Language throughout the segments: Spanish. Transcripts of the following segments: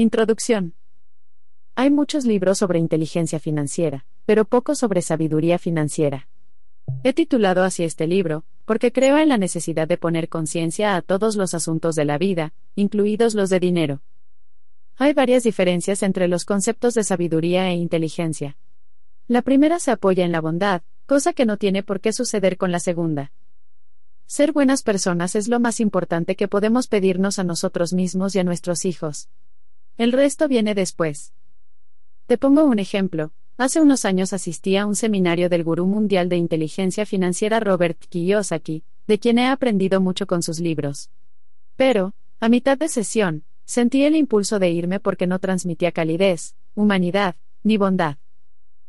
Introducción. Hay muchos libros sobre inteligencia financiera, pero pocos sobre sabiduría financiera. He titulado así este libro, porque creo en la necesidad de poner conciencia a todos los asuntos de la vida, incluidos los de dinero. Hay varias diferencias entre los conceptos de sabiduría e inteligencia. La primera se apoya en la bondad, cosa que no tiene por qué suceder con la segunda. Ser buenas personas es lo más importante que podemos pedirnos a nosotros mismos y a nuestros hijos. El resto viene después. Te pongo un ejemplo. Hace unos años asistí a un seminario del gurú mundial de inteligencia financiera Robert Kiyosaki, de quien he aprendido mucho con sus libros. Pero, a mitad de sesión, sentí el impulso de irme porque no transmitía calidez, humanidad, ni bondad.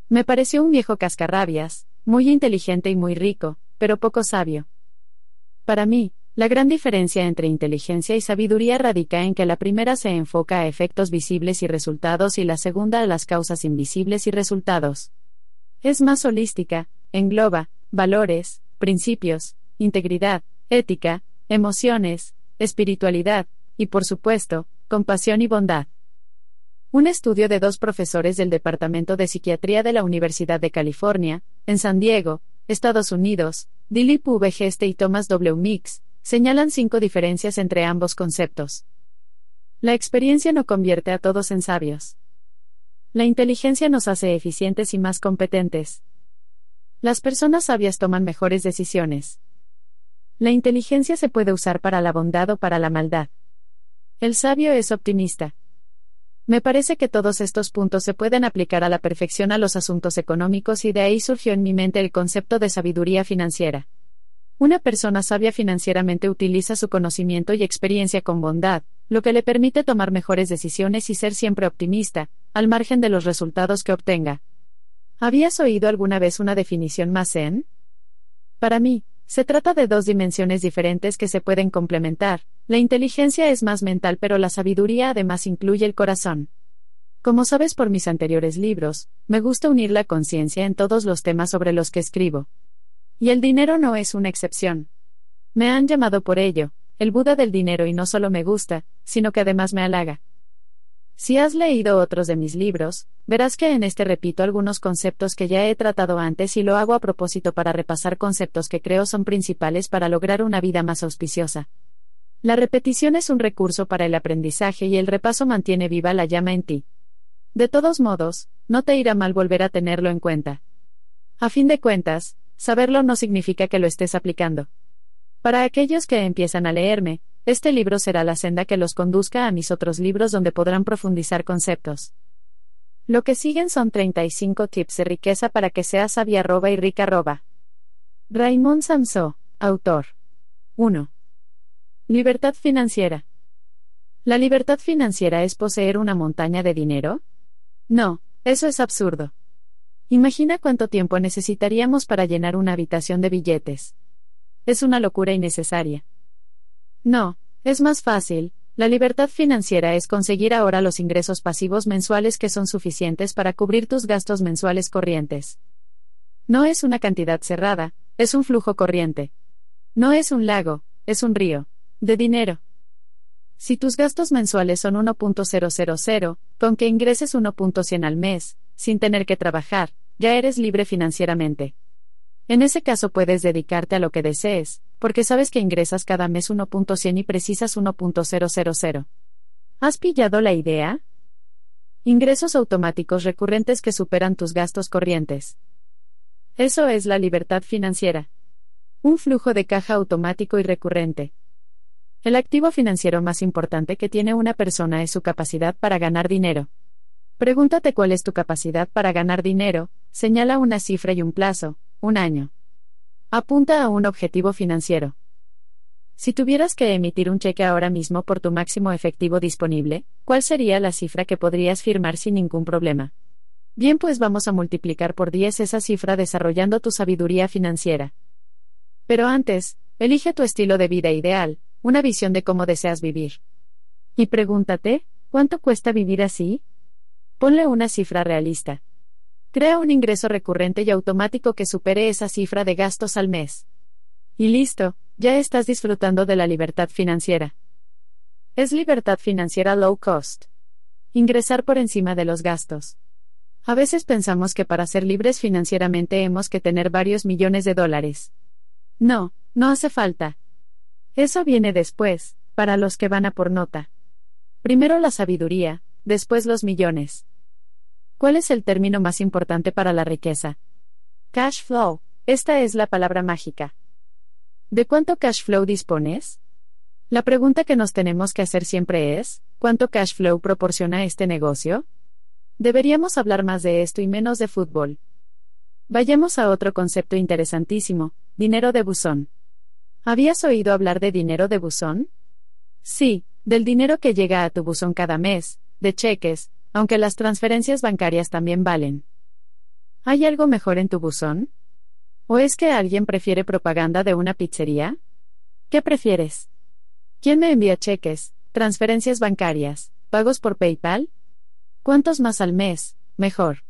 Me pareció un viejo cascarrabias, muy inteligente y muy rico, pero poco sabio. Para mí, la gran diferencia entre inteligencia y sabiduría radica en que la primera se enfoca a efectos visibles y resultados y la segunda a las causas invisibles y resultados. Es más holística, engloba, valores, principios, integridad, ética, emociones, espiritualidad, y por supuesto, compasión y bondad. Un estudio de dos profesores del Departamento de Psiquiatría de la Universidad de California, en San Diego, Estados Unidos, Dilip V. Geste y Thomas W. Mix, señalan cinco diferencias entre ambos conceptos. La experiencia no convierte a todos en sabios. La inteligencia nos hace eficientes y más competentes. Las personas sabias toman mejores decisiones. La inteligencia se puede usar para la bondad o para la maldad. El sabio es optimista. Me parece que todos estos puntos se pueden aplicar a la perfección a los asuntos económicos y de ahí surgió en mi mente el concepto de sabiduría financiera. Una persona sabia financieramente utiliza su conocimiento y experiencia con bondad, lo que le permite tomar mejores decisiones y ser siempre optimista, al margen de los resultados que obtenga. ¿Habías oído alguna vez una definición más zen? Para mí, se trata de dos dimensiones diferentes que se pueden complementar. La inteligencia es más mental pero la sabiduría además incluye el corazón. Como sabes por mis anteriores libros, me gusta unir la conciencia en todos los temas sobre los que escribo. Y el dinero no es una excepción. Me han llamado por ello, el Buda del dinero y no solo me gusta, sino que además me halaga. Si has leído otros de mis libros, verás que en este repito algunos conceptos que ya he tratado antes y lo hago a propósito para repasar conceptos que creo son principales para lograr una vida más auspiciosa. La repetición es un recurso para el aprendizaje y el repaso mantiene viva la llama en ti. De todos modos, no te irá mal volver a tenerlo en cuenta. A fin de cuentas, Saberlo no significa que lo estés aplicando. Para aquellos que empiezan a leerme, este libro será la senda que los conduzca a mis otros libros donde podrán profundizar conceptos. Lo que siguen son 35 tips de riqueza para que seas sabia roba y rica roba. Raymond Samso, autor. 1. Libertad financiera. ¿La libertad financiera es poseer una montaña de dinero? No, eso es absurdo. Imagina cuánto tiempo necesitaríamos para llenar una habitación de billetes. Es una locura innecesaria. No, es más fácil. La libertad financiera es conseguir ahora los ingresos pasivos mensuales que son suficientes para cubrir tus gastos mensuales corrientes. No es una cantidad cerrada, es un flujo corriente. No es un lago, es un río. De dinero. Si tus gastos mensuales son 1.000, con que ingreses 1.100 al mes, sin tener que trabajar, ya eres libre financieramente. En ese caso puedes dedicarte a lo que desees, porque sabes que ingresas cada mes 1.100 y precisas 1.000. ¿Has pillado la idea? Ingresos automáticos recurrentes que superan tus gastos corrientes. Eso es la libertad financiera. Un flujo de caja automático y recurrente. El activo financiero más importante que tiene una persona es su capacidad para ganar dinero. Pregúntate cuál es tu capacidad para ganar dinero, señala una cifra y un plazo, un año. Apunta a un objetivo financiero. Si tuvieras que emitir un cheque ahora mismo por tu máximo efectivo disponible, ¿cuál sería la cifra que podrías firmar sin ningún problema? Bien, pues vamos a multiplicar por 10 esa cifra desarrollando tu sabiduría financiera. Pero antes, elige tu estilo de vida ideal, una visión de cómo deseas vivir. Y pregúntate, ¿cuánto cuesta vivir así? Ponle una cifra realista. Crea un ingreso recurrente y automático que supere esa cifra de gastos al mes. Y listo, ya estás disfrutando de la libertad financiera. Es libertad financiera low cost. Ingresar por encima de los gastos. A veces pensamos que para ser libres financieramente hemos que tener varios millones de dólares. No, no hace falta. Eso viene después, para los que van a por nota. Primero la sabiduría, después los millones. ¿Cuál es el término más importante para la riqueza? Cash flow. Esta es la palabra mágica. ¿De cuánto cash flow dispones? La pregunta que nos tenemos que hacer siempre es, ¿cuánto cash flow proporciona este negocio? Deberíamos hablar más de esto y menos de fútbol. Vayamos a otro concepto interesantísimo, dinero de buzón. ¿Habías oído hablar de dinero de buzón? Sí, del dinero que llega a tu buzón cada mes, de cheques, aunque las transferencias bancarias también valen. ¿Hay algo mejor en tu buzón? ¿O es que alguien prefiere propaganda de una pizzería? ¿Qué prefieres? ¿Quién me envía cheques, transferencias bancarias, pagos por PayPal? ¿Cuántos más al mes? Mejor.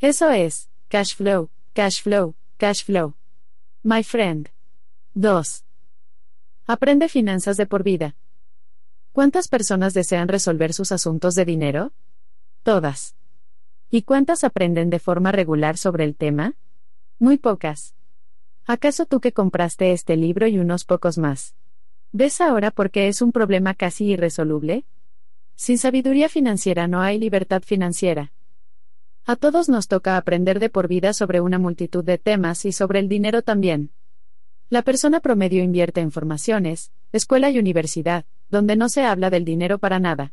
Eso es, cash flow, cash flow, cash flow. My friend. 2. Aprende finanzas de por vida. ¿Cuántas personas desean resolver sus asuntos de dinero? Todas. ¿Y cuántas aprenden de forma regular sobre el tema? Muy pocas. ¿Acaso tú que compraste este libro y unos pocos más? ¿Ves ahora por qué es un problema casi irresoluble? Sin sabiduría financiera no hay libertad financiera. A todos nos toca aprender de por vida sobre una multitud de temas y sobre el dinero también. La persona promedio invierte en formaciones, escuela y universidad, donde no se habla del dinero para nada.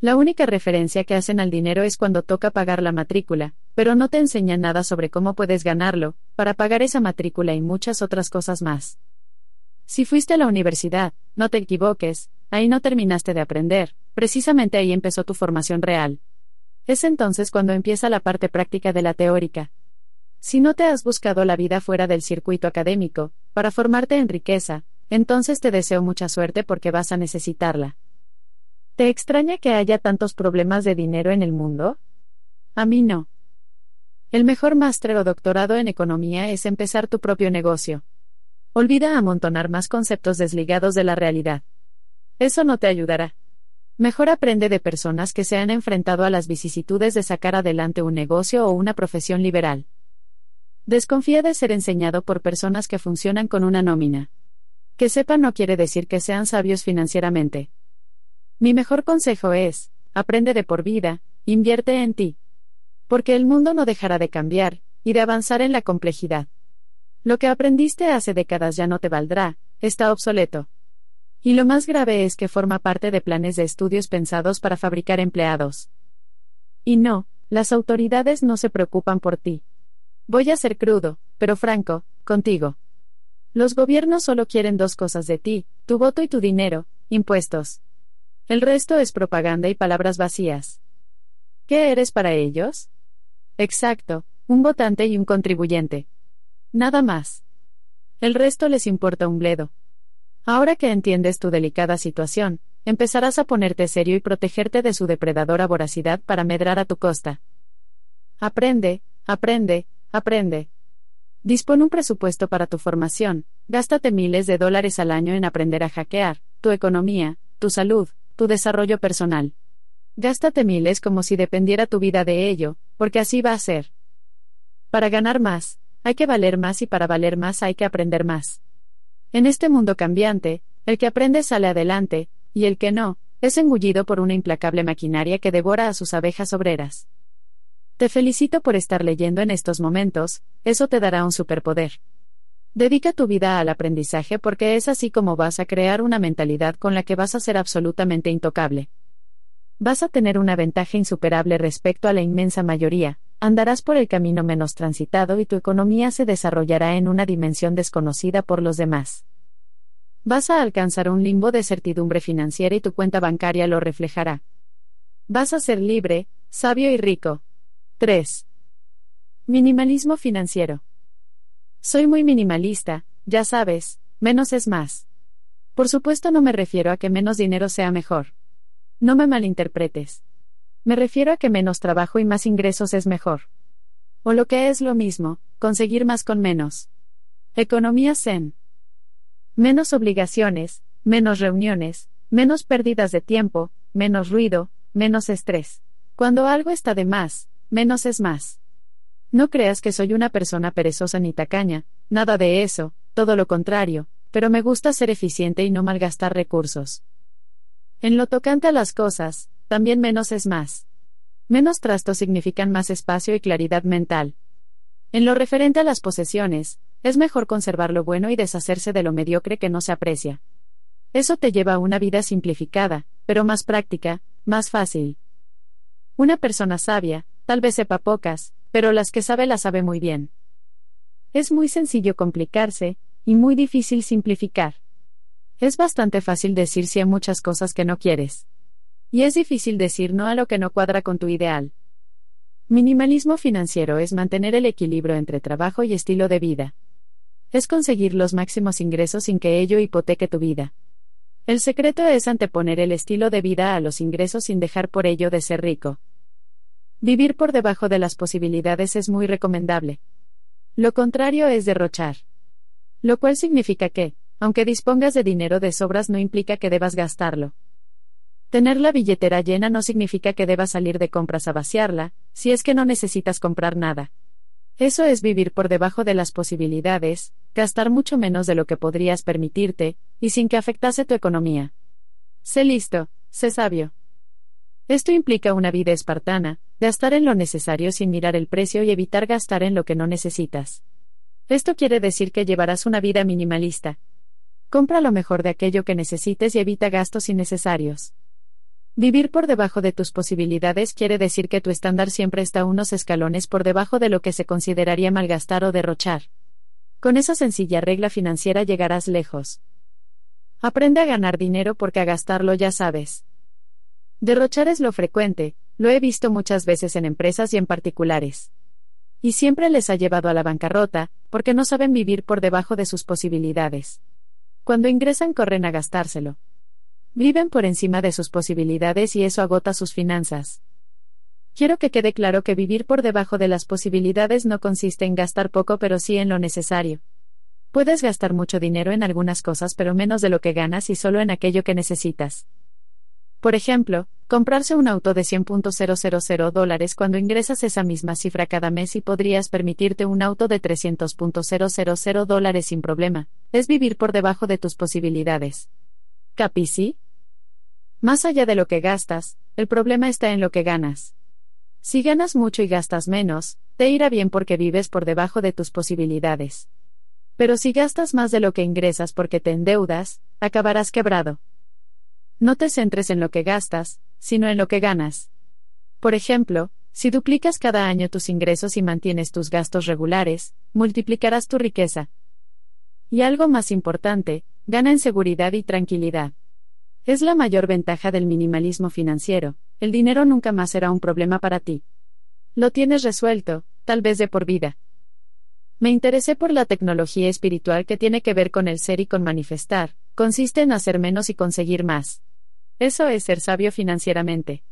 La única referencia que hacen al dinero es cuando toca pagar la matrícula, pero no te enseñan nada sobre cómo puedes ganarlo, para pagar esa matrícula y muchas otras cosas más. Si fuiste a la universidad, no te equivoques, ahí no terminaste de aprender, precisamente ahí empezó tu formación real. Es entonces cuando empieza la parte práctica de la teórica. Si no te has buscado la vida fuera del circuito académico, para formarte en riqueza, entonces te deseo mucha suerte porque vas a necesitarla. ¿Te extraña que haya tantos problemas de dinero en el mundo? A mí no. El mejor máster o doctorado en economía es empezar tu propio negocio. Olvida amontonar más conceptos desligados de la realidad. Eso no te ayudará. Mejor aprende de personas que se han enfrentado a las vicisitudes de sacar adelante un negocio o una profesión liberal. Desconfía de ser enseñado por personas que funcionan con una nómina. Que sepan no quiere decir que sean sabios financieramente. Mi mejor consejo es, aprende de por vida, invierte en ti. Porque el mundo no dejará de cambiar, y de avanzar en la complejidad. Lo que aprendiste hace décadas ya no te valdrá, está obsoleto. Y lo más grave es que forma parte de planes de estudios pensados para fabricar empleados. Y no, las autoridades no se preocupan por ti. Voy a ser crudo, pero franco, contigo. Los gobiernos solo quieren dos cosas de ti, tu voto y tu dinero, impuestos. El resto es propaganda y palabras vacías. ¿Qué eres para ellos? Exacto, un votante y un contribuyente. Nada más. El resto les importa un bledo. Ahora que entiendes tu delicada situación, empezarás a ponerte serio y protegerte de su depredadora voracidad para medrar a tu costa. Aprende, aprende, aprende. Dispone un presupuesto para tu formación, gástate miles de dólares al año en aprender a hackear, tu economía, tu salud, tu desarrollo personal. Gástate miles como si dependiera tu vida de ello, porque así va a ser. Para ganar más, hay que valer más y para valer más hay que aprender más. En este mundo cambiante, el que aprende sale adelante, y el que no, es engullido por una implacable maquinaria que devora a sus abejas obreras. Te felicito por estar leyendo en estos momentos, eso te dará un superpoder. Dedica tu vida al aprendizaje porque es así como vas a crear una mentalidad con la que vas a ser absolutamente intocable. Vas a tener una ventaja insuperable respecto a la inmensa mayoría, andarás por el camino menos transitado y tu economía se desarrollará en una dimensión desconocida por los demás. Vas a alcanzar un limbo de certidumbre financiera y tu cuenta bancaria lo reflejará. Vas a ser libre, sabio y rico, 3. Minimalismo financiero. Soy muy minimalista, ya sabes, menos es más. Por supuesto no me refiero a que menos dinero sea mejor. No me malinterpretes. Me refiero a que menos trabajo y más ingresos es mejor. O lo que es lo mismo, conseguir más con menos. Economía Zen. Menos obligaciones, menos reuniones, menos pérdidas de tiempo, menos ruido, menos estrés. Cuando algo está de más, menos es más. No creas que soy una persona perezosa ni tacaña, nada de eso, todo lo contrario, pero me gusta ser eficiente y no malgastar recursos. En lo tocante a las cosas, también menos es más. Menos trastos significan más espacio y claridad mental. En lo referente a las posesiones, es mejor conservar lo bueno y deshacerse de lo mediocre que no se aprecia. Eso te lleva a una vida simplificada, pero más práctica, más fácil. Una persona sabia, tal vez sepa pocas, pero las que sabe las sabe muy bien. Es muy sencillo complicarse, y muy difícil simplificar. Es bastante fácil decir sí a muchas cosas que no quieres. Y es difícil decir no a lo que no cuadra con tu ideal. Minimalismo financiero es mantener el equilibrio entre trabajo y estilo de vida. Es conseguir los máximos ingresos sin que ello hipoteque tu vida. El secreto es anteponer el estilo de vida a los ingresos sin dejar por ello de ser rico. Vivir por debajo de las posibilidades es muy recomendable. Lo contrario es derrochar. Lo cual significa que, aunque dispongas de dinero de sobras no implica que debas gastarlo. Tener la billetera llena no significa que debas salir de compras a vaciarla, si es que no necesitas comprar nada. Eso es vivir por debajo de las posibilidades, gastar mucho menos de lo que podrías permitirte, y sin que afectase tu economía. Sé listo, sé sabio. Esto implica una vida espartana, gastar en lo necesario sin mirar el precio y evitar gastar en lo que no necesitas. Esto quiere decir que llevarás una vida minimalista. Compra lo mejor de aquello que necesites y evita gastos innecesarios. Vivir por debajo de tus posibilidades quiere decir que tu estándar siempre está unos escalones por debajo de lo que se consideraría malgastar o derrochar. Con esa sencilla regla financiera llegarás lejos. Aprende a ganar dinero porque a gastarlo ya sabes. Derrochar es lo frecuente, lo he visto muchas veces en empresas y en particulares. Y siempre les ha llevado a la bancarrota, porque no saben vivir por debajo de sus posibilidades. Cuando ingresan corren a gastárselo. Viven por encima de sus posibilidades y eso agota sus finanzas. Quiero que quede claro que vivir por debajo de las posibilidades no consiste en gastar poco pero sí en lo necesario. Puedes gastar mucho dinero en algunas cosas pero menos de lo que ganas y solo en aquello que necesitas. Por ejemplo, comprarse un auto de 100.000 dólares cuando ingresas esa misma cifra cada mes y podrías permitirte un auto de 300.000 dólares sin problema, es vivir por debajo de tus posibilidades. ¿Capici? Más allá de lo que gastas, el problema está en lo que ganas. Si ganas mucho y gastas menos, te irá bien porque vives por debajo de tus posibilidades. Pero si gastas más de lo que ingresas porque te endeudas, acabarás quebrado. No te centres en lo que gastas, sino en lo que ganas. Por ejemplo, si duplicas cada año tus ingresos y mantienes tus gastos regulares, multiplicarás tu riqueza. Y algo más importante, gana en seguridad y tranquilidad. Es la mayor ventaja del minimalismo financiero, el dinero nunca más será un problema para ti. Lo tienes resuelto, tal vez de por vida. Me interesé por la tecnología espiritual que tiene que ver con el ser y con manifestar, consiste en hacer menos y conseguir más. Eso es ser sabio financieramente.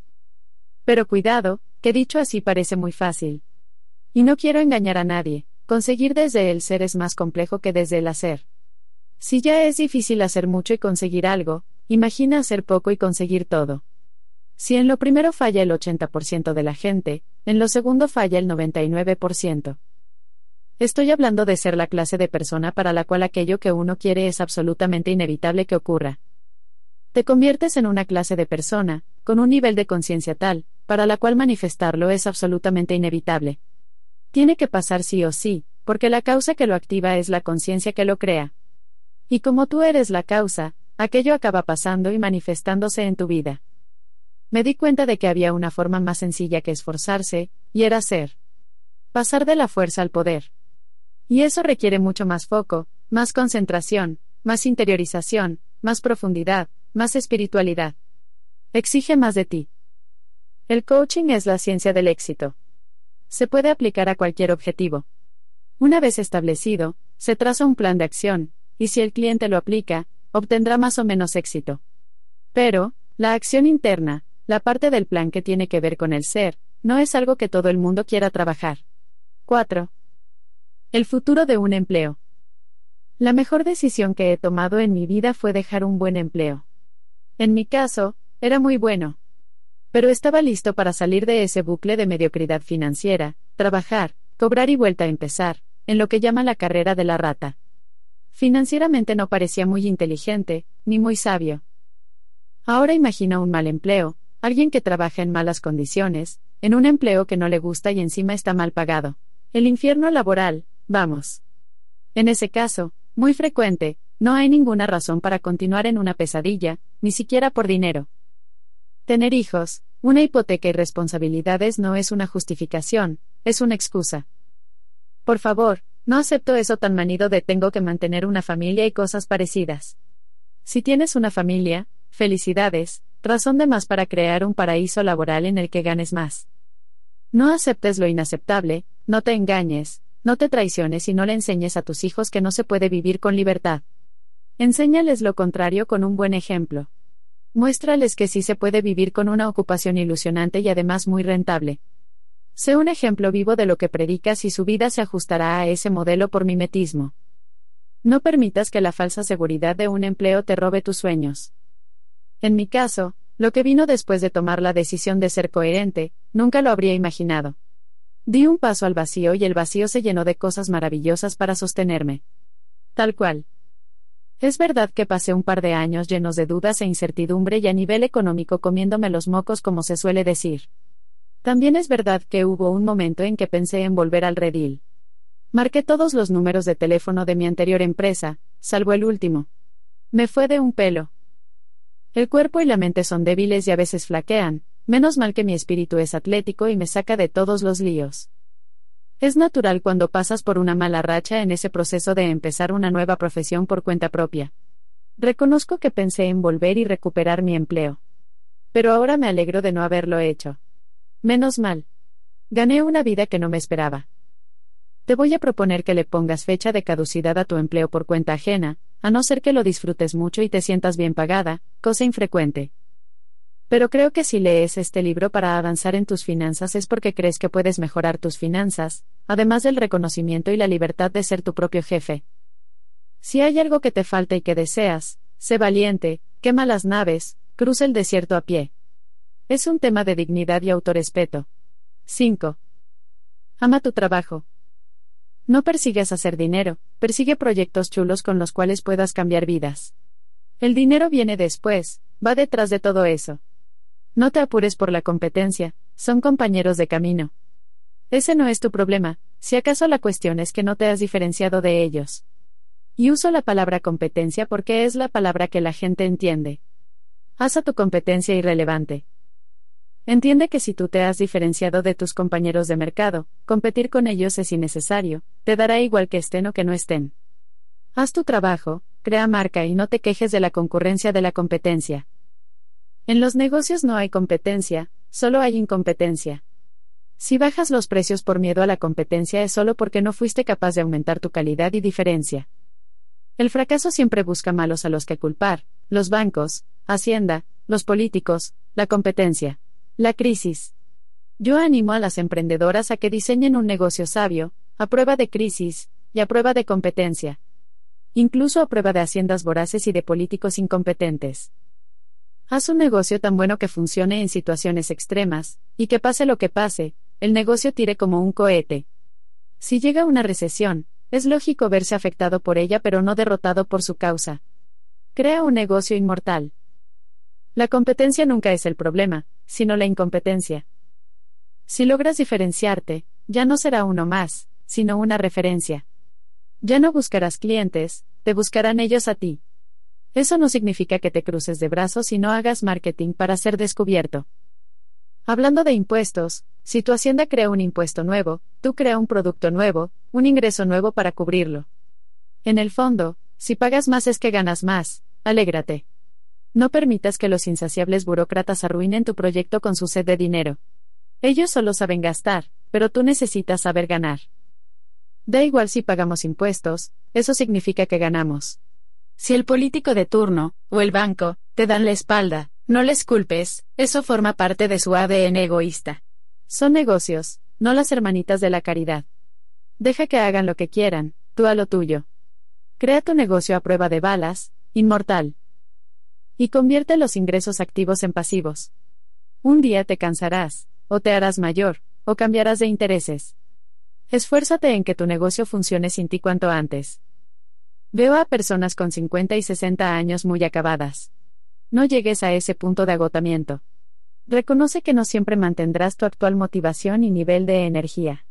Pero cuidado, que dicho así parece muy fácil. Y no quiero engañar a nadie, conseguir desde el ser es más complejo que desde el hacer. Si ya es difícil hacer mucho y conseguir algo, imagina hacer poco y conseguir todo. Si en lo primero falla el 80% de la gente, en lo segundo falla el 99%. Estoy hablando de ser la clase de persona para la cual aquello que uno quiere es absolutamente inevitable que ocurra. Te conviertes en una clase de persona, con un nivel de conciencia tal, para la cual manifestarlo es absolutamente inevitable. Tiene que pasar sí o sí, porque la causa que lo activa es la conciencia que lo crea. Y como tú eres la causa, aquello acaba pasando y manifestándose en tu vida. Me di cuenta de que había una forma más sencilla que esforzarse, y era ser. Pasar de la fuerza al poder. Y eso requiere mucho más foco, más concentración, más interiorización, más profundidad, más espiritualidad. Exige más de ti. El coaching es la ciencia del éxito. Se puede aplicar a cualquier objetivo. Una vez establecido, se traza un plan de acción, y si el cliente lo aplica, obtendrá más o menos éxito. Pero, la acción interna, la parte del plan que tiene que ver con el ser, no es algo que todo el mundo quiera trabajar. 4. El futuro de un empleo. La mejor decisión que he tomado en mi vida fue dejar un buen empleo. En mi caso, era muy bueno. Pero estaba listo para salir de ese bucle de mediocridad financiera, trabajar, cobrar y vuelta a empezar, en lo que llama la carrera de la rata. Financieramente no parecía muy inteligente, ni muy sabio. Ahora imagina un mal empleo, alguien que trabaja en malas condiciones, en un empleo que no le gusta y encima está mal pagado. El infierno laboral, vamos. En ese caso, muy frecuente, no hay ninguna razón para continuar en una pesadilla, ni siquiera por dinero. Tener hijos, una hipoteca y responsabilidades no es una justificación, es una excusa. Por favor, no acepto eso tan manido de tengo que mantener una familia y cosas parecidas. Si tienes una familia, felicidades, razón de más para crear un paraíso laboral en el que ganes más. No aceptes lo inaceptable, no te engañes, no te traiciones y no le enseñes a tus hijos que no se puede vivir con libertad. Enséñales lo contrario con un buen ejemplo. Muéstrales que sí se puede vivir con una ocupación ilusionante y además muy rentable. Sé un ejemplo vivo de lo que predicas y su vida se ajustará a ese modelo por mimetismo. No permitas que la falsa seguridad de un empleo te robe tus sueños. En mi caso, lo que vino después de tomar la decisión de ser coherente, nunca lo habría imaginado. Di un paso al vacío y el vacío se llenó de cosas maravillosas para sostenerme. Tal cual. Es verdad que pasé un par de años llenos de dudas e incertidumbre y a nivel económico comiéndome los mocos como se suele decir. También es verdad que hubo un momento en que pensé en volver al redil. Marqué todos los números de teléfono de mi anterior empresa, salvo el último. Me fue de un pelo. El cuerpo y la mente son débiles y a veces flaquean, Menos mal que mi espíritu es atlético y me saca de todos los líos. Es natural cuando pasas por una mala racha en ese proceso de empezar una nueva profesión por cuenta propia. Reconozco que pensé en volver y recuperar mi empleo. Pero ahora me alegro de no haberlo hecho. Menos mal. Gané una vida que no me esperaba. Te voy a proponer que le pongas fecha de caducidad a tu empleo por cuenta ajena, a no ser que lo disfrutes mucho y te sientas bien pagada, cosa infrecuente. Pero creo que si lees este libro para avanzar en tus finanzas es porque crees que puedes mejorar tus finanzas, además del reconocimiento y la libertad de ser tu propio jefe. Si hay algo que te falta y que deseas, sé valiente, quema las naves, cruza el desierto a pie. Es un tema de dignidad y autorrespeto. 5. Ama tu trabajo. No persigues hacer dinero, persigue proyectos chulos con los cuales puedas cambiar vidas. El dinero viene después, va detrás de todo eso. No te apures por la competencia, son compañeros de camino. Ese no es tu problema, si acaso la cuestión es que no te has diferenciado de ellos. Y uso la palabra competencia porque es la palabra que la gente entiende. Haz a tu competencia irrelevante. Entiende que si tú te has diferenciado de tus compañeros de mercado, competir con ellos es innecesario, te dará igual que estén o que no estén. Haz tu trabajo, crea marca y no te quejes de la concurrencia de la competencia. En los negocios no hay competencia, solo hay incompetencia. Si bajas los precios por miedo a la competencia es solo porque no fuiste capaz de aumentar tu calidad y diferencia. El fracaso siempre busca malos a los que culpar, los bancos, Hacienda, los políticos, la competencia, la crisis. Yo animo a las emprendedoras a que diseñen un negocio sabio, a prueba de crisis, y a prueba de competencia. Incluso a prueba de haciendas voraces y de políticos incompetentes. Haz un negocio tan bueno que funcione en situaciones extremas, y que pase lo que pase, el negocio tire como un cohete. Si llega una recesión, es lógico verse afectado por ella pero no derrotado por su causa. Crea un negocio inmortal. La competencia nunca es el problema, sino la incompetencia. Si logras diferenciarte, ya no será uno más, sino una referencia. Ya no buscarás clientes, te buscarán ellos a ti. Eso no significa que te cruces de brazos y no hagas marketing para ser descubierto. Hablando de impuestos, si tu hacienda crea un impuesto nuevo, tú crea un producto nuevo, un ingreso nuevo para cubrirlo. En el fondo, si pagas más es que ganas más, alégrate. No permitas que los insaciables burócratas arruinen tu proyecto con su sed de dinero. Ellos solo saben gastar, pero tú necesitas saber ganar. Da igual si pagamos impuestos, eso significa que ganamos. Si el político de turno, o el banco, te dan la espalda, no les culpes, eso forma parte de su ADN egoísta. Son negocios, no las hermanitas de la caridad. Deja que hagan lo que quieran, tú a lo tuyo. Crea tu negocio a prueba de balas, inmortal. Y convierte los ingresos activos en pasivos. Un día te cansarás, o te harás mayor, o cambiarás de intereses. Esfuérzate en que tu negocio funcione sin ti cuanto antes. Veo a personas con 50 y 60 años muy acabadas. No llegues a ese punto de agotamiento. Reconoce que no siempre mantendrás tu actual motivación y nivel de energía.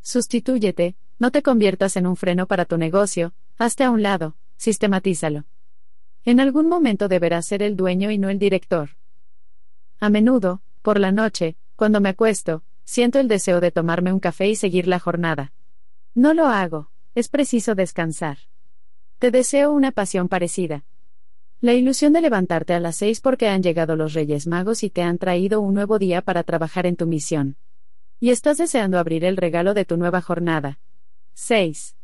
Sustitúyete, no te conviertas en un freno para tu negocio, hazte a un lado, sistematízalo. En algún momento deberás ser el dueño y no el director. A menudo, por la noche, cuando me acuesto, siento el deseo de tomarme un café y seguir la jornada. No lo hago, es preciso descansar. Te deseo una pasión parecida. La ilusión de levantarte a las seis porque han llegado los Reyes Magos y te han traído un nuevo día para trabajar en tu misión. Y estás deseando abrir el regalo de tu nueva jornada. 6.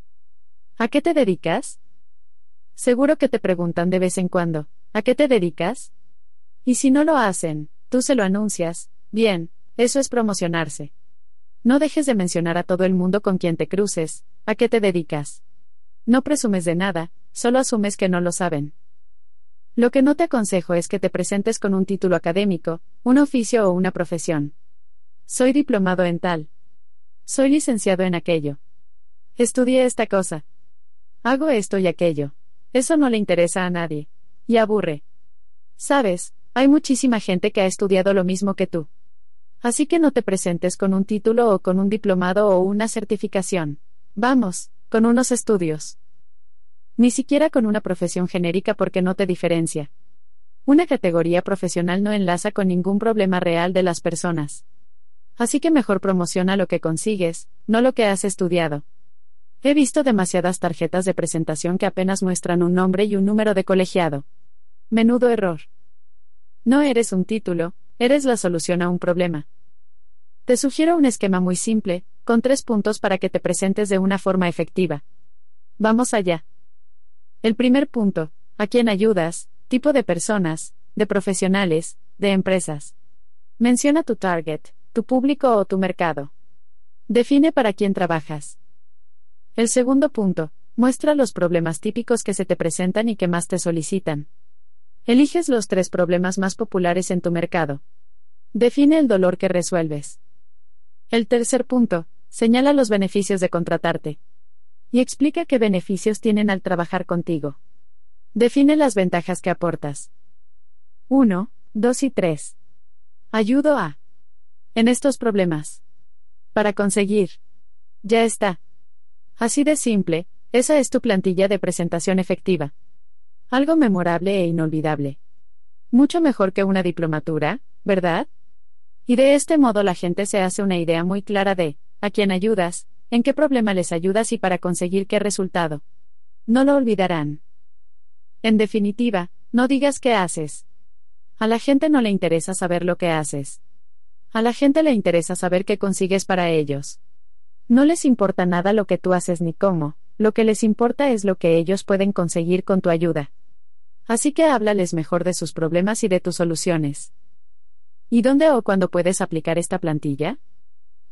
¿A qué te dedicas? Seguro que te preguntan de vez en cuando, ¿a qué te dedicas? Y si no lo hacen, tú se lo anuncias, bien, eso es promocionarse. No dejes de mencionar a todo el mundo con quien te cruces, ¿a qué te dedicas? No presumes de nada, solo asumes que no lo saben. Lo que no te aconsejo es que te presentes con un título académico, un oficio o una profesión. Soy diplomado en tal. Soy licenciado en aquello. Estudié esta cosa. Hago esto y aquello. Eso no le interesa a nadie. Y aburre. Sabes, hay muchísima gente que ha estudiado lo mismo que tú. Así que no te presentes con un título o con un diplomado o una certificación. Vamos, con unos estudios. Ni siquiera con una profesión genérica porque no te diferencia. Una categoría profesional no enlaza con ningún problema real de las personas. Así que mejor promociona lo que consigues, no lo que has estudiado. He visto demasiadas tarjetas de presentación que apenas muestran un nombre y un número de colegiado. Menudo error. No eres un título, eres la solución a un problema. Te sugiero un esquema muy simple, con tres puntos para que te presentes de una forma efectiva. Vamos allá. El primer punto, ¿a quién ayudas? Tipo de personas, de profesionales, de empresas. Menciona tu target, tu público o tu mercado. Define para quién trabajas. El segundo punto, muestra los problemas típicos que se te presentan y que más te solicitan. Eliges los tres problemas más populares en tu mercado. Define el dolor que resuelves. El tercer punto, señala los beneficios de contratarte y explica qué beneficios tienen al trabajar contigo. Define las ventajas que aportas. 1, 2 y 3. Ayudo a. En estos problemas. Para conseguir. Ya está. Así de simple, esa es tu plantilla de presentación efectiva. Algo memorable e inolvidable. Mucho mejor que una diplomatura, ¿verdad? Y de este modo la gente se hace una idea muy clara de, a quién ayudas, en qué problema les ayudas y para conseguir qué resultado. No lo olvidarán. En definitiva, no digas qué haces. A la gente no le interesa saber lo que haces. A la gente le interesa saber qué consigues para ellos. No les importa nada lo que tú haces ni cómo, lo que les importa es lo que ellos pueden conseguir con tu ayuda. Así que háblales mejor de sus problemas y de tus soluciones. ¿Y dónde o cuándo puedes aplicar esta plantilla?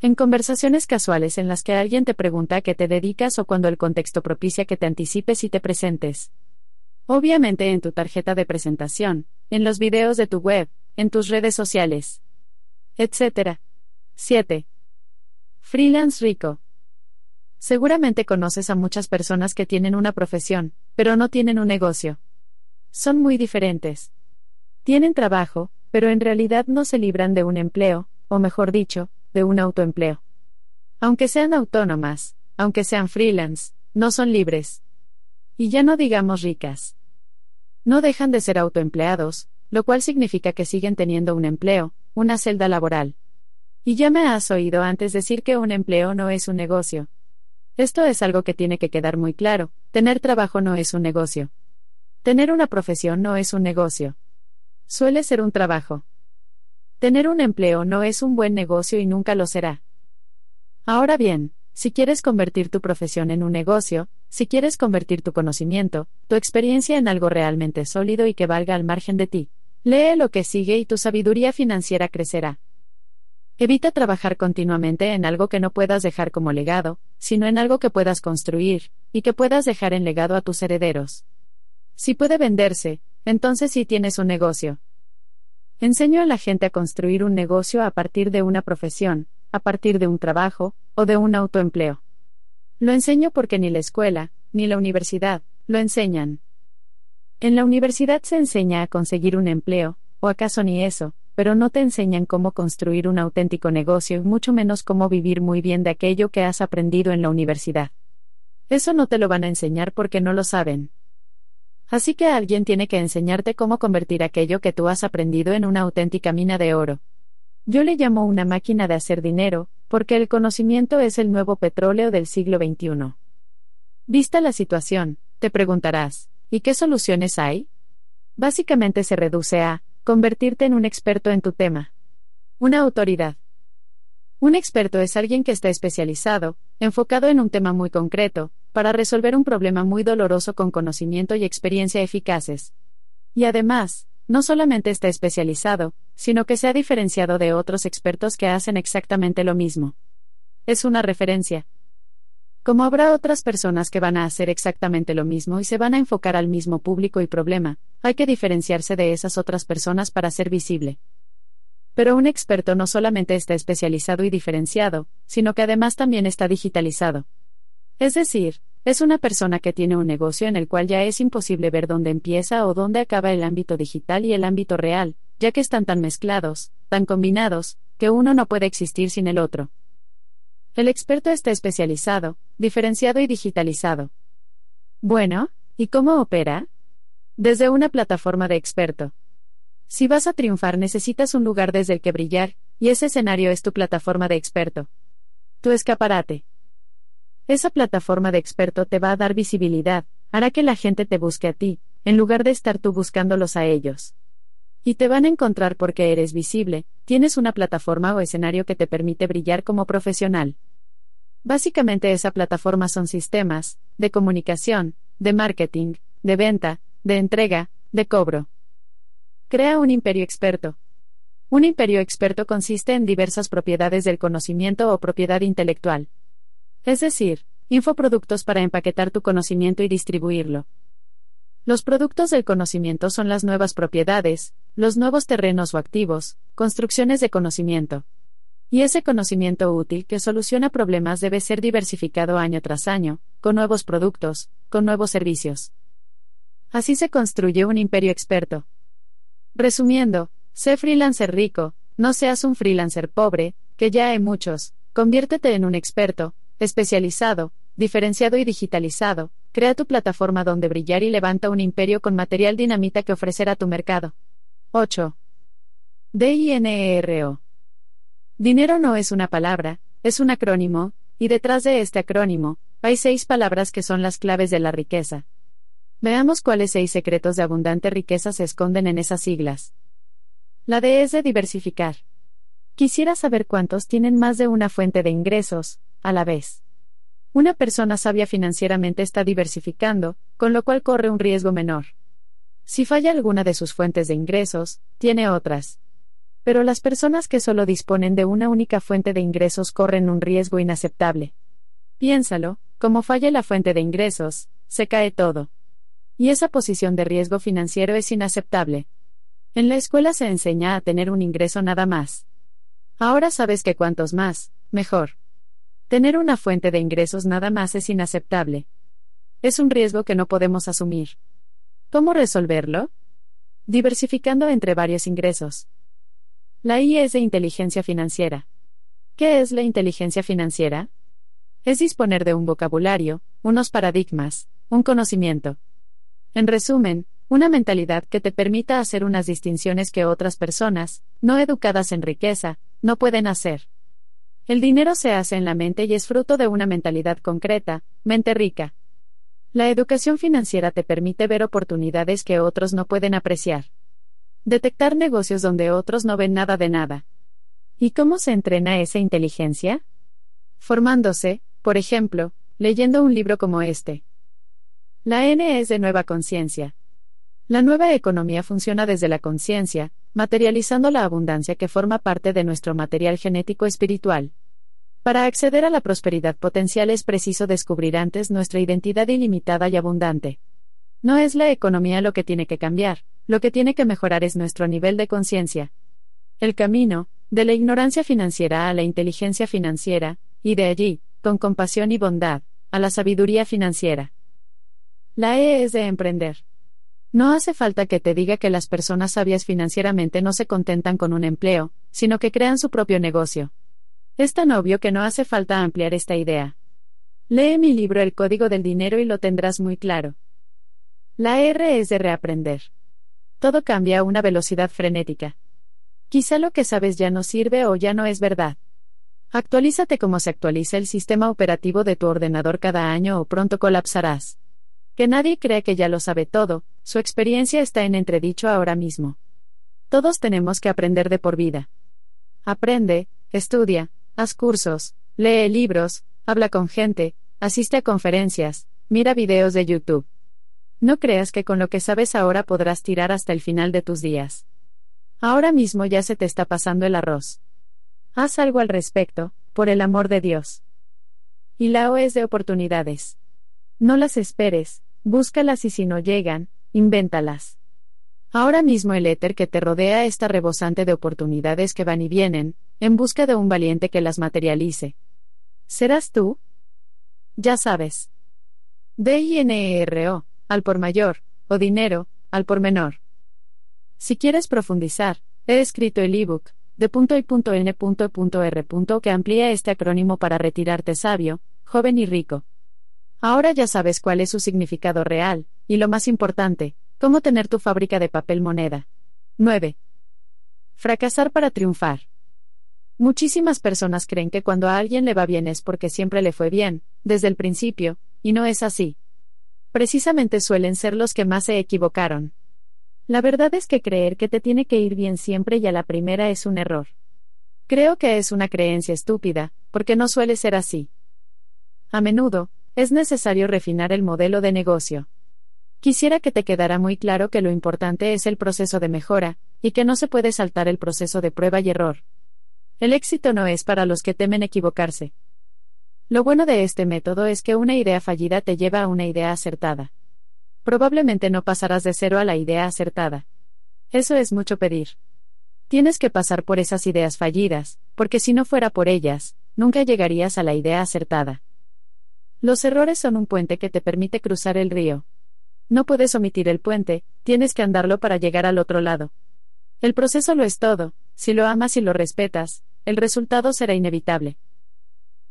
En conversaciones casuales en las que alguien te pregunta a qué te dedicas o cuando el contexto propicia que te anticipes y te presentes. Obviamente en tu tarjeta de presentación, en los videos de tu web, en tus redes sociales, etc. 7. Freelance rico. Seguramente conoces a muchas personas que tienen una profesión, pero no tienen un negocio. Son muy diferentes. Tienen trabajo, pero en realidad no se libran de un empleo, o mejor dicho, de un autoempleo. Aunque sean autónomas, aunque sean freelance, no son libres. Y ya no digamos ricas. No dejan de ser autoempleados, lo cual significa que siguen teniendo un empleo, una celda laboral. Y ya me has oído antes decir que un empleo no es un negocio. Esto es algo que tiene que quedar muy claro, tener trabajo no es un negocio. Tener una profesión no es un negocio. Suele ser un trabajo. Tener un empleo no es un buen negocio y nunca lo será. Ahora bien, si quieres convertir tu profesión en un negocio, si quieres convertir tu conocimiento, tu experiencia en algo realmente sólido y que valga al margen de ti, lee lo que sigue y tu sabiduría financiera crecerá. Evita trabajar continuamente en algo que no puedas dejar como legado, sino en algo que puedas construir, y que puedas dejar en legado a tus herederos. Si puede venderse, entonces sí tienes un negocio. Enseño a la gente a construir un negocio a partir de una profesión, a partir de un trabajo, o de un autoempleo. Lo enseño porque ni la escuela, ni la universidad, lo enseñan. En la universidad se enseña a conseguir un empleo, o acaso ni eso, pero no te enseñan cómo construir un auténtico negocio y mucho menos cómo vivir muy bien de aquello que has aprendido en la universidad. Eso no te lo van a enseñar porque no lo saben. Así que alguien tiene que enseñarte cómo convertir aquello que tú has aprendido en una auténtica mina de oro. Yo le llamo una máquina de hacer dinero, porque el conocimiento es el nuevo petróleo del siglo XXI. Vista la situación, te preguntarás, ¿y qué soluciones hay? Básicamente se reduce a, convertirte en un experto en tu tema. Una autoridad. Un experto es alguien que está especializado, enfocado en un tema muy concreto, para resolver un problema muy doloroso con conocimiento y experiencia eficaces. Y además, no solamente está especializado, sino que se ha diferenciado de otros expertos que hacen exactamente lo mismo. Es una referencia. Como habrá otras personas que van a hacer exactamente lo mismo y se van a enfocar al mismo público y problema, hay que diferenciarse de esas otras personas para ser visible. Pero un experto no solamente está especializado y diferenciado, sino que además también está digitalizado. Es decir, es una persona que tiene un negocio en el cual ya es imposible ver dónde empieza o dónde acaba el ámbito digital y el ámbito real, ya que están tan mezclados, tan combinados, que uno no puede existir sin el otro. El experto está especializado, diferenciado y digitalizado. Bueno, ¿y cómo opera? Desde una plataforma de experto. Si vas a triunfar necesitas un lugar desde el que brillar, y ese escenario es tu plataforma de experto. Tu escaparate. Esa plataforma de experto te va a dar visibilidad, hará que la gente te busque a ti, en lugar de estar tú buscándolos a ellos. Y te van a encontrar porque eres visible, tienes una plataforma o escenario que te permite brillar como profesional. Básicamente esa plataforma son sistemas, de comunicación, de marketing, de venta, de entrega, de cobro. Crea un imperio experto. Un imperio experto consiste en diversas propiedades del conocimiento o propiedad intelectual. Es decir, infoproductos para empaquetar tu conocimiento y distribuirlo. Los productos del conocimiento son las nuevas propiedades, los nuevos terrenos o activos, construcciones de conocimiento. Y ese conocimiento útil que soluciona problemas debe ser diversificado año tras año, con nuevos productos, con nuevos servicios. Así se construye un imperio experto. Resumiendo, sé freelancer rico, no seas un freelancer pobre, que ya hay muchos, conviértete en un experto, especializado, diferenciado y digitalizado, crea tu plataforma donde brillar y levanta un imperio con material dinamita que ofrecer a tu mercado. 8. DINERO. Dinero no es una palabra, es un acrónimo, y detrás de este acrónimo, hay seis palabras que son las claves de la riqueza. Veamos cuáles seis secretos de abundante riqueza se esconden en esas siglas. La D es de diversificar. Quisiera saber cuántos tienen más de una fuente de ingresos, a la vez. Una persona sabia financieramente está diversificando, con lo cual corre un riesgo menor. Si falla alguna de sus fuentes de ingresos, tiene otras. Pero las personas que solo disponen de una única fuente de ingresos corren un riesgo inaceptable. Piénsalo, como falla la fuente de ingresos, se cae todo. Y esa posición de riesgo financiero es inaceptable. En la escuela se enseña a tener un ingreso nada más. Ahora sabes que cuantos más, mejor. Tener una fuente de ingresos nada más es inaceptable. Es un riesgo que no podemos asumir. ¿Cómo resolverlo? Diversificando entre varios ingresos. La I es de inteligencia financiera. ¿Qué es la inteligencia financiera? Es disponer de un vocabulario, unos paradigmas, un conocimiento. En resumen, una mentalidad que te permita hacer unas distinciones que otras personas, no educadas en riqueza, no pueden hacer. El dinero se hace en la mente y es fruto de una mentalidad concreta, mente rica. La educación financiera te permite ver oportunidades que otros no pueden apreciar. Detectar negocios donde otros no ven nada de nada. ¿Y cómo se entrena esa inteligencia? Formándose, por ejemplo, leyendo un libro como este. La N es de nueva conciencia. La nueva economía funciona desde la conciencia, materializando la abundancia que forma parte de nuestro material genético espiritual. Para acceder a la prosperidad potencial es preciso descubrir antes nuestra identidad ilimitada y abundante. No es la economía lo que tiene que cambiar, lo que tiene que mejorar es nuestro nivel de conciencia. El camino, de la ignorancia financiera a la inteligencia financiera, y de allí, con compasión y bondad, a la sabiduría financiera. La E es de emprender. No hace falta que te diga que las personas sabias financieramente no se contentan con un empleo, sino que crean su propio negocio. Es tan obvio que no hace falta ampliar esta idea. Lee mi libro El Código del Dinero y lo tendrás muy claro. La R es de reaprender. Todo cambia a una velocidad frenética. Quizá lo que sabes ya no sirve o ya no es verdad. Actualízate como se actualiza el sistema operativo de tu ordenador cada año o pronto colapsarás. Que nadie cree que ya lo sabe todo, su experiencia está en entredicho ahora mismo. Todos tenemos que aprender de por vida. Aprende, estudia, haz cursos, lee libros, habla con gente, asiste a conferencias, mira videos de YouTube. No creas que con lo que sabes ahora podrás tirar hasta el final de tus días. Ahora mismo ya se te está pasando el arroz. Haz algo al respecto, por el amor de Dios. Y la O es de oportunidades. No las esperes, Búscalas y si no llegan, invéntalas. Ahora mismo el éter que te rodea está rebosante de oportunidades que van y vienen, en busca de un valiente que las materialice. ¿Serás tú? Ya sabes. D-I-N-E-R-O, al por mayor, o dinero, al por menor. Si quieres profundizar, he escrito el ebook, de punto y punto n r que amplía este acrónimo para retirarte sabio, joven y rico. Ahora ya sabes cuál es su significado real, y lo más importante, cómo tener tu fábrica de papel moneda. 9. Fracasar para triunfar. Muchísimas personas creen que cuando a alguien le va bien es porque siempre le fue bien, desde el principio, y no es así. Precisamente suelen ser los que más se equivocaron. La verdad es que creer que te tiene que ir bien siempre y a la primera es un error. Creo que es una creencia estúpida, porque no suele ser así. A menudo, es necesario refinar el modelo de negocio. Quisiera que te quedara muy claro que lo importante es el proceso de mejora, y que no se puede saltar el proceso de prueba y error. El éxito no es para los que temen equivocarse. Lo bueno de este método es que una idea fallida te lleva a una idea acertada. Probablemente no pasarás de cero a la idea acertada. Eso es mucho pedir. Tienes que pasar por esas ideas fallidas, porque si no fuera por ellas, nunca llegarías a la idea acertada. Los errores son un puente que te permite cruzar el río. No puedes omitir el puente, tienes que andarlo para llegar al otro lado. El proceso lo es todo, si lo amas y lo respetas, el resultado será inevitable.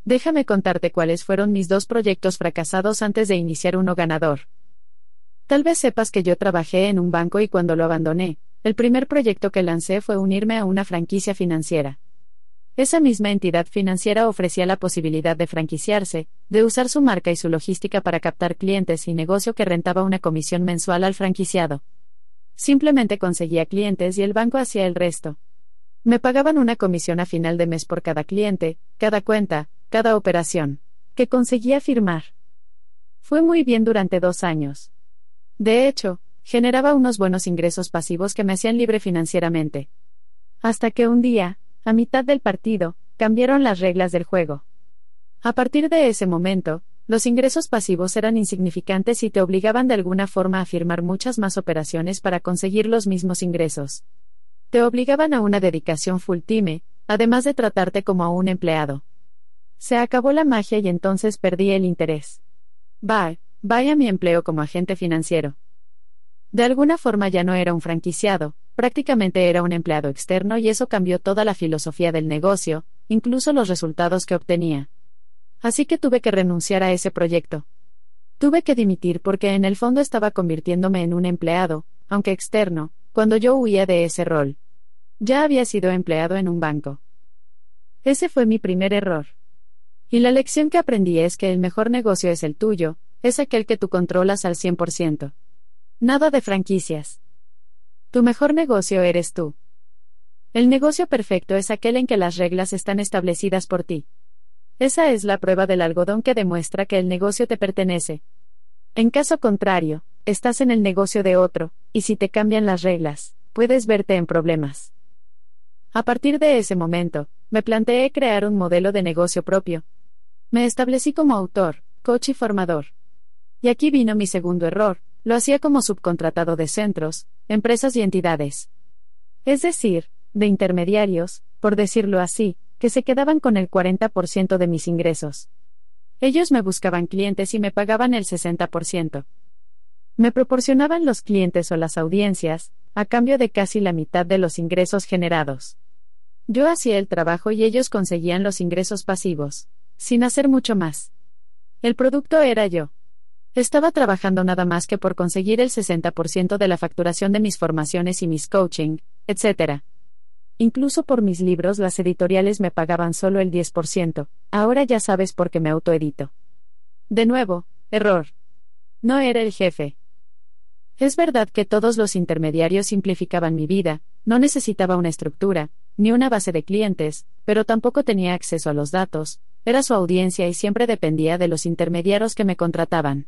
Déjame contarte cuáles fueron mis dos proyectos fracasados antes de iniciar uno ganador. Tal vez sepas que yo trabajé en un banco y cuando lo abandoné, el primer proyecto que lancé fue unirme a una franquicia financiera. Esa misma entidad financiera ofrecía la posibilidad de franquiciarse, de usar su marca y su logística para captar clientes y negocio que rentaba una comisión mensual al franquiciado. Simplemente conseguía clientes y el banco hacía el resto. Me pagaban una comisión a final de mes por cada cliente, cada cuenta, cada operación, que conseguía firmar. Fue muy bien durante dos años. De hecho, generaba unos buenos ingresos pasivos que me hacían libre financieramente. Hasta que un día, a mitad del partido, cambiaron las reglas del juego. A partir de ese momento, los ingresos pasivos eran insignificantes y te obligaban de alguna forma a firmar muchas más operaciones para conseguir los mismos ingresos. Te obligaban a una dedicación full time, además de tratarte como a un empleado. Se acabó la magia y entonces perdí el interés. Bye, vaya mi empleo como agente financiero. De alguna forma ya no era un franquiciado, prácticamente era un empleado externo y eso cambió toda la filosofía del negocio, incluso los resultados que obtenía. Así que tuve que renunciar a ese proyecto. Tuve que dimitir porque en el fondo estaba convirtiéndome en un empleado, aunque externo, cuando yo huía de ese rol. Ya había sido empleado en un banco. Ese fue mi primer error. Y la lección que aprendí es que el mejor negocio es el tuyo, es aquel que tú controlas al 100%. Nada de franquicias. Tu mejor negocio eres tú. El negocio perfecto es aquel en que las reglas están establecidas por ti. Esa es la prueba del algodón que demuestra que el negocio te pertenece. En caso contrario, estás en el negocio de otro, y si te cambian las reglas, puedes verte en problemas. A partir de ese momento, me planteé crear un modelo de negocio propio. Me establecí como autor, coach y formador. Y aquí vino mi segundo error, lo hacía como subcontratado de centros, empresas y entidades. Es decir, de intermediarios, por decirlo así, que se quedaban con el 40% de mis ingresos. Ellos me buscaban clientes y me pagaban el 60%. Me proporcionaban los clientes o las audiencias, a cambio de casi la mitad de los ingresos generados. Yo hacía el trabajo y ellos conseguían los ingresos pasivos, sin hacer mucho más. El producto era yo. Estaba trabajando nada más que por conseguir el 60% de la facturación de mis formaciones y mis coaching, etc. Incluso por mis libros las editoriales me pagaban solo el 10%, ahora ya sabes por qué me autoedito. De nuevo, error. No era el jefe. Es verdad que todos los intermediarios simplificaban mi vida, no necesitaba una estructura, ni una base de clientes, pero tampoco tenía acceso a los datos, era su audiencia y siempre dependía de los intermediarios que me contrataban.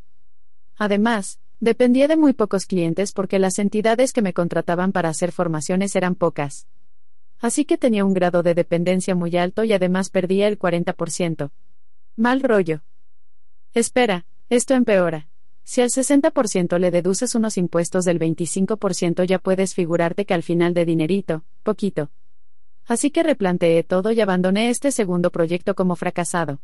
Además, dependía de muy pocos clientes porque las entidades que me contrataban para hacer formaciones eran pocas. Así que tenía un grado de dependencia muy alto y además perdía el 40%. Mal rollo. Espera, esto empeora. Si al 60% le deduces unos impuestos del 25% ya puedes figurarte que al final de dinerito, poquito. Así que replanteé todo y abandoné este segundo proyecto como fracasado.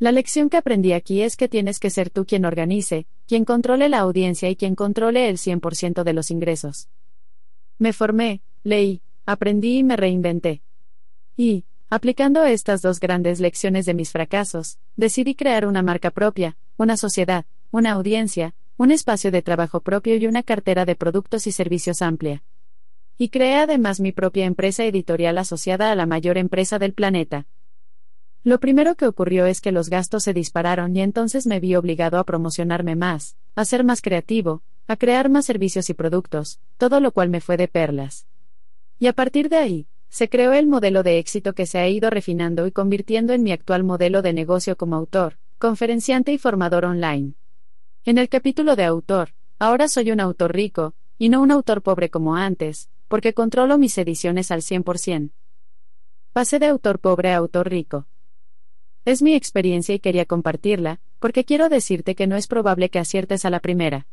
La lección que aprendí aquí es que tienes que ser tú quien organice, quien controle la audiencia y quien controle el 100% de los ingresos. Me formé, leí, aprendí y me reinventé. Y, aplicando estas dos grandes lecciones de mis fracasos, decidí crear una marca propia, una sociedad, una audiencia, un espacio de trabajo propio y una cartera de productos y servicios amplia. Y creé además mi propia empresa editorial asociada a la mayor empresa del planeta. Lo primero que ocurrió es que los gastos se dispararon y entonces me vi obligado a promocionarme más, a ser más creativo, a crear más servicios y productos, todo lo cual me fue de perlas. Y a partir de ahí, se creó el modelo de éxito que se ha ido refinando y convirtiendo en mi actual modelo de negocio como autor, conferenciante y formador online. En el capítulo de autor, ahora soy un autor rico, y no un autor pobre como antes, porque controlo mis ediciones al 100%. Pasé de autor pobre a autor rico. Es mi experiencia y quería compartirla, porque quiero decirte que no es probable que aciertes a la primera.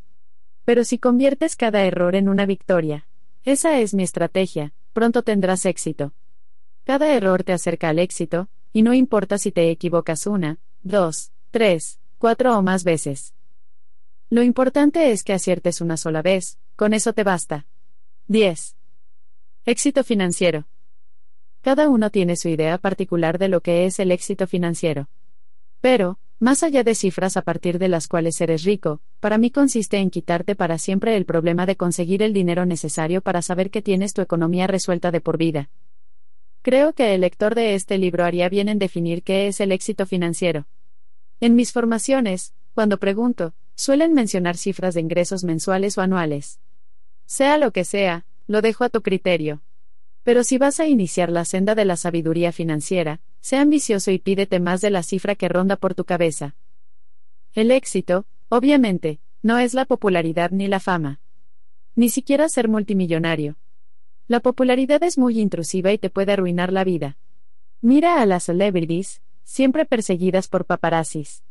Pero si conviertes cada error en una victoria, esa es mi estrategia, pronto tendrás éxito. Cada error te acerca al éxito, y no importa si te equivocas una, dos, tres, cuatro o más veces. Lo importante es que aciertes una sola vez, con eso te basta. 10. Éxito financiero. Cada uno tiene su idea particular de lo que es el éxito financiero. Pero, más allá de cifras a partir de las cuales eres rico, para mí consiste en quitarte para siempre el problema de conseguir el dinero necesario para saber que tienes tu economía resuelta de por vida. Creo que el lector de este libro haría bien en definir qué es el éxito financiero. En mis formaciones, cuando pregunto, suelen mencionar cifras de ingresos mensuales o anuales. Sea lo que sea, lo dejo a tu criterio. Pero si vas a iniciar la senda de la sabiduría financiera, sea ambicioso y pídete más de la cifra que ronda por tu cabeza. El éxito, obviamente, no es la popularidad ni la fama. Ni siquiera ser multimillonario. La popularidad es muy intrusiva y te puede arruinar la vida. Mira a las celebrities, siempre perseguidas por paparazzis.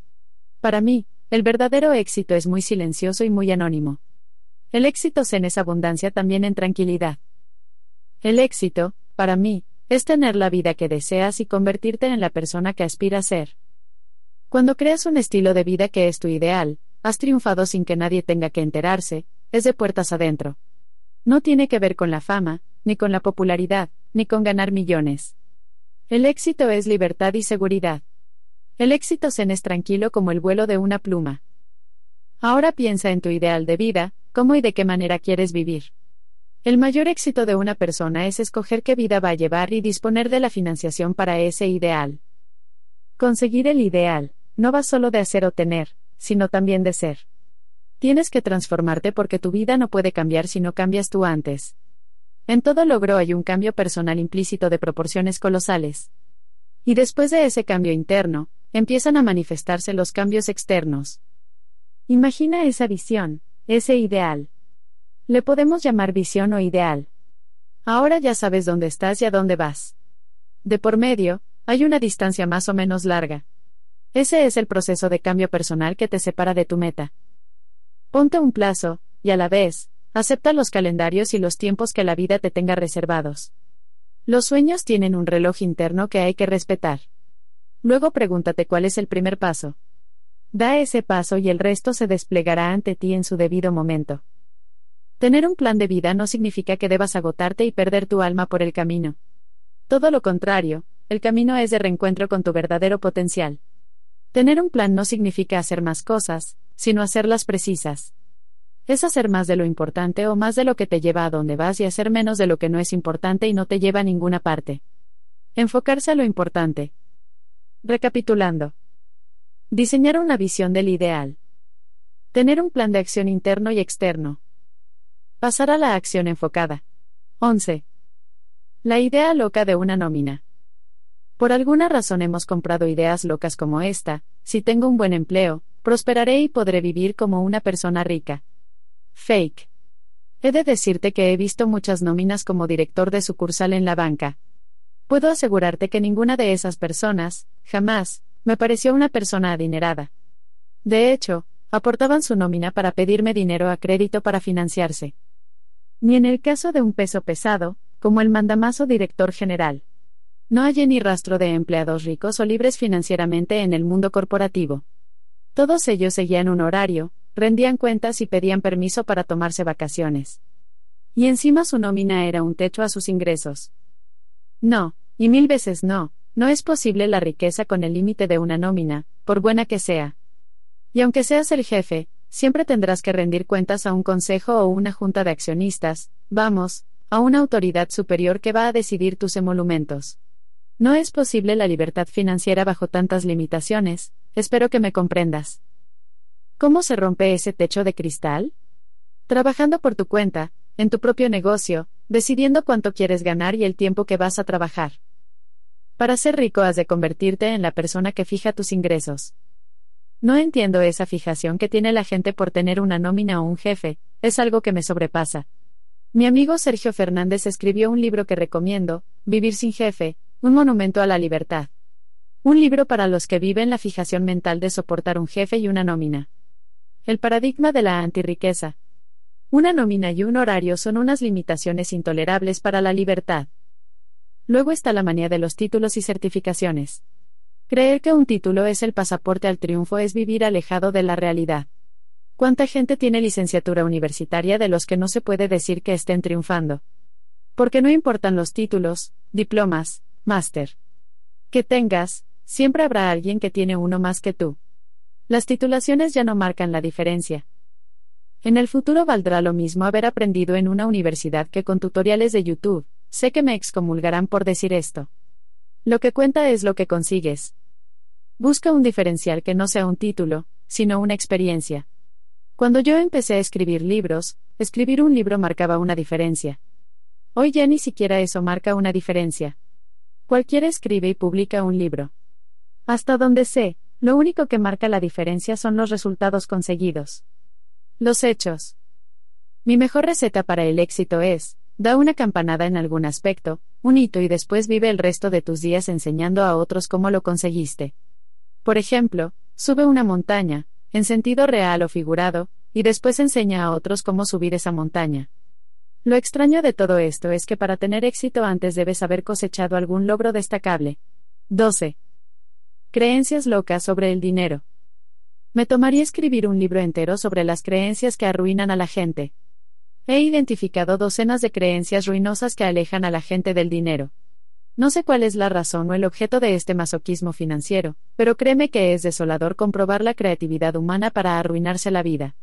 Para mí, el verdadero éxito es muy silencioso y muy anónimo. El éxito zen es abundancia también en tranquilidad. El éxito, para mí, es tener la vida que deseas y convertirte en la persona que aspira a ser. Cuando creas un estilo de vida que es tu ideal, has triunfado sin que nadie tenga que enterarse, es de puertas adentro. No tiene que ver con la fama, ni con la popularidad, ni con ganar millones. El éxito es libertad y seguridad. El éxito zen es tranquilo como el vuelo de una pluma. Ahora piensa en tu ideal de vida, cómo y de qué manera quieres vivir. El mayor éxito de una persona es escoger qué vida va a llevar y disponer de la financiación para ese ideal. Conseguir el ideal, no va solo de hacer o tener, sino también de ser. Tienes que transformarte porque tu vida no puede cambiar si no cambias tú antes. En todo logro hay un cambio personal implícito de proporciones colosales. Y después de ese cambio interno, empiezan a manifestarse los cambios externos. Imagina esa visión, ese ideal, le podemos llamar visión o ideal. Ahora ya sabes dónde estás y a dónde vas. De por medio, hay una distancia más o menos larga. Ese es el proceso de cambio personal que te separa de tu meta. Ponte un plazo, y a la vez, acepta los calendarios y los tiempos que la vida te tenga reservados. Los sueños tienen un reloj interno que hay que respetar. Luego pregúntate cuál es el primer paso. Da ese paso y el resto se desplegará ante ti en su debido momento. Tener un plan de vida no significa que debas agotarte y perder tu alma por el camino. Todo lo contrario, el camino es de reencuentro con tu verdadero potencial. Tener un plan no significa hacer más cosas, sino hacerlas precisas. Es hacer más de lo importante o más de lo que te lleva a donde vas y hacer menos de lo que no es importante y no te lleva a ninguna parte. Enfocarse a lo importante. Recapitulando. Diseñar una visión del ideal. Tener un plan de acción interno y externo. Pasar a la acción enfocada. 11. La idea loca de una nómina. Por alguna razón hemos comprado ideas locas como esta, si tengo un buen empleo, prosperaré y podré vivir como una persona rica. Fake. He de decirte que he visto muchas nóminas como director de sucursal en la banca. Puedo asegurarte que ninguna de esas personas, jamás, me pareció una persona adinerada. De hecho, aportaban su nómina para pedirme dinero a crédito para financiarse. Ni en el caso de un peso pesado, como el mandamazo director general. No hallé ni rastro de empleados ricos o libres financieramente en el mundo corporativo. Todos ellos seguían un horario, rendían cuentas y pedían permiso para tomarse vacaciones. Y encima su nómina era un techo a sus ingresos. No, y mil veces no, no es posible la riqueza con el límite de una nómina, por buena que sea. Y aunque seas el jefe, siempre tendrás que rendir cuentas a un consejo o una junta de accionistas, vamos, a una autoridad superior que va a decidir tus emolumentos. No es posible la libertad financiera bajo tantas limitaciones, espero que me comprendas. ¿Cómo se rompe ese techo de cristal? Trabajando por tu cuenta, en tu propio negocio, decidiendo cuánto quieres ganar y el tiempo que vas a trabajar. Para ser rico has de convertirte en la persona que fija tus ingresos. No entiendo esa fijación que tiene la gente por tener una nómina o un jefe, es algo que me sobrepasa. Mi amigo Sergio Fernández escribió un libro que recomiendo, Vivir sin jefe, un monumento a la libertad. Un libro para los que viven la fijación mental de soportar un jefe y una nómina. El paradigma de la antirriqueza. Una nómina y un horario son unas limitaciones intolerables para la libertad. Luego está la manía de los títulos y certificaciones. Creer que un título es el pasaporte al triunfo es vivir alejado de la realidad. ¿Cuánta gente tiene licenciatura universitaria de los que no se puede decir que estén triunfando? Porque no importan los títulos, diplomas, máster. Que tengas, siempre habrá alguien que tiene uno más que tú. Las titulaciones ya no marcan la diferencia. En el futuro valdrá lo mismo haber aprendido en una universidad que con tutoriales de YouTube, sé que me excomulgarán por decir esto. Lo que cuenta es lo que consigues. Busca un diferencial que no sea un título, sino una experiencia. Cuando yo empecé a escribir libros, escribir un libro marcaba una diferencia. Hoy ya ni siquiera eso marca una diferencia. Cualquiera escribe y publica un libro. Hasta donde sé, lo único que marca la diferencia son los resultados conseguidos. Los hechos. Mi mejor receta para el éxito es, da una campanada en algún aspecto, un hito y después vive el resto de tus días enseñando a otros cómo lo conseguiste. Por ejemplo, sube una montaña, en sentido real o figurado, y después enseña a otros cómo subir esa montaña. Lo extraño de todo esto es que para tener éxito antes debes haber cosechado algún logro destacable. 12. Creencias locas sobre el dinero. Me tomaría escribir un libro entero sobre las creencias que arruinan a la gente. He identificado docenas de creencias ruinosas que alejan a la gente del dinero. No sé cuál es la razón o el objeto de este masoquismo financiero, pero créeme que es desolador comprobar la creatividad humana para arruinarse la vida.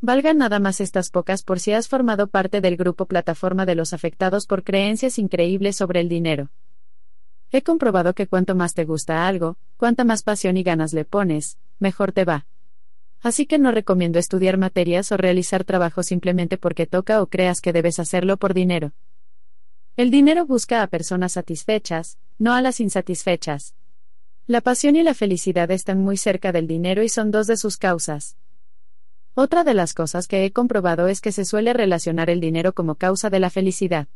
Valgan nada más estas pocas por si has formado parte del grupo plataforma de los afectados por creencias increíbles sobre el dinero. He comprobado que cuanto más te gusta algo, cuanta más pasión y ganas le pones, mejor te va. Así que no recomiendo estudiar materias o realizar trabajo simplemente porque toca o creas que debes hacerlo por dinero. El dinero busca a personas satisfechas, no a las insatisfechas. La pasión y la felicidad están muy cerca del dinero y son dos de sus causas. Otra de las cosas que he comprobado es que se suele relacionar el dinero como causa de la felicidad.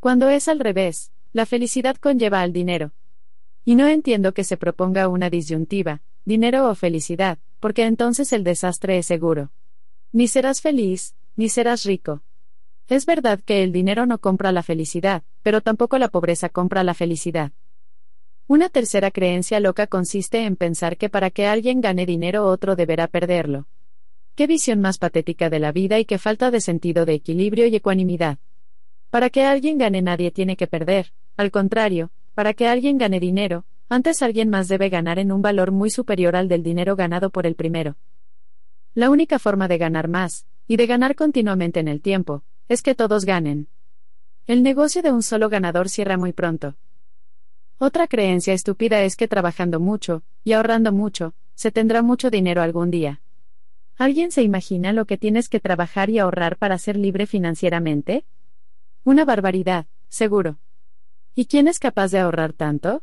Cuando es al revés, la felicidad conlleva al dinero. Y no entiendo que se proponga una disyuntiva, dinero o felicidad, porque entonces el desastre es seguro. Ni serás feliz, ni serás rico. Es verdad que el dinero no compra la felicidad, pero tampoco la pobreza compra la felicidad. Una tercera creencia loca consiste en pensar que para que alguien gane dinero otro deberá perderlo. Qué visión más patética de la vida y qué falta de sentido de equilibrio y ecuanimidad. Para que alguien gane nadie tiene que perder, al contrario, para que alguien gane dinero, antes alguien más debe ganar en un valor muy superior al del dinero ganado por el primero. La única forma de ganar más, y de ganar continuamente en el tiempo, es que todos ganen. El negocio de un solo ganador cierra muy pronto. Otra creencia estúpida es que trabajando mucho, y ahorrando mucho, se tendrá mucho dinero algún día. ¿Alguien se imagina lo que tienes que trabajar y ahorrar para ser libre financieramente? Una barbaridad, seguro. ¿Y quién es capaz de ahorrar tanto?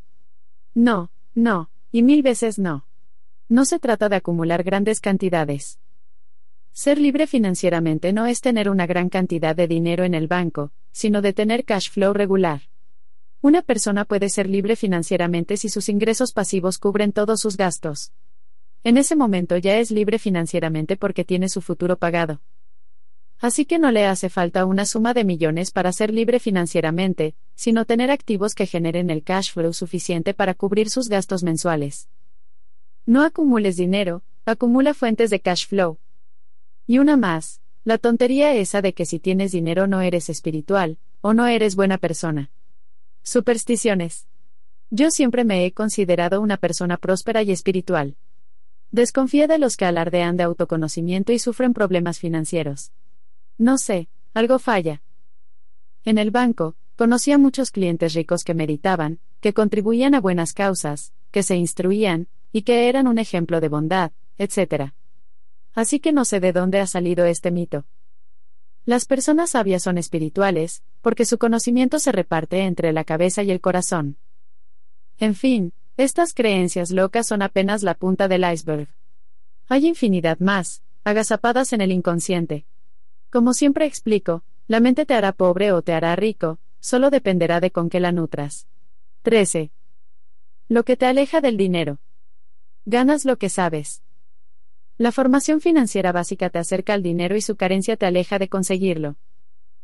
No, no, y mil veces no. No se trata de acumular grandes cantidades. Ser libre financieramente no es tener una gran cantidad de dinero en el banco, sino de tener cash flow regular. Una persona puede ser libre financieramente si sus ingresos pasivos cubren todos sus gastos. En ese momento ya es libre financieramente porque tiene su futuro pagado. Así que no le hace falta una suma de millones para ser libre financieramente, sino tener activos que generen el cash flow suficiente para cubrir sus gastos mensuales. No acumules dinero, acumula fuentes de cash flow. Y una más, la tontería esa de que si tienes dinero no eres espiritual, o no eres buena persona. Supersticiones. Yo siempre me he considerado una persona próspera y espiritual. Desconfía de los que alardean de autoconocimiento y sufren problemas financieros. No sé, algo falla. En el banco, conocí a muchos clientes ricos que meditaban, que contribuían a buenas causas, que se instruían, y que eran un ejemplo de bondad, etc. Así que no sé de dónde ha salido este mito. Las personas sabias son espirituales, porque su conocimiento se reparte entre la cabeza y el corazón. En fin, estas creencias locas son apenas la punta del iceberg. Hay infinidad más, agazapadas en el inconsciente. Como siempre explico, la mente te hará pobre o te hará rico, solo dependerá de con qué la nutras. 13. Lo que te aleja del dinero. Ganas lo que sabes. La formación financiera básica te acerca al dinero y su carencia te aleja de conseguirlo.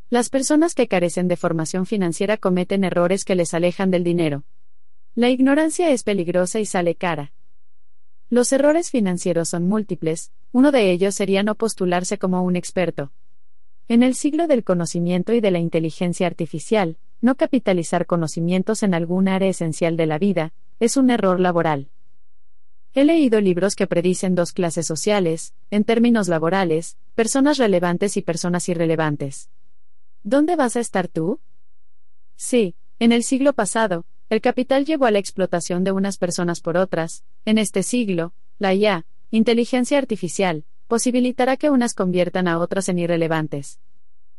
Las personas que carecen de formación financiera cometen errores que les alejan del dinero. La ignorancia es peligrosa y sale cara. Los errores financieros son múltiples, uno de ellos sería no postularse como un experto. En el siglo del conocimiento y de la inteligencia artificial, no capitalizar conocimientos en algún área esencial de la vida, es un error laboral. He leído libros que predicen dos clases sociales, en términos laborales, personas relevantes y personas irrelevantes. ¿Dónde vas a estar tú? Sí, en el siglo pasado, el capital llevó a la explotación de unas personas por otras, en este siglo, la IA, inteligencia artificial, posibilitará que unas conviertan a otras en irrelevantes.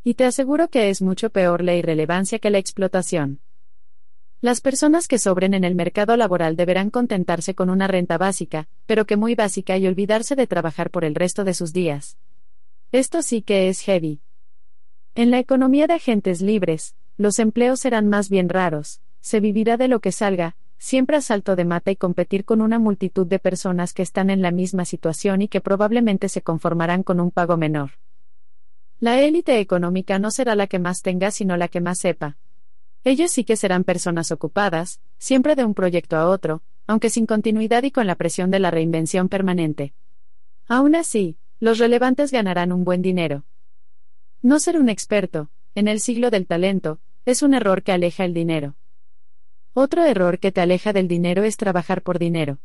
Y te aseguro que es mucho peor la irrelevancia que la explotación. Las personas que sobren en el mercado laboral deberán contentarse con una renta básica, pero que muy básica y olvidarse de trabajar por el resto de sus días. Esto sí que es heavy. En la economía de agentes libres, los empleos serán más bien raros, se vivirá de lo que salga, siempre a salto de mata y competir con una multitud de personas que están en la misma situación y que probablemente se conformarán con un pago menor. La élite económica no será la que más tenga sino la que más sepa. Ellos sí que serán personas ocupadas, siempre de un proyecto a otro, aunque sin continuidad y con la presión de la reinvención permanente. Aún así, los relevantes ganarán un buen dinero. No ser un experto, en el siglo del talento, es un error que aleja el dinero. Otro error que te aleja del dinero es trabajar por dinero.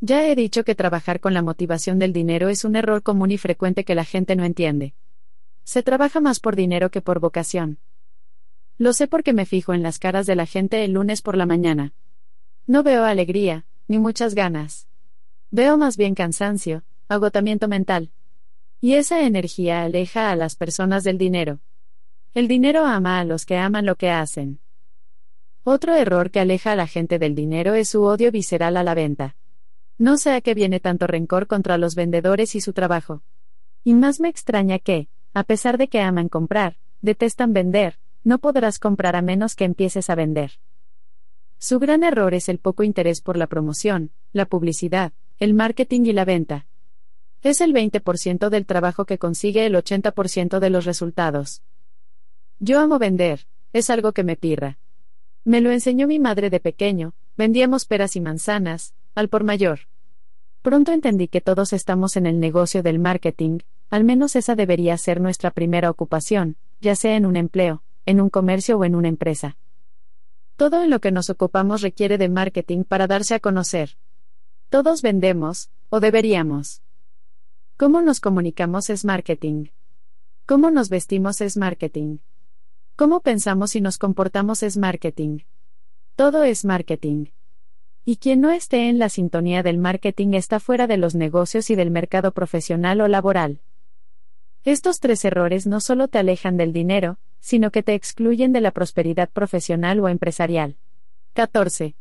Ya he dicho que trabajar con la motivación del dinero es un error común y frecuente que la gente no entiende. Se trabaja más por dinero que por vocación. Lo sé porque me fijo en las caras de la gente el lunes por la mañana. No veo alegría, ni muchas ganas. Veo más bien cansancio, agotamiento mental. Y esa energía aleja a las personas del dinero. El dinero ama a los que aman lo que hacen. Otro error que aleja a la gente del dinero es su odio visceral a la venta. No sé a qué viene tanto rencor contra los vendedores y su trabajo. Y más me extraña que, a pesar de que aman comprar, detestan vender, no podrás comprar a menos que empieces a vender. Su gran error es el poco interés por la promoción, la publicidad, el marketing y la venta. Es el 20% del trabajo que consigue el 80% de los resultados. Yo amo vender, es algo que me pirra. Me lo enseñó mi madre de pequeño, vendíamos peras y manzanas, al por mayor. Pronto entendí que todos estamos en el negocio del marketing, al menos esa debería ser nuestra primera ocupación, ya sea en un empleo, en un comercio o en una empresa. Todo en lo que nos ocupamos requiere de marketing para darse a conocer. Todos vendemos, o deberíamos. Cómo nos comunicamos es marketing. Cómo nos vestimos es marketing. Cómo pensamos y nos comportamos es marketing. Todo es marketing. Y quien no esté en la sintonía del marketing está fuera de los negocios y del mercado profesional o laboral. Estos tres errores no solo te alejan del dinero, sino que te excluyen de la prosperidad profesional o empresarial. 14.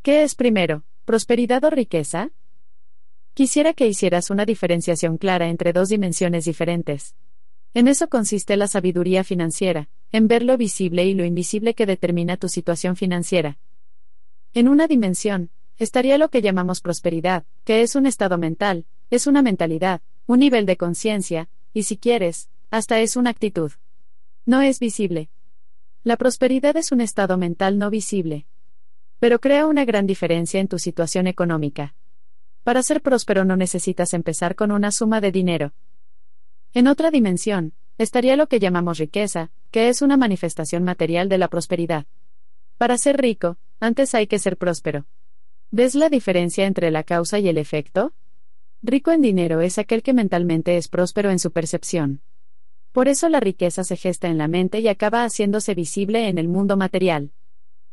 ¿Qué es primero, prosperidad o riqueza? Quisiera que hicieras una diferenciación clara entre dos dimensiones diferentes. En eso consiste la sabiduría financiera, en ver lo visible y lo invisible que determina tu situación financiera. En una dimensión, estaría lo que llamamos prosperidad, que es un estado mental, es una mentalidad, un nivel de conciencia, y si quieres, hasta es una actitud. No es visible. La prosperidad es un estado mental no visible. Pero crea una gran diferencia en tu situación económica. Para ser próspero no necesitas empezar con una suma de dinero. En otra dimensión, estaría lo que llamamos riqueza, que es una manifestación material de la prosperidad. Para ser rico, antes hay que ser próspero. ¿Ves la diferencia entre la causa y el efecto? Rico en dinero es aquel que mentalmente es próspero en su percepción. Por eso la riqueza se gesta en la mente y acaba haciéndose visible en el mundo material.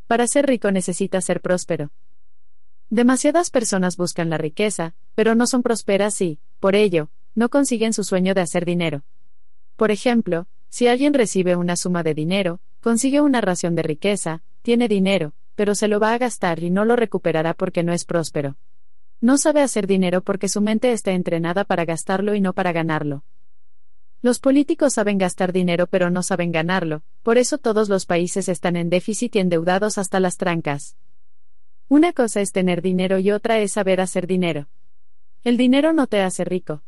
Para ser rico necesita ser próspero. Demasiadas personas buscan la riqueza, pero no son prósperas y, por ello, no consiguen su sueño de hacer dinero. Por ejemplo, si alguien recibe una suma de dinero, consigue una ración de riqueza, tiene dinero, pero se lo va a gastar y no lo recuperará porque no es próspero. No sabe hacer dinero porque su mente está entrenada para gastarlo y no para ganarlo. Los políticos saben gastar dinero pero no saben ganarlo, por eso todos los países están en déficit y endeudados hasta las trancas. Una cosa es tener dinero y otra es saber hacer dinero. El dinero no te hace rico,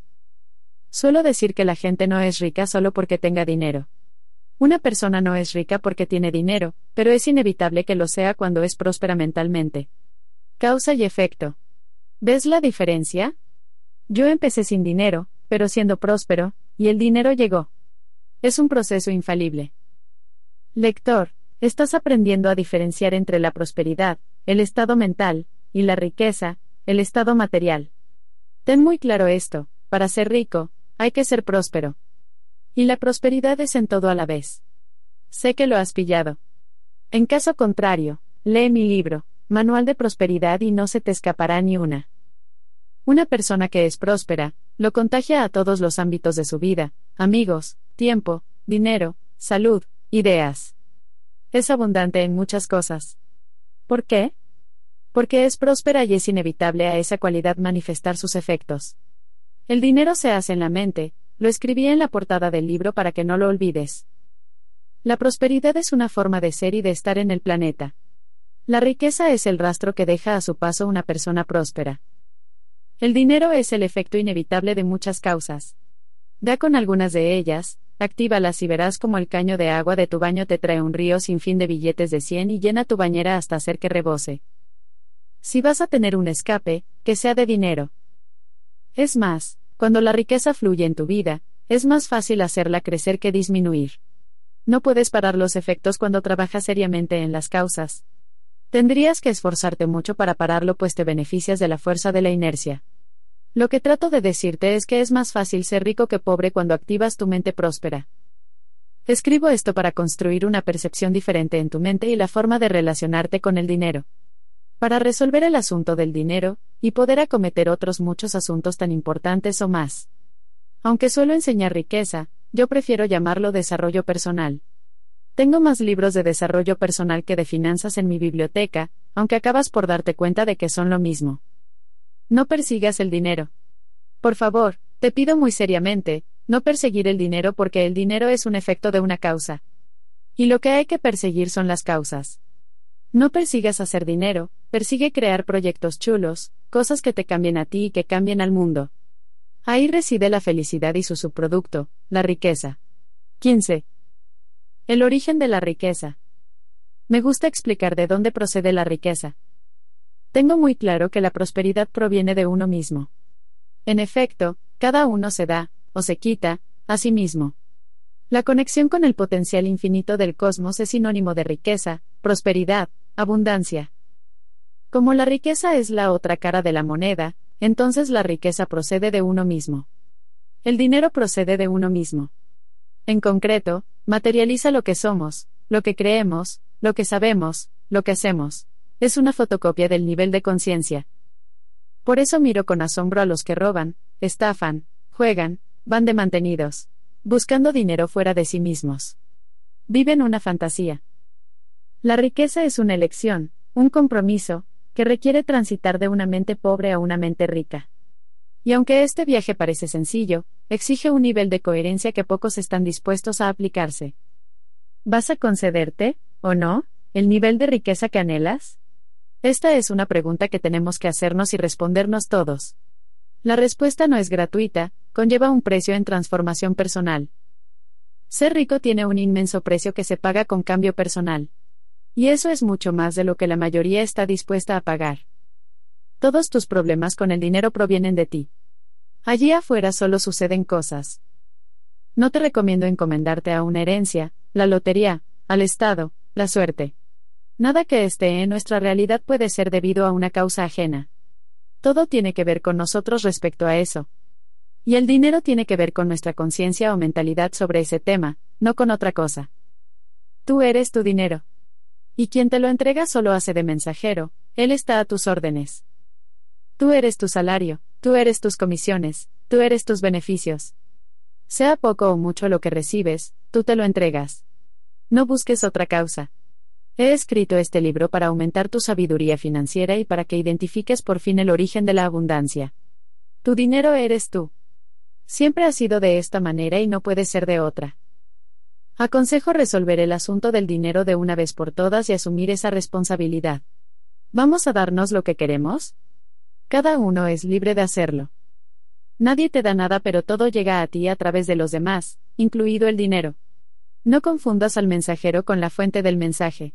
Suelo decir que la gente no es rica solo porque tenga dinero. Una persona no es rica porque tiene dinero, pero es inevitable que lo sea cuando es próspera mentalmente. Causa y efecto. ¿Ves la diferencia? Yo empecé sin dinero, pero siendo próspero, y el dinero llegó. Es un proceso infalible. Lector, estás aprendiendo a diferenciar entre la prosperidad, el estado mental, y la riqueza, el estado material. Ten muy claro esto, para ser rico, hay que ser próspero. Y la prosperidad es en todo a la vez. Sé que lo has pillado. En caso contrario, lee mi libro, Manual de Prosperidad y no se te escapará ni una. Una persona que es próspera, lo contagia a todos los ámbitos de su vida, amigos, tiempo, dinero, salud, ideas. Es abundante en muchas cosas. ¿Por qué? Porque es próspera y es inevitable a esa cualidad manifestar sus efectos. El dinero se hace en la mente, lo escribí en la portada del libro para que no lo olvides. La prosperidad es una forma de ser y de estar en el planeta. La riqueza es el rastro que deja a su paso una persona próspera. El dinero es el efecto inevitable de muchas causas. Da con algunas de ellas, actívalas y verás como el caño de agua de tu baño te trae un río sin fin de billetes de 100 y llena tu bañera hasta hacer que rebose. Si vas a tener un escape, que sea de dinero. Es más, cuando la riqueza fluye en tu vida, es más fácil hacerla crecer que disminuir. No puedes parar los efectos cuando trabajas seriamente en las causas. Tendrías que esforzarte mucho para pararlo pues te beneficias de la fuerza de la inercia. Lo que trato de decirte es que es más fácil ser rico que pobre cuando activas tu mente próspera. Escribo esto para construir una percepción diferente en tu mente y la forma de relacionarte con el dinero para resolver el asunto del dinero, y poder acometer otros muchos asuntos tan importantes o más. Aunque suelo enseñar riqueza, yo prefiero llamarlo desarrollo personal. Tengo más libros de desarrollo personal que de finanzas en mi biblioteca, aunque acabas por darte cuenta de que son lo mismo. No persigas el dinero. Por favor, te pido muy seriamente, no perseguir el dinero porque el dinero es un efecto de una causa. Y lo que hay que perseguir son las causas. No persigas hacer dinero, persigue crear proyectos chulos, cosas que te cambien a ti y que cambien al mundo. Ahí reside la felicidad y su subproducto, la riqueza. 15. El origen de la riqueza. Me gusta explicar de dónde procede la riqueza. Tengo muy claro que la prosperidad proviene de uno mismo. En efecto, cada uno se da, o se quita, a sí mismo. La conexión con el potencial infinito del cosmos es sinónimo de riqueza, prosperidad, abundancia. Como la riqueza es la otra cara de la moneda, entonces la riqueza procede de uno mismo. El dinero procede de uno mismo. En concreto, materializa lo que somos, lo que creemos, lo que sabemos, lo que hacemos. Es una fotocopia del nivel de conciencia. Por eso miro con asombro a los que roban, estafan, juegan, van de mantenidos buscando dinero fuera de sí mismos. Viven una fantasía. La riqueza es una elección, un compromiso, que requiere transitar de una mente pobre a una mente rica. Y aunque este viaje parece sencillo, exige un nivel de coherencia que pocos están dispuestos a aplicarse. ¿Vas a concederte, o no, el nivel de riqueza que anhelas? Esta es una pregunta que tenemos que hacernos y respondernos todos. La respuesta no es gratuita, conlleva un precio en transformación personal. Ser rico tiene un inmenso precio que se paga con cambio personal. Y eso es mucho más de lo que la mayoría está dispuesta a pagar. Todos tus problemas con el dinero provienen de ti. Allí afuera solo suceden cosas. No te recomiendo encomendarte a una herencia, la lotería, al Estado, la suerte. Nada que esté en nuestra realidad puede ser debido a una causa ajena. Todo tiene que ver con nosotros respecto a eso. Y el dinero tiene que ver con nuestra conciencia o mentalidad sobre ese tema, no con otra cosa. Tú eres tu dinero. Y quien te lo entrega solo hace de mensajero, él está a tus órdenes. Tú eres tu salario, tú eres tus comisiones, tú eres tus beneficios. Sea poco o mucho lo que recibes, tú te lo entregas. No busques otra causa. He escrito este libro para aumentar tu sabiduría financiera y para que identifiques por fin el origen de la abundancia. Tu dinero eres tú. Siempre ha sido de esta manera y no puede ser de otra. Aconsejo resolver el asunto del dinero de una vez por todas y asumir esa responsabilidad. ¿Vamos a darnos lo que queremos? Cada uno es libre de hacerlo. Nadie te da nada pero todo llega a ti a través de los demás, incluido el dinero. No confundas al mensajero con la fuente del mensaje.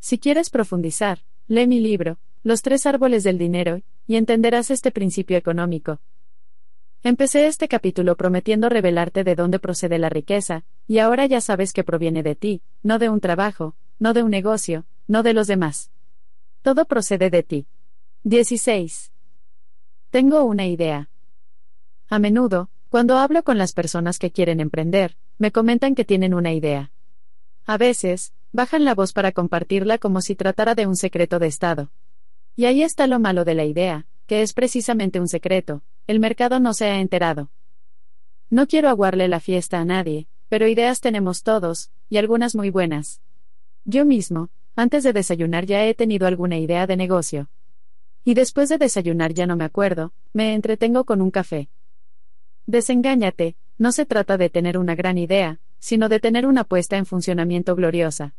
Si quieres profundizar, lee mi libro, Los tres árboles del dinero, y entenderás este principio económico, Empecé este capítulo prometiendo revelarte de dónde procede la riqueza, y ahora ya sabes que proviene de ti, no de un trabajo, no de un negocio, no de los demás. Todo procede de ti. 16. Tengo una idea. A menudo, cuando hablo con las personas que quieren emprender, me comentan que tienen una idea. A veces, bajan la voz para compartirla como si tratara de un secreto de Estado. Y ahí está lo malo de la idea, que es precisamente un secreto, el mercado no se ha enterado. No quiero aguarle la fiesta a nadie, pero ideas tenemos todos, y algunas muy buenas. Yo mismo, antes de desayunar ya he tenido alguna idea de negocio. Y después de desayunar ya no me acuerdo, me entretengo con un café. Desengáñate, no se trata de tener una gran idea, sino de tener una puesta en funcionamiento gloriosa.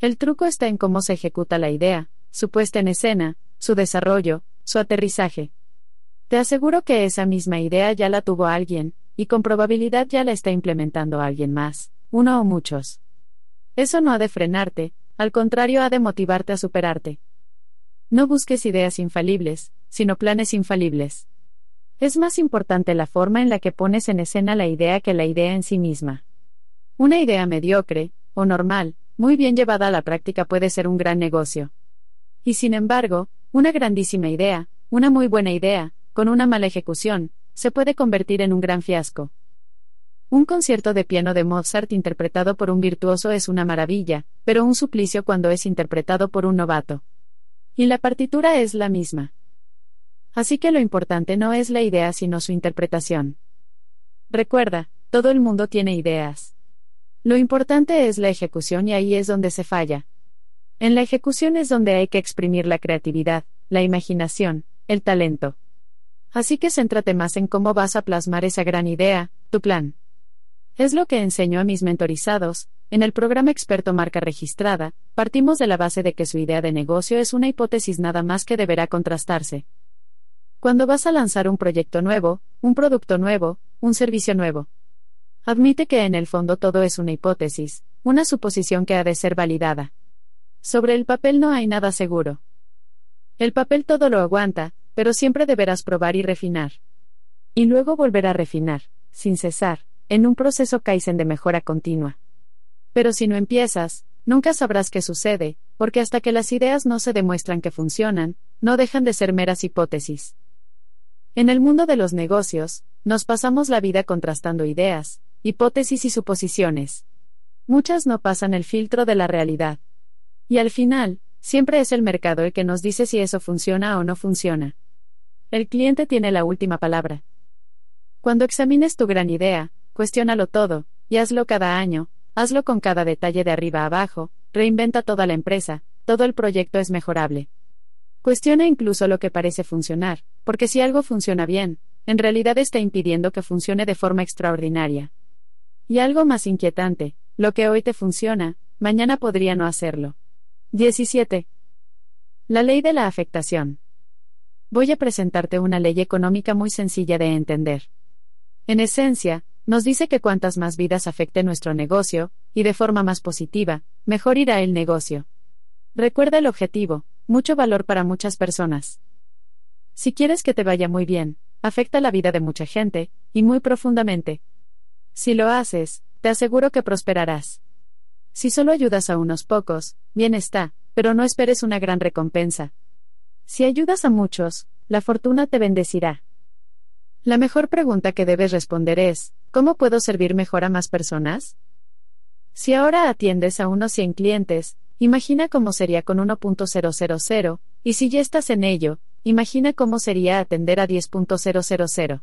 El truco está en cómo se ejecuta la idea, su puesta en escena, su desarrollo, su aterrizaje. Te aseguro que esa misma idea ya la tuvo alguien, y con probabilidad ya la está implementando alguien más, uno o muchos. Eso no ha de frenarte, al contrario ha de motivarte a superarte. No busques ideas infalibles, sino planes infalibles. Es más importante la forma en la que pones en escena la idea que la idea en sí misma. Una idea mediocre, o normal, muy bien llevada a la práctica puede ser un gran negocio. Y sin embargo, una grandísima idea, una muy buena idea, con una mala ejecución, se puede convertir en un gran fiasco. Un concierto de piano de Mozart interpretado por un virtuoso es una maravilla, pero un suplicio cuando es interpretado por un novato. Y la partitura es la misma. Así que lo importante no es la idea sino su interpretación. Recuerda, todo el mundo tiene ideas. Lo importante es la ejecución y ahí es donde se falla. En la ejecución es donde hay que exprimir la creatividad, la imaginación, el talento. Así que céntrate más en cómo vas a plasmar esa gran idea, tu plan. Es lo que enseño a mis mentorizados, en el programa Experto Marca Registrada, partimos de la base de que su idea de negocio es una hipótesis nada más que deberá contrastarse. Cuando vas a lanzar un proyecto nuevo, un producto nuevo, un servicio nuevo. Admite que en el fondo todo es una hipótesis, una suposición que ha de ser validada. Sobre el papel no hay nada seguro. El papel todo lo aguanta, pero siempre deberás probar y refinar. Y luego volver a refinar, sin cesar, en un proceso Kaizen de mejora continua. Pero si no empiezas, nunca sabrás qué sucede, porque hasta que las ideas no se demuestran que funcionan, no dejan de ser meras hipótesis. En el mundo de los negocios, nos pasamos la vida contrastando ideas, hipótesis y suposiciones. Muchas no pasan el filtro de la realidad. Y al final, siempre es el mercado el que nos dice si eso funciona o no funciona. El cliente tiene la última palabra. Cuando examines tu gran idea, cuestiónalo todo, y hazlo cada año, hazlo con cada detalle de arriba a abajo, reinventa toda la empresa, todo el proyecto es mejorable. Cuestiona incluso lo que parece funcionar, porque si algo funciona bien, en realidad está impidiendo que funcione de forma extraordinaria. Y algo más inquietante, lo que hoy te funciona, mañana podría no hacerlo. 17. La ley de la afectación. Voy a presentarte una ley económica muy sencilla de entender. En esencia, nos dice que cuantas más vidas afecte nuestro negocio, y de forma más positiva, mejor irá el negocio. Recuerda el objetivo, mucho valor para muchas personas. Si quieres que te vaya muy bien, afecta la vida de mucha gente, y muy profundamente. Si lo haces, te aseguro que prosperarás. Si solo ayudas a unos pocos, bien está, pero no esperes una gran recompensa, si ayudas a muchos, la fortuna te bendecirá. La mejor pregunta que debes responder es, ¿cómo puedo servir mejor a más personas? Si ahora atiendes a unos 100 clientes, imagina cómo sería con 1.000, y si ya estás en ello, imagina cómo sería atender a 10.000.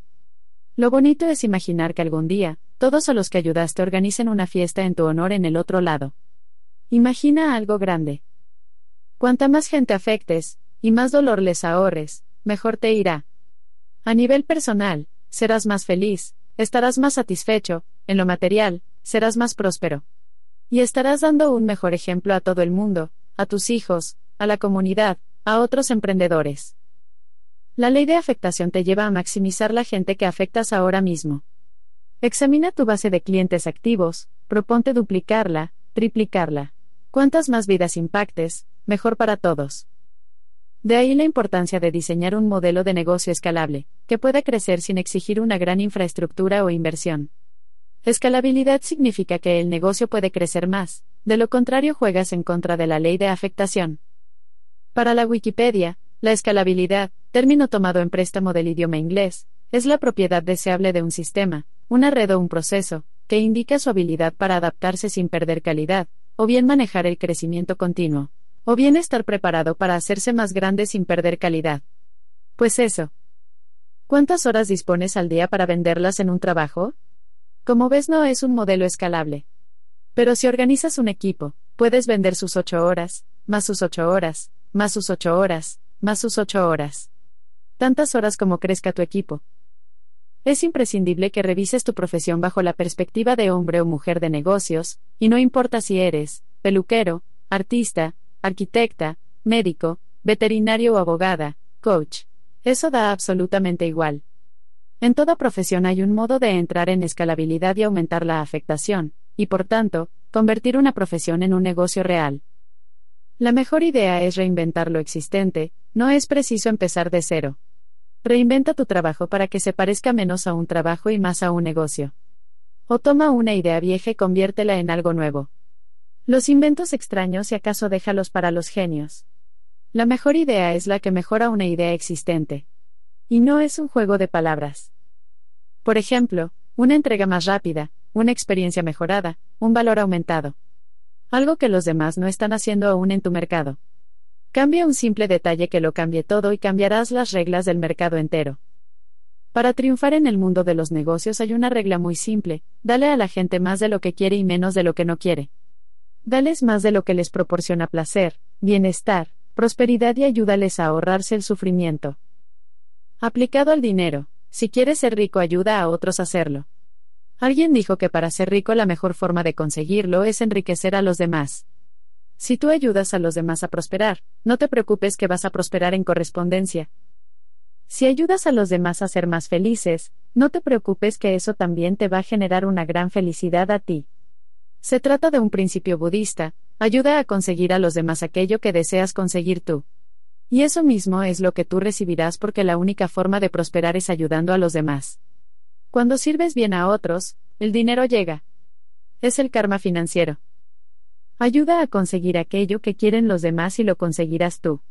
Lo bonito es imaginar que algún día, todos a los que ayudaste organicen una fiesta en tu honor en el otro lado. Imagina algo grande. Cuanta más gente afectes, y más dolor les ahorres, mejor te irá. A nivel personal, serás más feliz, estarás más satisfecho, en lo material, serás más próspero. Y estarás dando un mejor ejemplo a todo el mundo, a tus hijos, a la comunidad, a otros emprendedores. La ley de afectación te lleva a maximizar la gente que afectas ahora mismo. Examina tu base de clientes activos, proponte duplicarla, triplicarla. Cuantas más vidas impactes, mejor para todos. De ahí la importancia de diseñar un modelo de negocio escalable, que pueda crecer sin exigir una gran infraestructura o inversión. Escalabilidad significa que el negocio puede crecer más, de lo contrario juegas en contra de la ley de afectación. Para la Wikipedia, la escalabilidad, término tomado en préstamo del idioma inglés, es la propiedad deseable de un sistema, una red o un proceso, que indica su habilidad para adaptarse sin perder calidad, o bien manejar el crecimiento continuo o bien estar preparado para hacerse más grande sin perder calidad. Pues eso. ¿Cuántas horas dispones al día para venderlas en un trabajo? Como ves, no es un modelo escalable. Pero si organizas un equipo, puedes vender sus ocho horas, más sus ocho horas, más sus ocho horas, más sus ocho horas. Tantas horas como crezca tu equipo. Es imprescindible que revises tu profesión bajo la perspectiva de hombre o mujer de negocios, y no importa si eres, peluquero, artista, arquitecta, médico, veterinario o abogada, coach. Eso da absolutamente igual. En toda profesión hay un modo de entrar en escalabilidad y aumentar la afectación, y por tanto, convertir una profesión en un negocio real. La mejor idea es reinventar lo existente, no es preciso empezar de cero. Reinventa tu trabajo para que se parezca menos a un trabajo y más a un negocio. O toma una idea vieja y conviértela en algo nuevo. Los inventos extraños y acaso déjalos para los genios. La mejor idea es la que mejora una idea existente. Y no es un juego de palabras. Por ejemplo, una entrega más rápida, una experiencia mejorada, un valor aumentado. Algo que los demás no están haciendo aún en tu mercado. Cambia un simple detalle que lo cambie todo y cambiarás las reglas del mercado entero. Para triunfar en el mundo de los negocios hay una regla muy simple, dale a la gente más de lo que quiere y menos de lo que no quiere. Dales más de lo que les proporciona placer, bienestar, prosperidad y ayúdales a ahorrarse el sufrimiento. Aplicado al dinero, si quieres ser rico ayuda a otros a hacerlo. Alguien dijo que para ser rico la mejor forma de conseguirlo es enriquecer a los demás. Si tú ayudas a los demás a prosperar, no te preocupes que vas a prosperar en correspondencia. Si ayudas a los demás a ser más felices, no te preocupes que eso también te va a generar una gran felicidad a ti. Se trata de un principio budista, ayuda a conseguir a los demás aquello que deseas conseguir tú. Y eso mismo es lo que tú recibirás porque la única forma de prosperar es ayudando a los demás. Cuando sirves bien a otros, el dinero llega. Es el karma financiero. Ayuda a conseguir aquello que quieren los demás y lo conseguirás tú.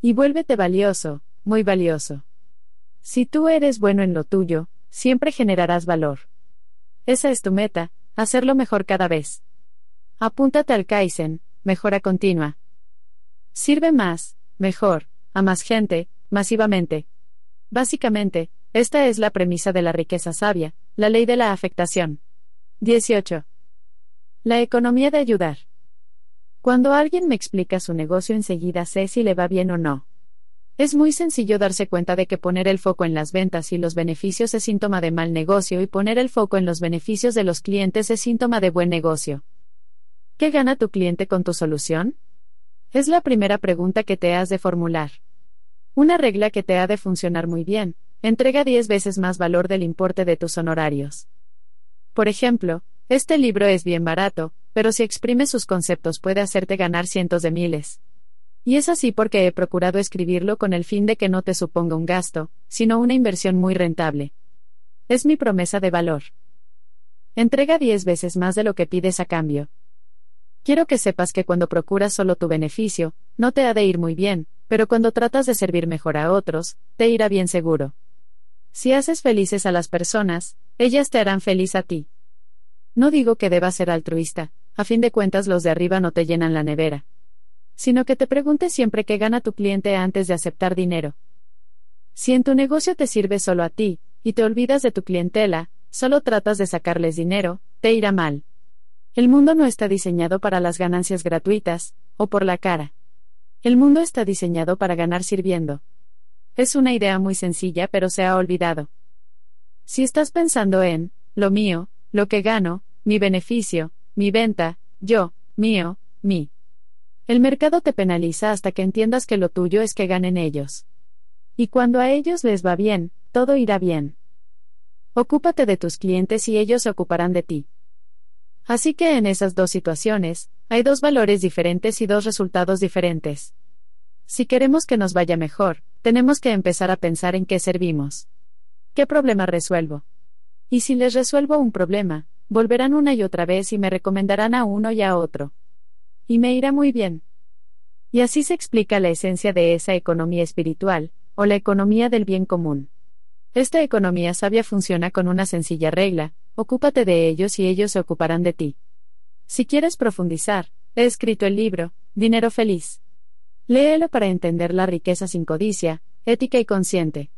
Y vuélvete valioso, muy valioso. Si tú eres bueno en lo tuyo, siempre generarás valor. Esa es tu meta, hacerlo mejor cada vez. Apúntate al Kaizen, mejora continua. Sirve más, mejor, a más gente, masivamente. Básicamente, esta es la premisa de la riqueza sabia, la ley de la afectación. 18. La economía de ayudar. Cuando alguien me explica su negocio enseguida sé si le va bien o no. Es muy sencillo darse cuenta de que poner el foco en las ventas y los beneficios es síntoma de mal negocio y poner el foco en los beneficios de los clientes es síntoma de buen negocio. ¿Qué gana tu cliente con tu solución? Es la primera pregunta que te has de formular. Una regla que te ha de funcionar muy bien, entrega 10 veces más valor del importe de tus honorarios. Por ejemplo, este libro es bien barato, pero si exprime sus conceptos puede hacerte ganar cientos de miles. Y es así porque he procurado escribirlo con el fin de que no te suponga un gasto, sino una inversión muy rentable. Es mi promesa de valor. Entrega diez veces más de lo que pides a cambio. Quiero que sepas que cuando procuras solo tu beneficio, no te ha de ir muy bien, pero cuando tratas de servir mejor a otros, te irá bien seguro. Si haces felices a las personas, ellas te harán feliz a ti. No digo que debas ser altruista, a fin de cuentas los de arriba no te llenan la nevera sino que te preguntes siempre qué gana tu cliente antes de aceptar dinero. Si en tu negocio te sirve solo a ti, y te olvidas de tu clientela, solo tratas de sacarles dinero, te irá mal. El mundo no está diseñado para las ganancias gratuitas, o por la cara. El mundo está diseñado para ganar sirviendo. Es una idea muy sencilla pero se ha olvidado. Si estás pensando en, lo mío, lo que gano, mi beneficio, mi venta, yo, mío, mi, el mercado te penaliza hasta que entiendas que lo tuyo es que ganen ellos. Y cuando a ellos les va bien, todo irá bien. Ocúpate de tus clientes y ellos se ocuparán de ti. Así que en esas dos situaciones, hay dos valores diferentes y dos resultados diferentes. Si queremos que nos vaya mejor, tenemos que empezar a pensar en qué servimos. ¿Qué problema resuelvo? Y si les resuelvo un problema, volverán una y otra vez y me recomendarán a uno y a otro y me irá muy bien. Y así se explica la esencia de esa economía espiritual, o la economía del bien común. Esta economía sabia funciona con una sencilla regla, ocúpate de ellos y ellos se ocuparán de ti. Si quieres profundizar, he escrito el libro, Dinero Feliz. Léelo para entender la riqueza sin codicia, ética y consciente.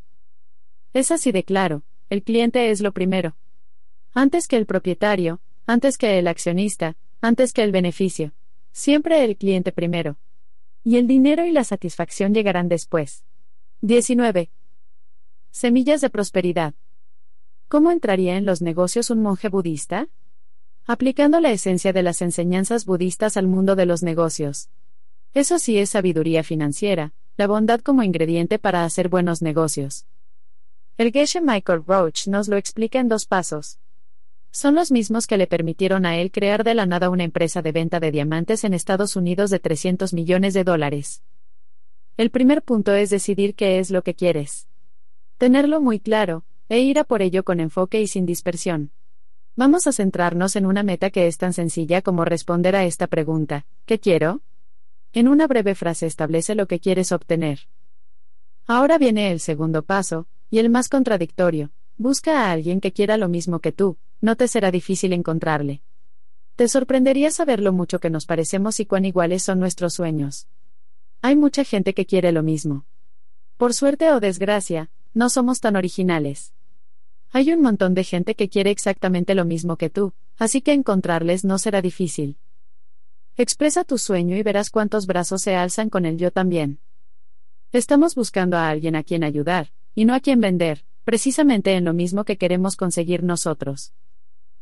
Es así de claro, el cliente es lo primero. Antes que el propietario, antes que el accionista, antes que el beneficio. Siempre el cliente primero. Y el dinero y la satisfacción llegarán después. 19. Semillas de prosperidad. ¿Cómo entraría en los negocios un monje budista? Aplicando la esencia de las enseñanzas budistas al mundo de los negocios. Eso sí es sabiduría financiera, la bondad como ingrediente para hacer buenos negocios. El Geshe Michael Roach nos lo explica en dos pasos. Son los mismos que le permitieron a él crear de la nada una empresa de venta de diamantes en Estados Unidos de 300 millones de dólares. El primer punto es decidir qué es lo que quieres. Tenerlo muy claro, e ir a por ello con enfoque y sin dispersión. Vamos a centrarnos en una meta que es tan sencilla como responder a esta pregunta, ¿qué quiero? En una breve frase establece lo que quieres obtener. Ahora viene el segundo paso, y el más contradictorio, busca a alguien que quiera lo mismo que tú, no te será difícil encontrarle. Te sorprendería saber lo mucho que nos parecemos y cuán iguales son nuestros sueños. Hay mucha gente que quiere lo mismo. Por suerte o desgracia, no somos tan originales. Hay un montón de gente que quiere exactamente lo mismo que tú, así que encontrarles no será difícil. Expresa tu sueño y verás cuántos brazos se alzan con el yo también. Estamos buscando a alguien a quien ayudar, y no a quien vender, precisamente en lo mismo que queremos conseguir nosotros.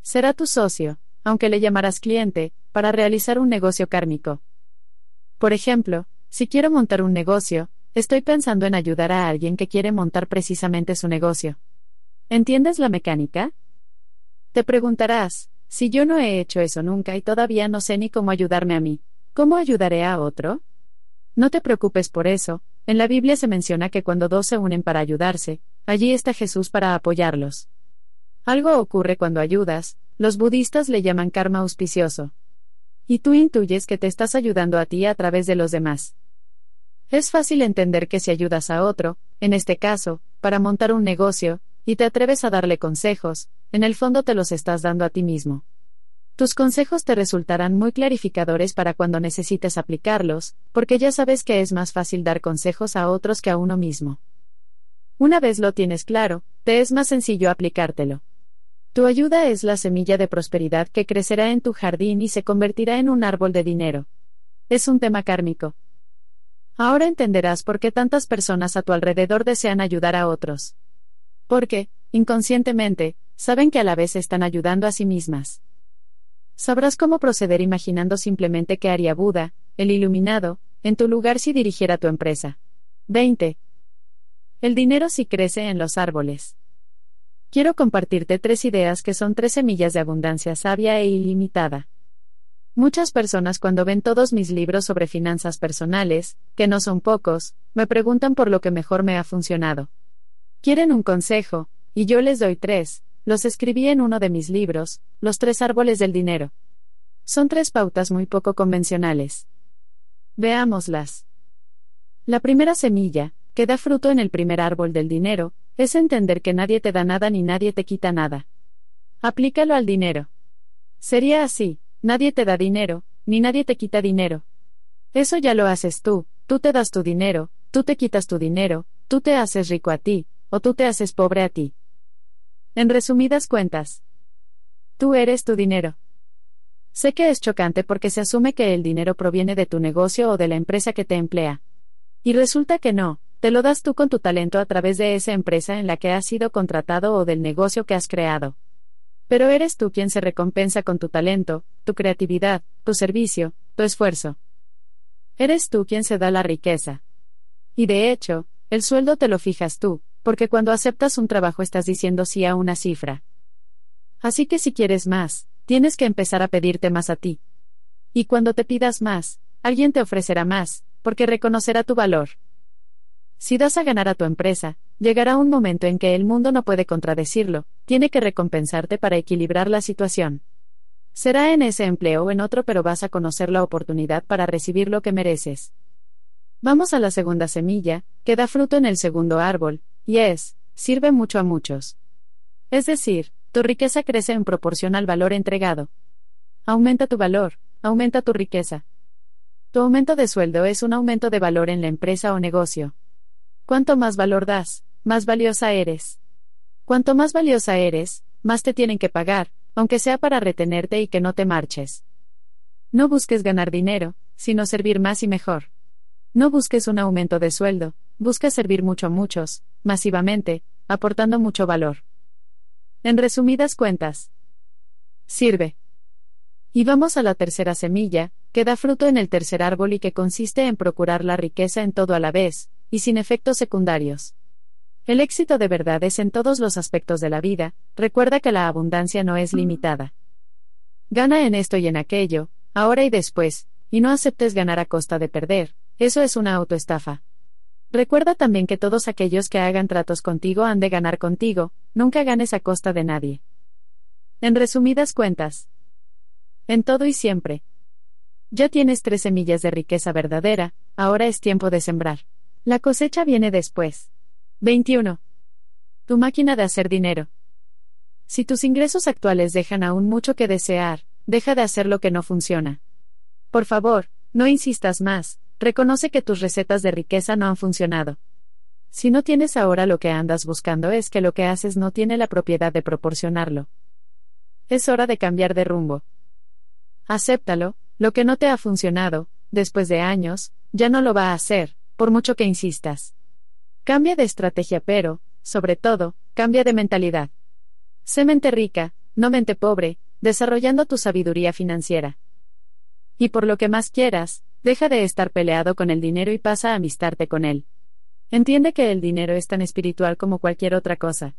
Será tu socio, aunque le llamarás cliente, para realizar un negocio kármico. Por ejemplo, si quiero montar un negocio, estoy pensando en ayudar a alguien que quiere montar precisamente su negocio. ¿Entiendes la mecánica? Te preguntarás, si yo no he hecho eso nunca y todavía no sé ni cómo ayudarme a mí, ¿cómo ayudaré a otro? No te preocupes por eso, en la Biblia se menciona que cuando dos se unen para ayudarse, allí está Jesús para apoyarlos. Algo ocurre cuando ayudas, los budistas le llaman karma auspicioso. Y tú intuyes que te estás ayudando a ti a través de los demás. Es fácil entender que si ayudas a otro, en este caso, para montar un negocio, y te atreves a darle consejos, en el fondo te los estás dando a ti mismo. Tus consejos te resultarán muy clarificadores para cuando necesites aplicarlos, porque ya sabes que es más fácil dar consejos a otros que a uno mismo. Una vez lo tienes claro, te es más sencillo aplicártelo. Tu ayuda es la semilla de prosperidad que crecerá en tu jardín y se convertirá en un árbol de dinero. Es un tema kármico. Ahora entenderás por qué tantas personas a tu alrededor desean ayudar a otros. Porque, inconscientemente, saben que a la vez están ayudando a sí mismas. Sabrás cómo proceder imaginando simplemente qué haría Buda, el iluminado, en tu lugar si dirigiera tu empresa. 20. El dinero sí crece en los árboles. Quiero compartirte tres ideas que son tres semillas de abundancia sabia e ilimitada. Muchas personas cuando ven todos mis libros sobre finanzas personales, que no son pocos, me preguntan por lo que mejor me ha funcionado. Quieren un consejo, y yo les doy tres, los escribí en uno de mis libros, Los tres árboles del dinero. Son tres pautas muy poco convencionales. Veámoslas. La primera semilla, que da fruto en el primer árbol del dinero, es entender que nadie te da nada ni nadie te quita nada. Aplícalo al dinero. Sería así, nadie te da dinero, ni nadie te quita dinero. Eso ya lo haces tú, tú te das tu dinero, tú te quitas tu dinero, tú te haces rico a ti, o tú te haces pobre a ti. En resumidas cuentas, tú eres tu dinero. Sé que es chocante porque se asume que el dinero proviene de tu negocio o de la empresa que te emplea. Y resulta que no, te lo das tú con tu talento a través de esa empresa en la que has sido contratado o del negocio que has creado. Pero eres tú quien se recompensa con tu talento, tu creatividad, tu servicio, tu esfuerzo. Eres tú quien se da la riqueza. Y de hecho, el sueldo te lo fijas tú, porque cuando aceptas un trabajo estás diciendo sí a una cifra. Así que si quieres más, tienes que empezar a pedirte más a ti. Y cuando te pidas más, alguien te ofrecerá más, porque reconocerá tu valor. Si das a ganar a tu empresa, llegará un momento en que el mundo no puede contradecirlo, tiene que recompensarte para equilibrar la situación. Será en ese empleo o en otro, pero vas a conocer la oportunidad para recibir lo que mereces. Vamos a la segunda semilla, que da fruto en el segundo árbol, y es, sirve mucho a muchos. Es decir, tu riqueza crece en proporción al valor entregado. Aumenta tu valor, aumenta tu riqueza. Tu aumento de sueldo es un aumento de valor en la empresa o negocio. Cuanto más valor das, más valiosa eres. Cuanto más valiosa eres, más te tienen que pagar, aunque sea para retenerte y que no te marches. No busques ganar dinero, sino servir más y mejor. No busques un aumento de sueldo, busca servir mucho a muchos, masivamente, aportando mucho valor. En resumidas cuentas, sirve. Y vamos a la tercera semilla, que da fruto en el tercer árbol y que consiste en procurar la riqueza en todo a la vez, y sin efectos secundarios. El éxito de verdad es en todos los aspectos de la vida, recuerda que la abundancia no es limitada. Gana en esto y en aquello, ahora y después, y no aceptes ganar a costa de perder, eso es una autoestafa. Recuerda también que todos aquellos que hagan tratos contigo han de ganar contigo, nunca ganes a costa de nadie. En resumidas cuentas. En todo y siempre. Ya tienes tres semillas de riqueza verdadera, ahora es tiempo de sembrar. La cosecha viene después. 21. Tu máquina de hacer dinero. Si tus ingresos actuales dejan aún mucho que desear, deja de hacer lo que no funciona. Por favor, no insistas más, reconoce que tus recetas de riqueza no han funcionado. Si no tienes ahora lo que andas buscando es que lo que haces no tiene la propiedad de proporcionarlo. Es hora de cambiar de rumbo. Acéptalo, lo que no te ha funcionado, después de años, ya no lo va a hacer, por mucho que insistas. Cambia de estrategia pero, sobre todo, cambia de mentalidad. Sé mente rica, no mente pobre, desarrollando tu sabiduría financiera. Y por lo que más quieras, Deja de estar peleado con el dinero y pasa a amistarte con él. Entiende que el dinero es tan espiritual como cualquier otra cosa.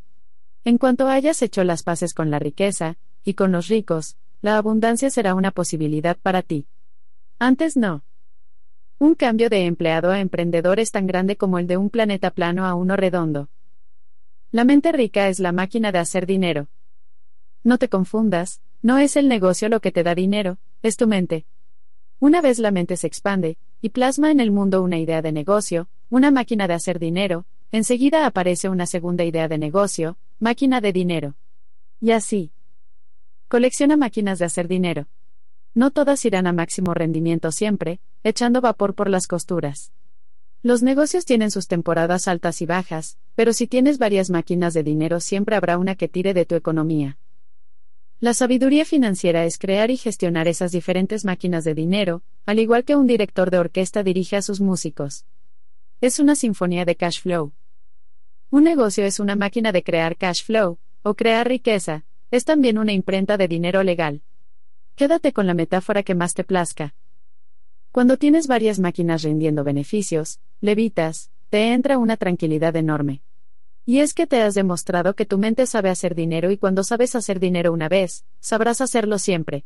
En cuanto hayas hecho las paces con la riqueza, y con los ricos, la abundancia será una posibilidad para ti. Antes no. Un cambio de empleado a emprendedor es tan grande como el de un planeta plano a uno redondo. La mente rica es la máquina de hacer dinero. No te confundas, no es el negocio lo que te da dinero, es tu mente. Una vez la mente se expande, y plasma en el mundo una idea de negocio, una máquina de hacer dinero, enseguida aparece una segunda idea de negocio, máquina de dinero. Y así. Colecciona máquinas de hacer dinero. No todas irán a máximo rendimiento siempre, echando vapor por las costuras. Los negocios tienen sus temporadas altas y bajas, pero si tienes varias máquinas de dinero siempre habrá una que tire de tu economía. La sabiduría financiera es crear y gestionar esas diferentes máquinas de dinero, al igual que un director de orquesta dirige a sus músicos. Es una sinfonía de cash flow. Un negocio es una máquina de crear cash flow, o crear riqueza, es también una imprenta de dinero legal. Quédate con la metáfora que más te plazca. Cuando tienes varias máquinas rindiendo beneficios, levitas, te entra una tranquilidad enorme. Y es que te has demostrado que tu mente sabe hacer dinero y cuando sabes hacer dinero una vez, sabrás hacerlo siempre.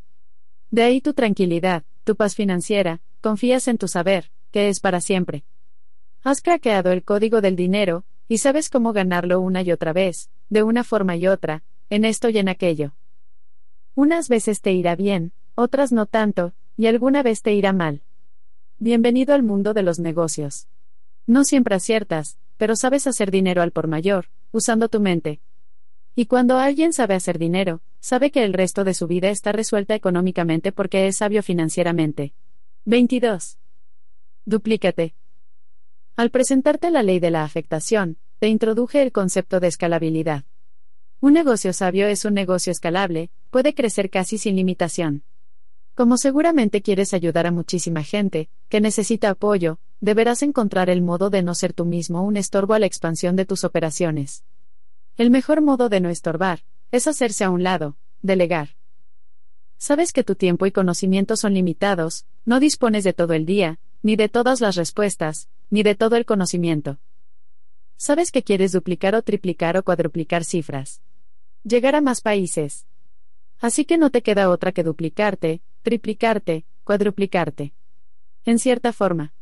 De ahí tu tranquilidad, tu paz financiera, confías en tu saber, que es para siempre. Has craqueado el código del dinero, y sabes cómo ganarlo una y otra vez, de una forma y otra, en esto y en aquello. Unas veces te irá bien, otras no tanto, y alguna vez te irá mal. Bienvenido al mundo de los negocios. No siempre aciertas, pero sabes hacer dinero al por mayor, usando tu mente. Y cuando alguien sabe hacer dinero, sabe que el resto de su vida está resuelta económicamente porque es sabio financieramente. 22. Duplícate. Al presentarte la ley de la afectación, te introduje el concepto de escalabilidad. Un negocio sabio es un negocio escalable, puede crecer casi sin limitación. Como seguramente quieres ayudar a muchísima gente, que necesita apoyo, deberás encontrar el modo de no ser tú mismo un estorbo a la expansión de tus operaciones. El mejor modo de no estorbar, es hacerse a un lado, delegar. Sabes que tu tiempo y conocimiento son limitados, no dispones de todo el día, ni de todas las respuestas, ni de todo el conocimiento. Sabes que quieres duplicar o triplicar o cuadruplicar cifras. Llegar a más países. Así que no te queda otra que duplicarte, triplicarte, cuadruplicarte. En cierta forma.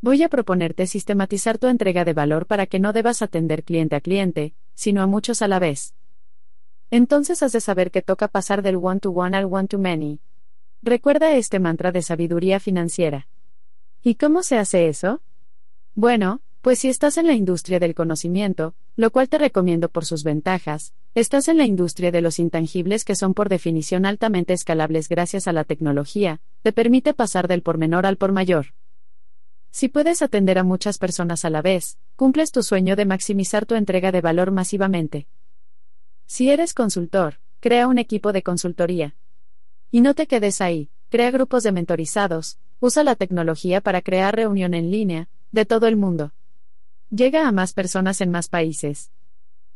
Voy a proponerte sistematizar tu entrega de valor para que no debas atender cliente a cliente, sino a muchos a la vez. Entonces has de saber que toca pasar del one-to-one al one-to-many. Recuerda este mantra de sabiduría financiera. ¿Y cómo se hace eso? Bueno, pues si estás en la industria del conocimiento, lo cual te recomiendo por sus ventajas, estás en la industria de los intangibles que son por definición altamente escalables gracias a la tecnología, te permite pasar del por menor al por mayor. Si puedes atender a muchas personas a la vez, cumples tu sueño de maximizar tu entrega de valor masivamente. Si eres consultor, crea un equipo de consultoría. Y no te quedes ahí, crea grupos de mentorizados, usa la tecnología para crear reunión en línea, de todo el mundo. Llega a más personas en más países.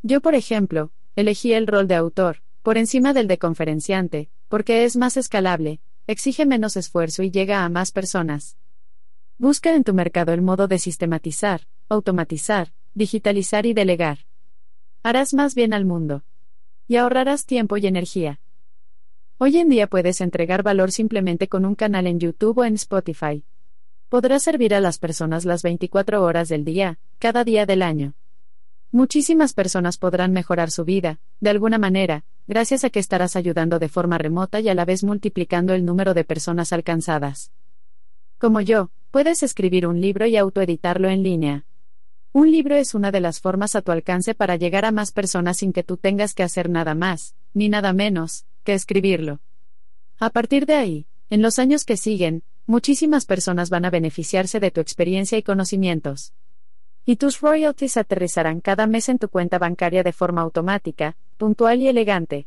Yo, por ejemplo, elegí el rol de autor, por encima del de conferenciante, porque es más escalable, exige menos esfuerzo y llega a más personas. Busca en tu mercado el modo de sistematizar, automatizar, digitalizar y delegar. Harás más bien al mundo. Y ahorrarás tiempo y energía. Hoy en día puedes entregar valor simplemente con un canal en YouTube o en Spotify podrá servir a las personas las 24 horas del día, cada día del año. Muchísimas personas podrán mejorar su vida, de alguna manera, gracias a que estarás ayudando de forma remota y a la vez multiplicando el número de personas alcanzadas. Como yo, puedes escribir un libro y autoeditarlo en línea. Un libro es una de las formas a tu alcance para llegar a más personas sin que tú tengas que hacer nada más, ni nada menos, que escribirlo. A partir de ahí, en los años que siguen, muchísimas personas van a beneficiarse de tu experiencia y conocimientos. Y tus royalties aterrizarán cada mes en tu cuenta bancaria de forma automática, puntual y elegante.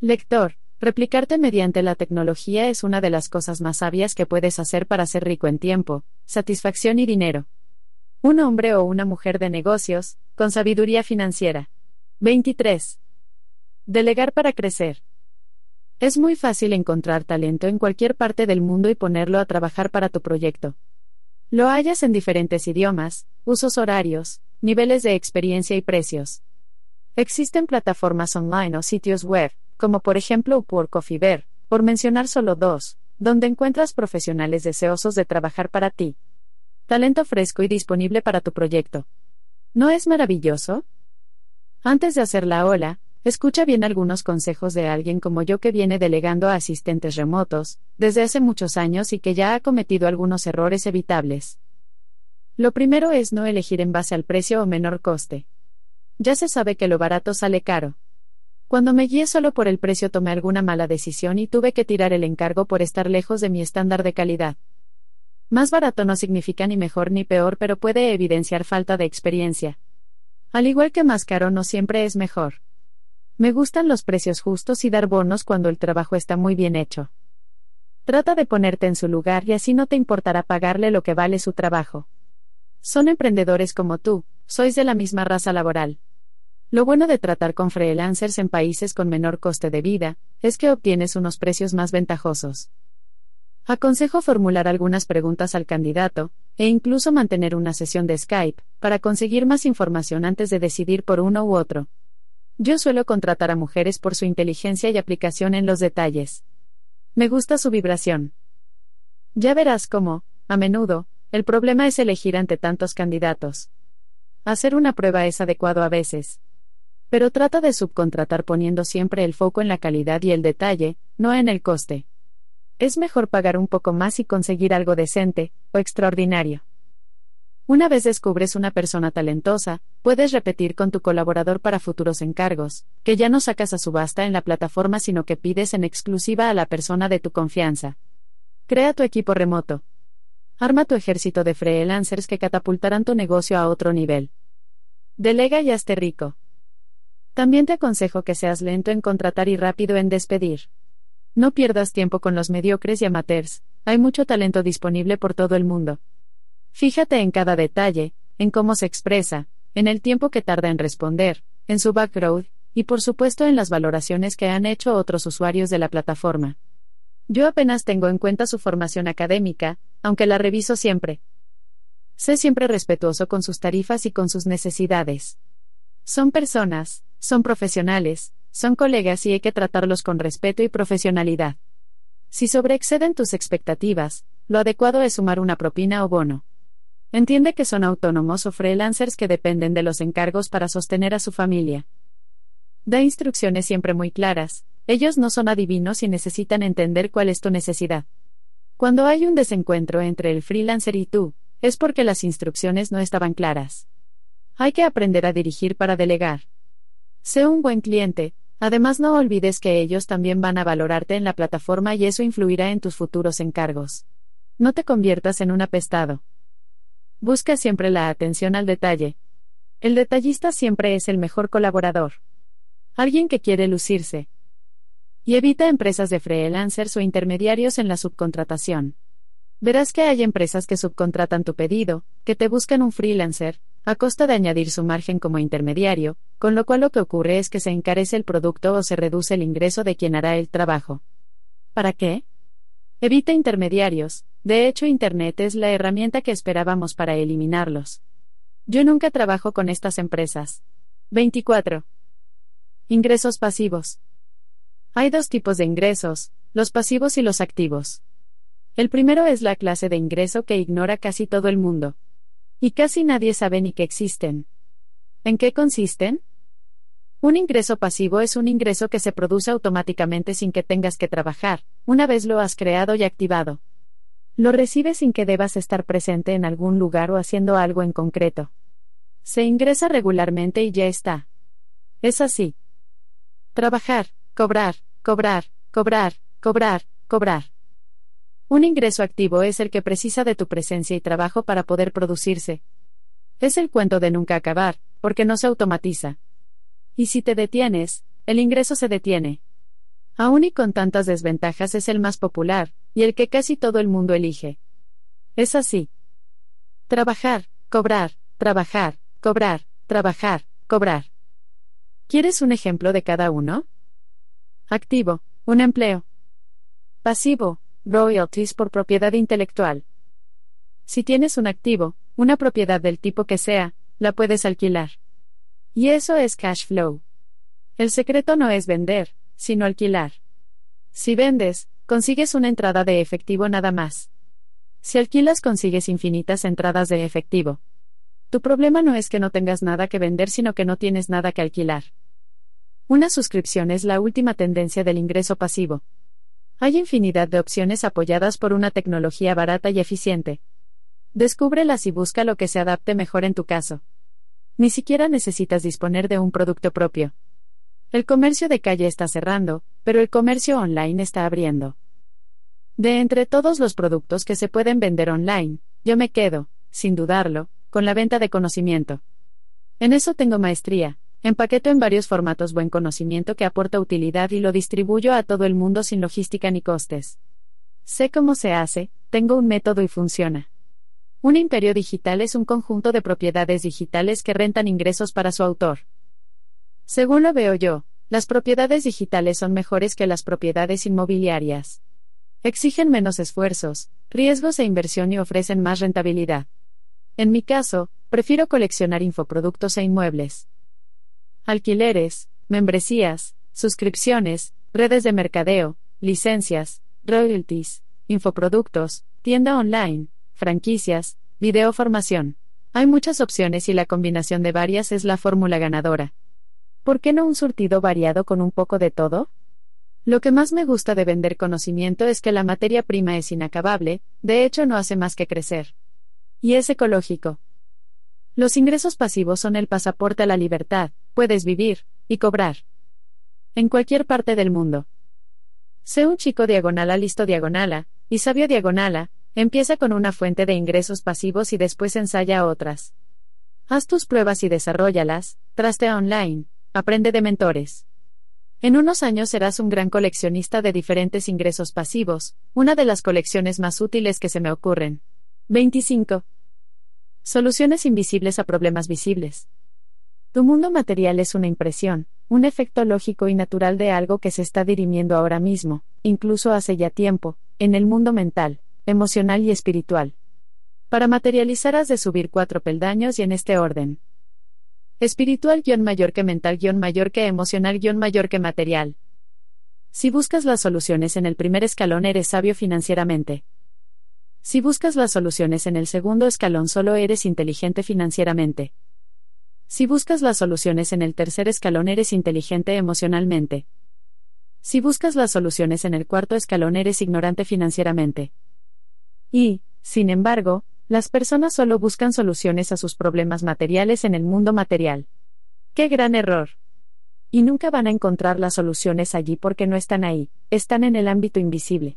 Lector, replicarte mediante la tecnología es una de las cosas más sabias que puedes hacer para ser rico en tiempo, satisfacción y dinero. Un hombre o una mujer de negocios, con sabiduría financiera. 23. Delegar para crecer. Es muy fácil encontrar talento en cualquier parte del mundo y ponerlo a trabajar para tu proyecto. Lo hallas en diferentes idiomas, usos horarios, niveles de experiencia y precios. Existen plataformas online o sitios web, como por ejemplo Upwork por mencionar solo dos, donde encuentras profesionales deseosos de trabajar para ti. Talento fresco y disponible para tu proyecto. ¿No es maravilloso? Antes de hacer la ola, escucha bien algunos consejos de alguien como yo que viene delegando a asistentes remotos, desde hace muchos años y que ya ha cometido algunos errores evitables. Lo primero es no elegir en base al precio o menor coste. Ya se sabe que lo barato sale caro. Cuando me guié solo por el precio tomé alguna mala decisión y tuve que tirar el encargo por estar lejos de mi estándar de calidad. Más barato no significa ni mejor ni peor, pero puede evidenciar falta de experiencia. Al igual que más caro no siempre es mejor. Me gustan los precios justos y dar bonos cuando el trabajo está muy bien hecho. Trata de ponerte en su lugar y así no te importará pagarle lo que vale su trabajo. Son emprendedores como tú, sois de la misma raza laboral. Lo bueno de tratar con freelancers en países con menor coste de vida, es que obtienes unos precios más ventajosos. Aconsejo formular algunas preguntas al candidato, e incluso mantener una sesión de Skype, para conseguir más información antes de decidir por uno u otro. Yo suelo contratar a mujeres por su inteligencia y aplicación en los detalles. Me gusta su vibración. Ya verás cómo, a menudo, el problema es elegir ante tantos candidatos. Hacer una prueba es adecuado a veces. Pero trata de subcontratar poniendo siempre el foco en la calidad y el detalle, no en el coste es mejor pagar un poco más y conseguir algo decente, o extraordinario. Una vez descubres una persona talentosa, puedes repetir con tu colaborador para futuros encargos, que ya no sacas a subasta en la plataforma sino que pides en exclusiva a la persona de tu confianza. Crea tu equipo remoto. Arma tu ejército de freelancers que catapultarán tu negocio a otro nivel. Delega y hazte rico. También te aconsejo que seas lento en contratar y rápido en despedir. No pierdas tiempo con los mediocres y amateurs, hay mucho talento disponible por todo el mundo. Fíjate en cada detalle, en cómo se expresa, en el tiempo que tarda en responder, en su background, y por supuesto en las valoraciones que han hecho otros usuarios de la plataforma. Yo apenas tengo en cuenta su formación académica, aunque la reviso siempre. Sé siempre respetuoso con sus tarifas y con sus necesidades. Son personas, son profesionales, son colegas y hay que tratarlos con respeto y profesionalidad. Si sobreexceden tus expectativas, lo adecuado es sumar una propina o bono. Entiende que son autónomos o freelancers que dependen de los encargos para sostener a su familia. Da instrucciones siempre muy claras, ellos no son adivinos y necesitan entender cuál es tu necesidad. Cuando hay un desencuentro entre el freelancer y tú, es porque las instrucciones no estaban claras. Hay que aprender a dirigir para delegar. Sé un buen cliente, Además no olvides que ellos también van a valorarte en la plataforma y eso influirá en tus futuros encargos. No te conviertas en un apestado. Busca siempre la atención al detalle. El detallista siempre es el mejor colaborador. Alguien que quiere lucirse. Y evita empresas de freelancers o intermediarios en la subcontratación. Verás que hay empresas que subcontratan tu pedido, que te buscan un freelancer, a costa de añadir su margen como intermediario, con lo cual lo que ocurre es que se encarece el producto o se reduce el ingreso de quien hará el trabajo. ¿Para qué? Evita intermediarios, de hecho Internet es la herramienta que esperábamos para eliminarlos. Yo nunca trabajo con estas empresas. 24. Ingresos pasivos. Hay dos tipos de ingresos, los pasivos y los activos. El primero es la clase de ingreso que ignora casi todo el mundo, y casi nadie sabe ni que existen. ¿En qué consisten? Un ingreso pasivo es un ingreso que se produce automáticamente sin que tengas que trabajar, una vez lo has creado y activado. Lo recibes sin que debas estar presente en algún lugar o haciendo algo en concreto. Se ingresa regularmente y ya está. Es así. Trabajar, cobrar, cobrar, cobrar, cobrar, cobrar. Un ingreso activo es el que precisa de tu presencia y trabajo para poder producirse. Es el cuento de nunca acabar, porque no se automatiza. Y si te detienes, el ingreso se detiene. Aún y con tantas desventajas es el más popular, y el que casi todo el mundo elige. Es así. Trabajar, cobrar, trabajar, cobrar, trabajar, cobrar. ¿Quieres un ejemplo de cada uno? Activo, un empleo. Pasivo, royalties por propiedad intelectual. Si tienes un activo, una propiedad del tipo que sea, la puedes alquilar. Y eso es cash flow. El secreto no es vender, sino alquilar. Si vendes, consigues una entrada de efectivo nada más. Si alquilas consigues infinitas entradas de efectivo. Tu problema no es que no tengas nada que vender, sino que no tienes nada que alquilar. Una suscripción es la última tendencia del ingreso pasivo. Hay infinidad de opciones apoyadas por una tecnología barata y eficiente. Descúbrelas y busca lo que se adapte mejor en tu caso. Ni siquiera necesitas disponer de un producto propio. El comercio de calle está cerrando, pero el comercio online está abriendo. De entre todos los productos que se pueden vender online, yo me quedo, sin dudarlo, con la venta de conocimiento. En eso tengo maestría, empaqueto en varios formatos buen conocimiento que aporta utilidad y lo distribuyo a todo el mundo sin logística ni costes. Sé cómo se hace, tengo un método y funciona. Un imperio digital es un conjunto de propiedades digitales que rentan ingresos para su autor. Según lo veo yo, las propiedades digitales son mejores que las propiedades inmobiliarias. Exigen menos esfuerzos, riesgos e inversión y ofrecen más rentabilidad. En mi caso, prefiero coleccionar infoproductos e inmuebles. Alquileres, membresías, suscripciones, redes de mercadeo, licencias, royalties, infoproductos, tienda online, franquicias, videoformación. Hay muchas opciones y la combinación de varias es la fórmula ganadora. ¿Por qué no un surtido variado con un poco de todo? Lo que más me gusta de vender conocimiento es que la materia prima es inacabable, de hecho no hace más que crecer. Y es ecológico. Los ingresos pasivos son el pasaporte a la libertad, puedes vivir, y cobrar. En cualquier parte del mundo. Sé un chico diagonala listo diagonala, y sabio diagonala, empieza con una fuente de ingresos pasivos y después ensaya otras. Haz tus pruebas y desarrollalas, trastea online, aprende de mentores. En unos años serás un gran coleccionista de diferentes ingresos pasivos, una de las colecciones más útiles que se me ocurren. 25. Soluciones invisibles a problemas visibles. Tu mundo material es una impresión, un efecto lógico y natural de algo que se está dirimiendo ahora mismo, incluso hace ya tiempo, en el mundo mental, emocional y espiritual. Para materializar has de subir cuatro peldaños y en este orden. Espiritual mayor que mental mayor que emocional mayor que material. Si buscas las soluciones en el primer escalón eres sabio financieramente. Si buscas las soluciones en el segundo escalón solo eres inteligente financieramente. Si buscas las soluciones en el tercer escalón eres inteligente emocionalmente. Si buscas las soluciones en el cuarto escalón eres ignorante financieramente. Y, sin embargo, las personas solo buscan soluciones a sus problemas materiales en el mundo material. ¡Qué gran error! Y nunca van a encontrar las soluciones allí porque no están ahí, están en el ámbito invisible.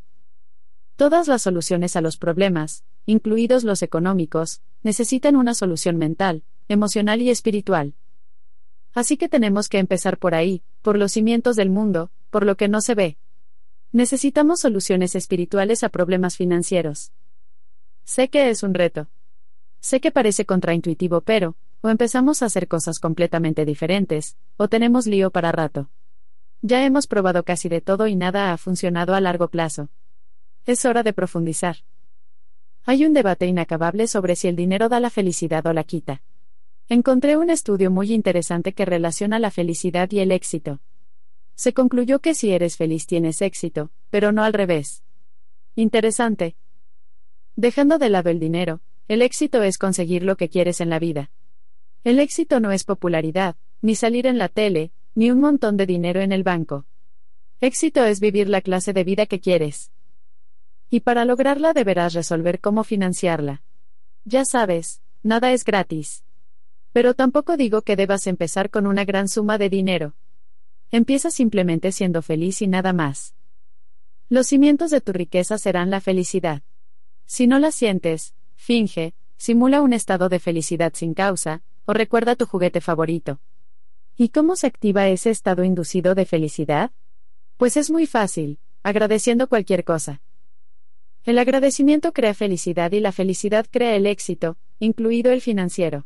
Todas las soluciones a los problemas, incluidos los económicos, necesitan una solución mental, emocional y espiritual. Así que tenemos que empezar por ahí, por los cimientos del mundo, por lo que no se ve. Necesitamos soluciones espirituales a problemas financieros. Sé que es un reto. Sé que parece contraintuitivo, pero, o empezamos a hacer cosas completamente diferentes, o tenemos lío para rato. Ya hemos probado casi de todo y nada ha funcionado a largo plazo. Es hora de profundizar. Hay un debate inacabable sobre si el dinero da la felicidad o la quita. Encontré un estudio muy interesante que relaciona la felicidad y el éxito. Se concluyó que si eres feliz tienes éxito, pero no al revés. Interesante. Dejando de lado el dinero, el éxito es conseguir lo que quieres en la vida. El éxito no es popularidad, ni salir en la tele, ni un montón de dinero en el banco. Éxito es vivir la clase de vida que quieres. Y para lograrla deberás resolver cómo financiarla. Ya sabes, nada es gratis. Pero tampoco digo que debas empezar con una gran suma de dinero. Empieza simplemente siendo feliz y nada más. Los cimientos de tu riqueza serán la felicidad. Si no la sientes, finge, simula un estado de felicidad sin causa, o recuerda tu juguete favorito. ¿Y cómo se activa ese estado inducido de felicidad? Pues es muy fácil, agradeciendo cualquier cosa. El agradecimiento crea felicidad y la felicidad crea el éxito, incluido el financiero.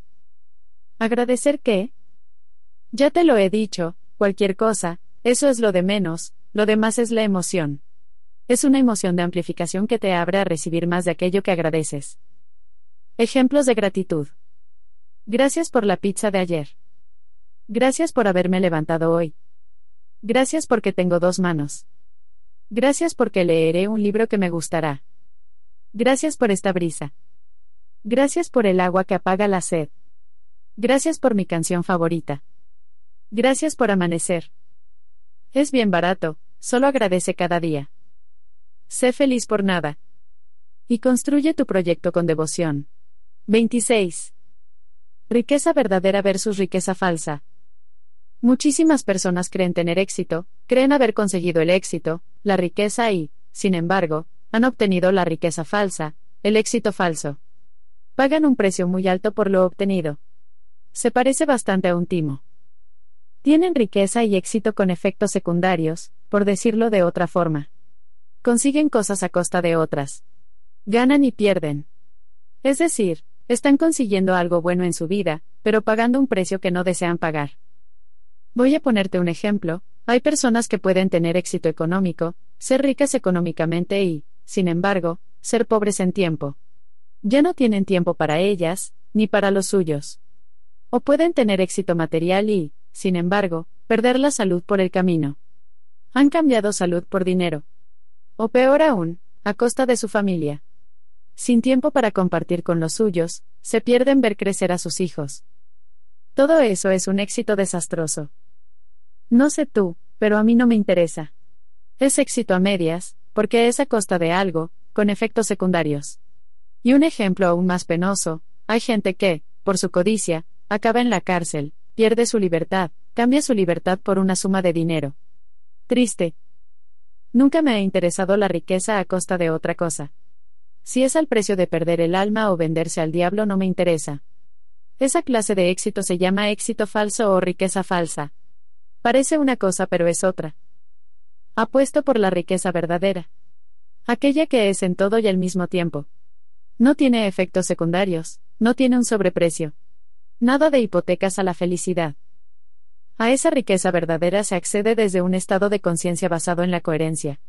¿Agradecer qué? Ya te lo he dicho, cualquier cosa, eso es lo de menos, lo demás es la emoción. Es una emoción de amplificación que te abre a recibir más de aquello que agradeces. Ejemplos de gratitud. Gracias por la pizza de ayer. Gracias por haberme levantado hoy. Gracias porque tengo dos manos. Gracias porque leeré un libro que me gustará. Gracias por esta brisa. Gracias por el agua que apaga la sed. Gracias por mi canción favorita. Gracias por amanecer. Es bien barato, solo agradece cada día. Sé feliz por nada. Y construye tu proyecto con devoción. 26. Riqueza verdadera versus riqueza falsa. Muchísimas personas creen tener éxito, creen haber conseguido el éxito, la riqueza y, sin embargo, han obtenido la riqueza falsa, el éxito falso. Pagan un precio muy alto por lo obtenido. Se parece bastante a un timo. Tienen riqueza y éxito con efectos secundarios, por decirlo de otra forma. Consiguen cosas a costa de otras. Ganan y pierden. Es decir, están consiguiendo algo bueno en su vida, pero pagando un precio que no desean pagar. Voy a ponerte un ejemplo, hay personas que pueden tener éxito económico, ser ricas económicamente y, sin embargo, ser pobres en tiempo. Ya no tienen tiempo para ellas, ni para los suyos. O pueden tener éxito material y, sin embargo, perder la salud por el camino. Han cambiado salud por dinero. O peor aún, a costa de su familia. Sin tiempo para compartir con los suyos, se pierden ver crecer a sus hijos. Todo eso es un éxito desastroso. No sé tú, pero a mí no me interesa. Es éxito a medias, porque es a costa de algo, con efectos secundarios. Y un ejemplo aún más penoso, hay gente que, por su codicia, acaba en la cárcel, pierde su libertad, cambia su libertad por una suma de dinero. Triste. Nunca me ha interesado la riqueza a costa de otra cosa. Si es al precio de perder el alma o venderse al diablo no me interesa. Esa clase de éxito se llama éxito falso o riqueza falsa. Parece una cosa pero es otra. Apuesto por la riqueza verdadera. Aquella que es en todo y al mismo tiempo. No tiene efectos secundarios, no tiene un sobreprecio. Nada de hipotecas a la felicidad. A esa riqueza verdadera se accede desde un estado de conciencia basado en la coherencia.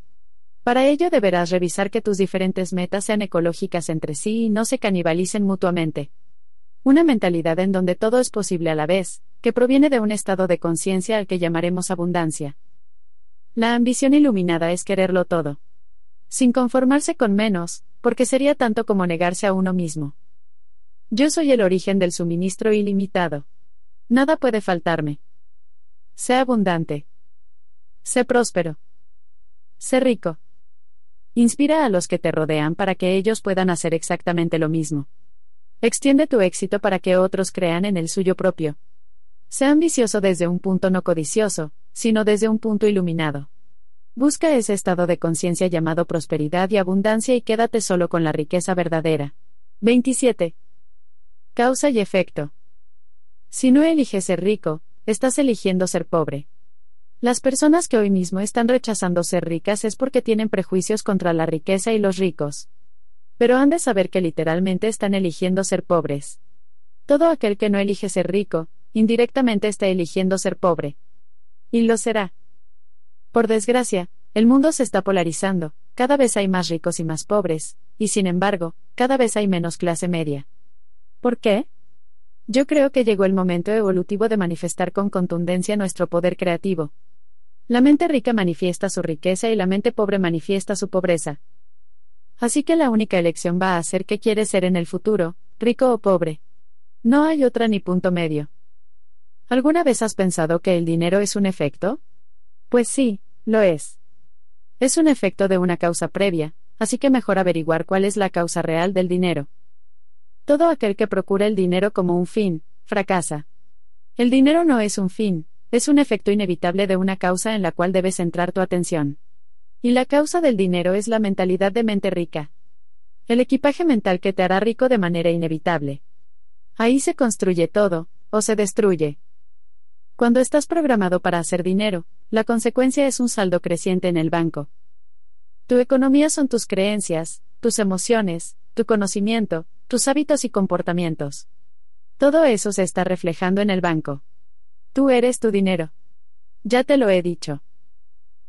Para ello deberás revisar que tus diferentes metas sean ecológicas entre sí y no se canibalicen mutuamente. Una mentalidad en donde todo es posible a la vez, que proviene de un estado de conciencia al que llamaremos abundancia. La ambición iluminada es quererlo todo. Sin conformarse con menos, porque sería tanto como negarse a uno mismo. Yo soy el origen del suministro ilimitado. Nada puede faltarme. Sé abundante. Sé próspero. Sé rico. Inspira a los que te rodean para que ellos puedan hacer exactamente lo mismo. Extiende tu éxito para que otros crean en el suyo propio. Sé ambicioso desde un punto no codicioso, sino desde un punto iluminado. Busca ese estado de conciencia llamado prosperidad y abundancia y quédate solo con la riqueza verdadera. 27. Causa y efecto. Si no eliges ser rico, estás eligiendo ser pobre. Las personas que hoy mismo están rechazando ser ricas es porque tienen prejuicios contra la riqueza y los ricos. Pero han de saber que literalmente están eligiendo ser pobres. Todo aquel que no elige ser rico, indirectamente está eligiendo ser pobre. Y lo será. Por desgracia, el mundo se está polarizando, cada vez hay más ricos y más pobres, y sin embargo, cada vez hay menos clase media. ¿Por qué? Yo creo que llegó el momento evolutivo de manifestar con contundencia nuestro poder creativo. La mente rica manifiesta su riqueza y la mente pobre manifiesta su pobreza. Así que la única elección va a ser qué quieres ser en el futuro, rico o pobre. No hay otra ni punto medio. ¿Alguna vez has pensado que el dinero es un efecto? Pues sí, lo es. Es un efecto de una causa previa, así que mejor averiguar cuál es la causa real del dinero. Todo aquel que procura el dinero como un fin, fracasa. El dinero no es un fin, es un efecto inevitable de una causa en la cual debes centrar tu atención. Y la causa del dinero es la mentalidad de mente rica. El equipaje mental que te hará rico de manera inevitable. Ahí se construye todo, o se destruye. Cuando estás programado para hacer dinero, la consecuencia es un saldo creciente en el banco. Tu economía son tus creencias, tus emociones, tu conocimiento, tus hábitos y comportamientos. Todo eso se está reflejando en el banco. Tú eres tu dinero. Ya te lo he dicho.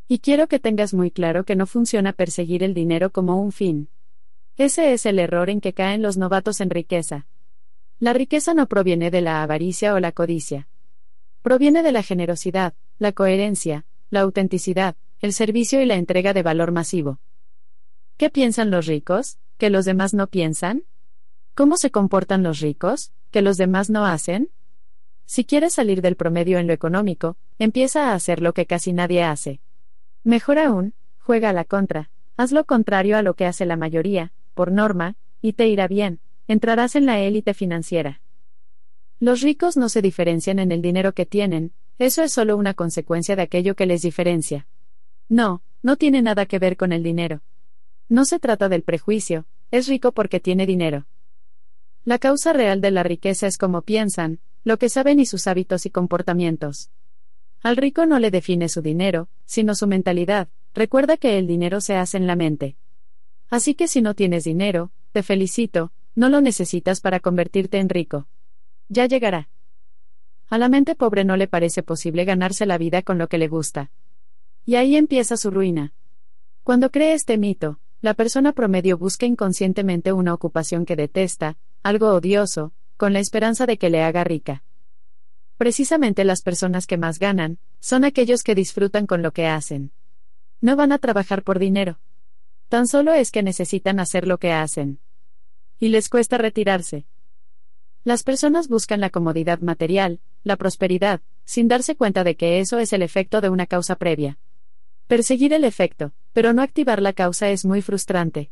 Y quiero que tengas muy claro que no funciona perseguir el dinero como un fin. Ese es el error en que caen los novatos en riqueza. La riqueza no proviene de la avaricia o la codicia. Proviene de la generosidad, la coherencia, la autenticidad, el servicio y la entrega de valor masivo. ¿Qué piensan los ricos? ¿Que los demás no piensan? ¿Cómo se comportan los ricos? ¿Que los demás no hacen? Si quieres salir del promedio en lo económico, empieza a hacer lo que casi nadie hace. Mejor aún, juega a la contra, haz lo contrario a lo que hace la mayoría, por norma, y te irá bien, entrarás en la élite financiera. Los ricos no se diferencian en el dinero que tienen, eso es solo una consecuencia de aquello que les diferencia. No, no tiene nada que ver con el dinero. No se trata del prejuicio, es rico porque tiene dinero. La causa real de la riqueza es cómo piensan, lo que saben y sus hábitos y comportamientos. Al rico no le define su dinero, sino su mentalidad, recuerda que el dinero se hace en la mente. Así que si no tienes dinero, te felicito, no lo necesitas para convertirte en rico. Ya llegará. A la mente pobre no le parece posible ganarse la vida con lo que le gusta. Y ahí empieza su ruina. Cuando cree este mito, la persona promedio busca inconscientemente una ocupación que detesta, algo odioso, con la esperanza de que le haga rica. Precisamente las personas que más ganan, son aquellos que disfrutan con lo que hacen. No van a trabajar por dinero. Tan solo es que necesitan hacer lo que hacen. Y les cuesta retirarse. Las personas buscan la comodidad material, la prosperidad, sin darse cuenta de que eso es el efecto de una causa previa. Perseguir el efecto, pero no activar la causa es muy frustrante.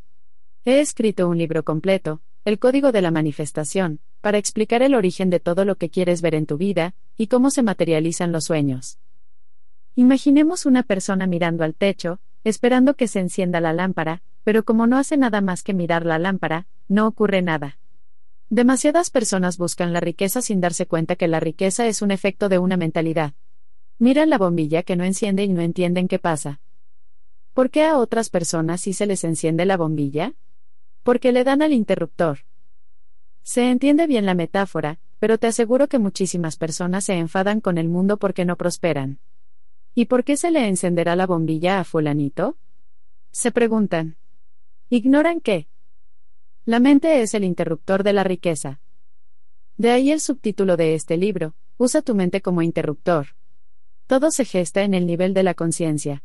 He escrito un libro completo, El Código de la Manifestación, para explicar el origen de todo lo que quieres ver en tu vida, y cómo se materializan los sueños. Imaginemos una persona mirando al techo, esperando que se encienda la lámpara, pero como no hace nada más que mirar la lámpara, no ocurre nada. Demasiadas personas buscan la riqueza sin darse cuenta que la riqueza es un efecto de una mentalidad. Miran la bombilla que no enciende y no entienden qué pasa. ¿Por qué a otras personas sí se les enciende la bombilla? Porque le dan al interruptor. Se entiende bien la metáfora, pero te aseguro que muchísimas personas se enfadan con el mundo porque no prosperan. ¿Y por qué se le encenderá la bombilla a fulanito? Se preguntan. Ignoran que la mente es el interruptor de la riqueza. De ahí el subtítulo de este libro, Usa tu mente como interruptor. Todo se gesta en el nivel de la conciencia.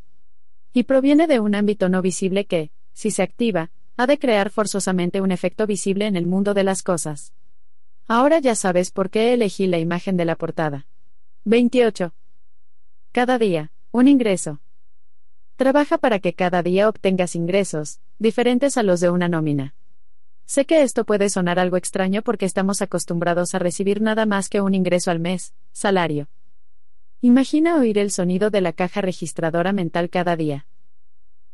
Y proviene de un ámbito no visible que, si se activa, ha de crear forzosamente un efecto visible en el mundo de las cosas. Ahora ya sabes por qué elegí la imagen de la portada. 28. Cada día, un ingreso. Trabaja para que cada día obtengas ingresos, diferentes a los de una nómina. Sé que esto puede sonar algo extraño porque estamos acostumbrados a recibir nada más que un ingreso al mes, salario. Imagina oír el sonido de la caja registradora mental cada día.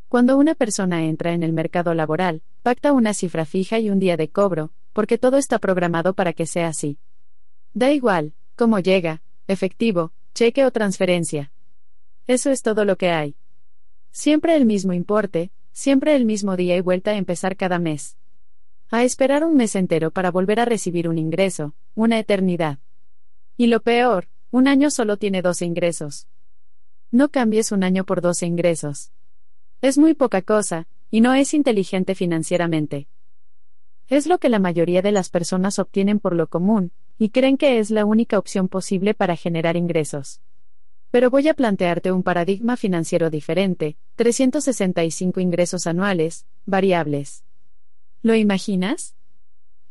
Cuando una persona entra en el mercado laboral, pacta una cifra fija y un día de cobro, porque todo está programado para que sea así. Da igual, cómo llega, efectivo, cheque o transferencia. Eso es todo lo que hay. Siempre el mismo importe, siempre el mismo día y vuelta a empezar cada mes. A esperar un mes entero para volver a recibir un ingreso, una eternidad. Y lo peor, un año solo tiene 12 ingresos. No cambies un año por 12 ingresos. Es muy poca cosa, y no es inteligente financieramente. Es lo que la mayoría de las personas obtienen por lo común, y creen que es la única opción posible para generar ingresos. Pero voy a plantearte un paradigma financiero diferente, 365 ingresos anuales, variables. ¿Lo imaginas?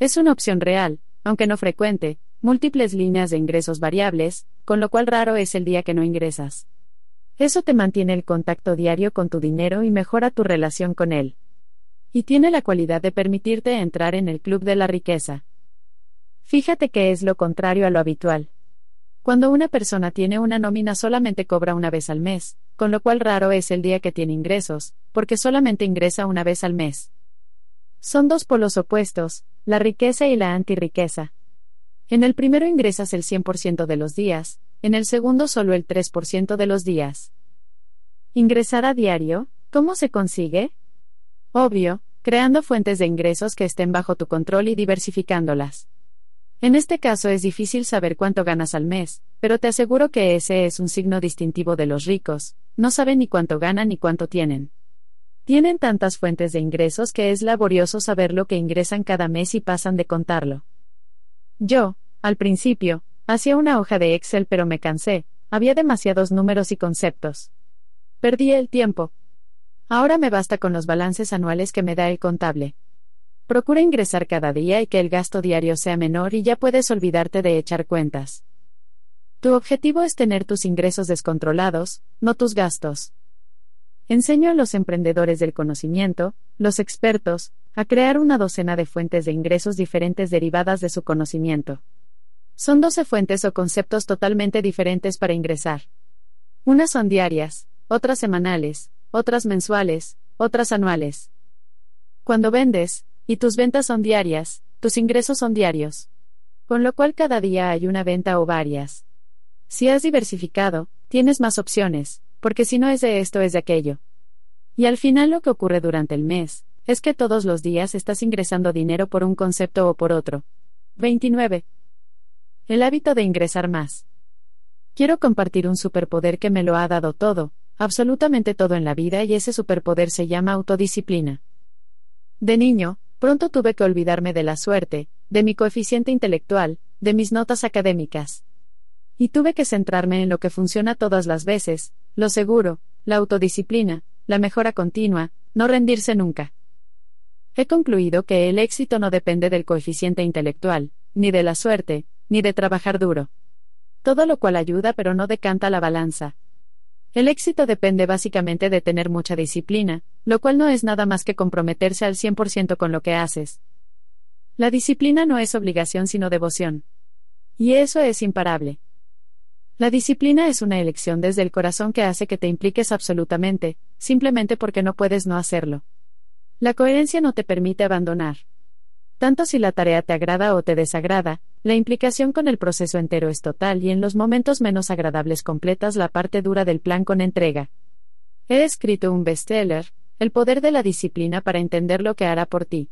Es una opción real, aunque no frecuente, múltiples líneas de ingresos variables, con lo cual raro es el día que no ingresas. Eso te mantiene el contacto diario con tu dinero y mejora tu relación con él. Y tiene la cualidad de permitirte entrar en el club de la riqueza. Fíjate que es lo contrario a lo habitual. Cuando una persona tiene una nómina solamente cobra una vez al mes, con lo cual raro es el día que tiene ingresos, porque solamente ingresa una vez al mes. Son dos polos opuestos, la riqueza y la antirriqueza. En el primero ingresas el 100% de los días, en el segundo solo el 3% de los días. Ingresar a diario, ¿cómo se consigue? Obvio, creando fuentes de ingresos que estén bajo tu control y diversificándolas. En este caso es difícil saber cuánto ganas al mes, pero te aseguro que ese es un signo distintivo de los ricos, no saben ni cuánto ganan ni cuánto tienen. Tienen tantas fuentes de ingresos que es laborioso saber lo que ingresan cada mes y pasan de contarlo. Yo, al principio, hacía una hoja de Excel pero me cansé, había demasiados números y conceptos. Perdí el tiempo. Ahora me basta con los balances anuales que me da el contable. Procura ingresar cada día y que el gasto diario sea menor y ya puedes olvidarte de echar cuentas. Tu objetivo es tener tus ingresos descontrolados, no tus gastos. Enseño a los emprendedores del conocimiento, los expertos, a crear una docena de fuentes de ingresos diferentes derivadas de su conocimiento. Son 12 fuentes o conceptos totalmente diferentes para ingresar. Unas son diarias, otras semanales, otras mensuales, otras anuales. Cuando vendes, y tus ventas son diarias, tus ingresos son diarios. Con lo cual cada día hay una venta o varias. Si has diversificado, tienes más opciones, porque si no es de esto es de aquello. Y al final lo que ocurre durante el mes, es que todos los días estás ingresando dinero por un concepto o por otro. 29. El hábito de ingresar más. Quiero compartir un superpoder que me lo ha dado todo, absolutamente todo en la vida y ese superpoder se llama autodisciplina. De niño, Pronto tuve que olvidarme de la suerte, de mi coeficiente intelectual, de mis notas académicas. Y tuve que centrarme en lo que funciona todas las veces, lo seguro, la autodisciplina, la mejora continua, no rendirse nunca. He concluido que el éxito no depende del coeficiente intelectual, ni de la suerte, ni de trabajar duro. Todo lo cual ayuda pero no decanta la balanza, el éxito depende básicamente de tener mucha disciplina, lo cual no es nada más que comprometerse al 100% con lo que haces. La disciplina no es obligación sino devoción. Y eso es imparable. La disciplina es una elección desde el corazón que hace que te impliques absolutamente, simplemente porque no puedes no hacerlo. La coherencia no te permite abandonar. Tanto si la tarea te agrada o te desagrada, la implicación con el proceso entero es total y en los momentos menos agradables completas la parte dura del plan con entrega. He escrito un bestseller, El poder de la disciplina para entender lo que hará por ti.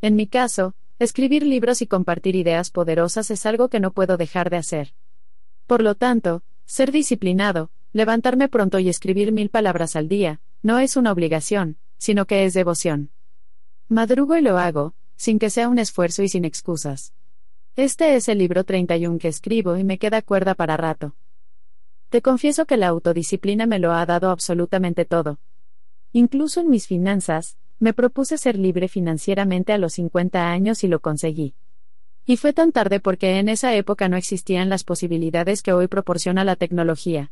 En mi caso, escribir libros y compartir ideas poderosas es algo que no puedo dejar de hacer. Por lo tanto, ser disciplinado, levantarme pronto y escribir mil palabras al día, no es una obligación, sino que es devoción. Madrugo y lo hago, sin que sea un esfuerzo y sin excusas. Este es el libro 31 que escribo y me queda cuerda para rato. Te confieso que la autodisciplina me lo ha dado absolutamente todo. Incluso en mis finanzas, me propuse ser libre financieramente a los 50 años y lo conseguí. Y fue tan tarde porque en esa época no existían las posibilidades que hoy proporciona la tecnología.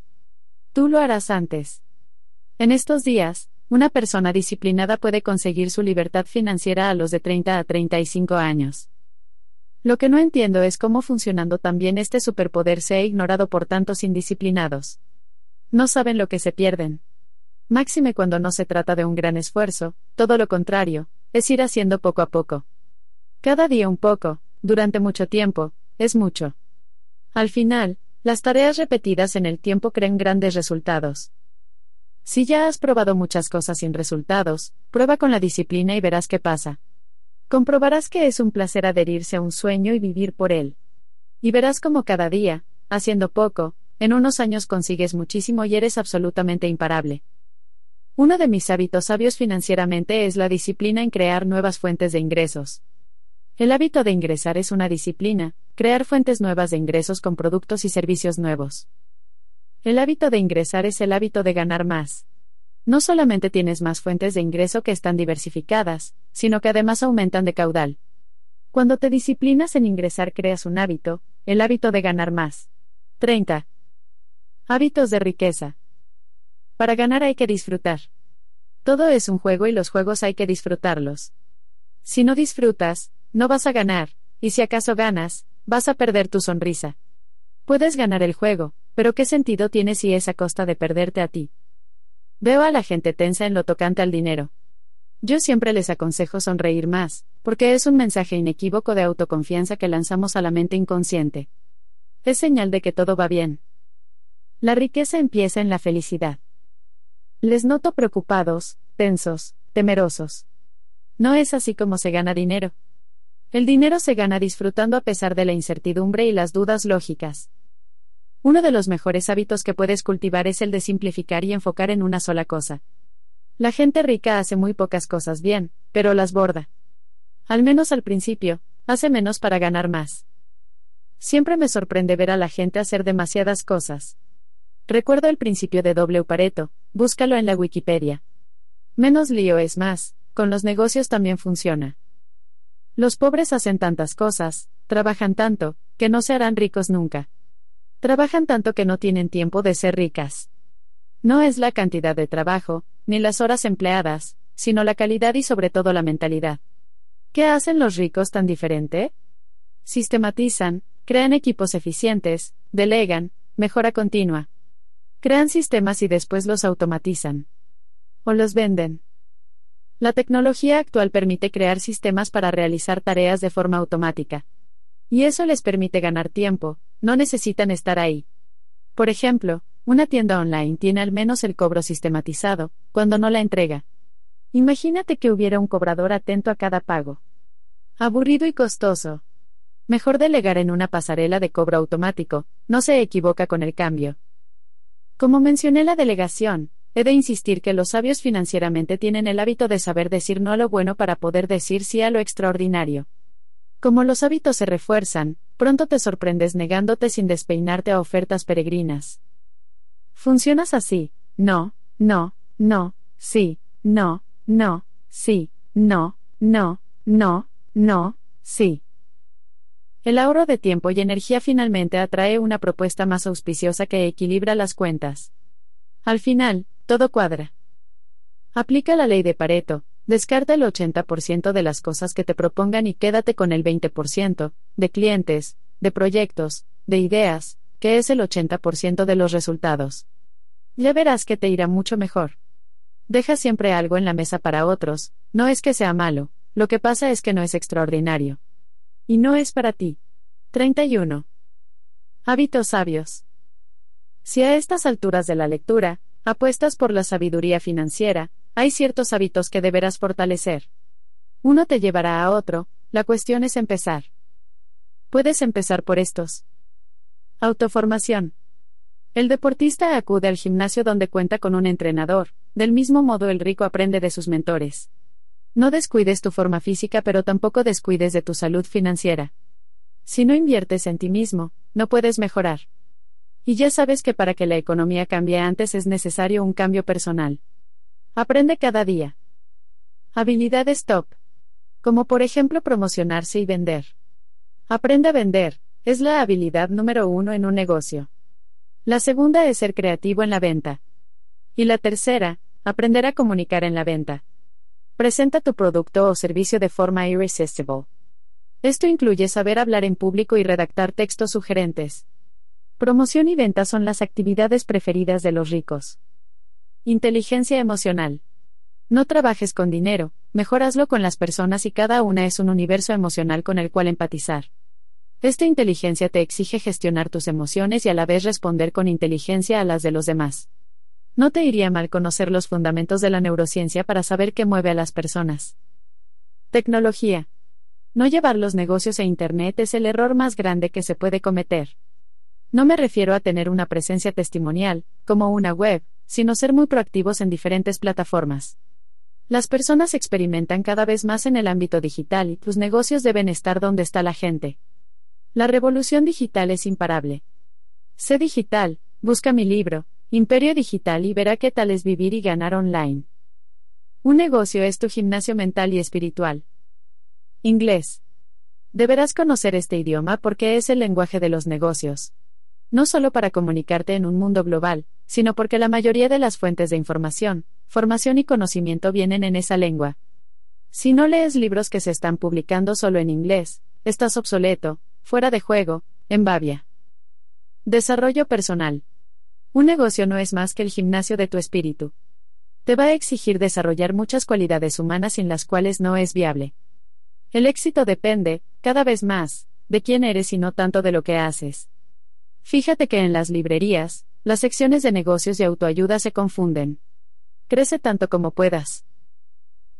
Tú lo harás antes. En estos días, una persona disciplinada puede conseguir su libertad financiera a los de 30 a 35 años. Lo que no entiendo es cómo funcionando también este superpoder se ha ignorado por tantos indisciplinados. No saben lo que se pierden. Máxime cuando no se trata de un gran esfuerzo, todo lo contrario, es ir haciendo poco a poco. Cada día un poco, durante mucho tiempo, es mucho. Al final, las tareas repetidas en el tiempo crean grandes resultados. Si ya has probado muchas cosas sin resultados, prueba con la disciplina y verás qué pasa. Comprobarás que es un placer adherirse a un sueño y vivir por él. Y verás cómo cada día, haciendo poco, en unos años consigues muchísimo y eres absolutamente imparable. Uno de mis hábitos sabios financieramente es la disciplina en crear nuevas fuentes de ingresos. El hábito de ingresar es una disciplina, crear fuentes nuevas de ingresos con productos y servicios nuevos. El hábito de ingresar es el hábito de ganar más. No solamente tienes más fuentes de ingreso que están diversificadas, sino que además aumentan de caudal. Cuando te disciplinas en ingresar creas un hábito, el hábito de ganar más. 30. Hábitos de riqueza. Para ganar hay que disfrutar. Todo es un juego y los juegos hay que disfrutarlos. Si no disfrutas, no vas a ganar, y si acaso ganas, vas a perder tu sonrisa. Puedes ganar el juego, pero ¿qué sentido tiene si es a costa de perderte a ti? Veo a la gente tensa en lo tocante al dinero. Yo siempre les aconsejo sonreír más, porque es un mensaje inequívoco de autoconfianza que lanzamos a la mente inconsciente. Es señal de que todo va bien. La riqueza empieza en la felicidad. Les noto preocupados, tensos, temerosos. No es así como se gana dinero. El dinero se gana disfrutando a pesar de la incertidumbre y las dudas lógicas. Uno de los mejores hábitos que puedes cultivar es el de simplificar y enfocar en una sola cosa. La gente rica hace muy pocas cosas bien, pero las borda. Al menos al principio, hace menos para ganar más. Siempre me sorprende ver a la gente hacer demasiadas cosas. Recuerdo el principio de W Pareto, búscalo en la Wikipedia. Menos lío es más, con los negocios también funciona. Los pobres hacen tantas cosas, trabajan tanto, que no se harán ricos nunca. Trabajan tanto que no tienen tiempo de ser ricas. No es la cantidad de trabajo, ni las horas empleadas, sino la calidad y sobre todo la mentalidad. ¿Qué hacen los ricos tan diferente? Sistematizan, crean equipos eficientes, delegan, mejora continua. Crean sistemas y después los automatizan. O los venden. La tecnología actual permite crear sistemas para realizar tareas de forma automática. Y eso les permite ganar tiempo, no necesitan estar ahí. Por ejemplo, una tienda online tiene al menos el cobro sistematizado, cuando no la entrega. Imagínate que hubiera un cobrador atento a cada pago. Aburrido y costoso. Mejor delegar en una pasarela de cobro automático, no se equivoca con el cambio. Como mencioné la delegación, He de insistir que los sabios financieramente tienen el hábito de saber decir no a lo bueno para poder decir sí a lo extraordinario. Como los hábitos se refuerzan, pronto te sorprendes negándote sin despeinarte a ofertas peregrinas. Funcionas así, no, no, no, sí, no, no, sí, no, no, no, no, sí. El ahorro de tiempo y energía finalmente atrae una propuesta más auspiciosa que equilibra las cuentas. Al final, todo cuadra. Aplica la ley de Pareto, descarta el 80% de las cosas que te propongan y quédate con el 20%, de clientes, de proyectos, de ideas, que es el 80% de los resultados. Ya verás que te irá mucho mejor. Deja siempre algo en la mesa para otros, no es que sea malo, lo que pasa es que no es extraordinario. Y no es para ti. 31. Hábitos sabios. Si a estas alturas de la lectura, apuestas por la sabiduría financiera, hay ciertos hábitos que deberás fortalecer. Uno te llevará a otro, la cuestión es empezar. Puedes empezar por estos. Autoformación. El deportista acude al gimnasio donde cuenta con un entrenador, del mismo modo el rico aprende de sus mentores. No descuides tu forma física pero tampoco descuides de tu salud financiera. Si no inviertes en ti mismo, no puedes mejorar. Y ya sabes que para que la economía cambie antes es necesario un cambio personal. Aprende cada día. Habilidades top. Como por ejemplo promocionarse y vender. Aprende a vender, es la habilidad número uno en un negocio. La segunda es ser creativo en la venta. Y la tercera, aprender a comunicar en la venta. Presenta tu producto o servicio de forma irresistible. Esto incluye saber hablar en público y redactar textos sugerentes. Promoción y venta son las actividades preferidas de los ricos. Inteligencia emocional. No trabajes con dinero, mejoraslo con las personas y cada una es un universo emocional con el cual empatizar. Esta inteligencia te exige gestionar tus emociones y a la vez responder con inteligencia a las de los demás. No te iría mal conocer los fundamentos de la neurociencia para saber qué mueve a las personas. Tecnología. No llevar los negocios a Internet es el error más grande que se puede cometer. No me refiero a tener una presencia testimonial, como una web, sino ser muy proactivos en diferentes plataformas. Las personas experimentan cada vez más en el ámbito digital y tus negocios deben estar donde está la gente. La revolución digital es imparable. Sé digital, busca mi libro, Imperio Digital y verá qué tal es vivir y ganar online. Un negocio es tu gimnasio mental y espiritual. Inglés. Deberás conocer este idioma porque es el lenguaje de los negocios no solo para comunicarte en un mundo global, sino porque la mayoría de las fuentes de información, formación y conocimiento vienen en esa lengua. Si no lees libros que se están publicando solo en inglés, estás obsoleto, fuera de juego, en Babia. Desarrollo personal. Un negocio no es más que el gimnasio de tu espíritu. Te va a exigir desarrollar muchas cualidades humanas sin las cuales no es viable. El éxito depende, cada vez más, de quién eres y no tanto de lo que haces. Fíjate que en las librerías, las secciones de negocios y autoayuda se confunden. Crece tanto como puedas.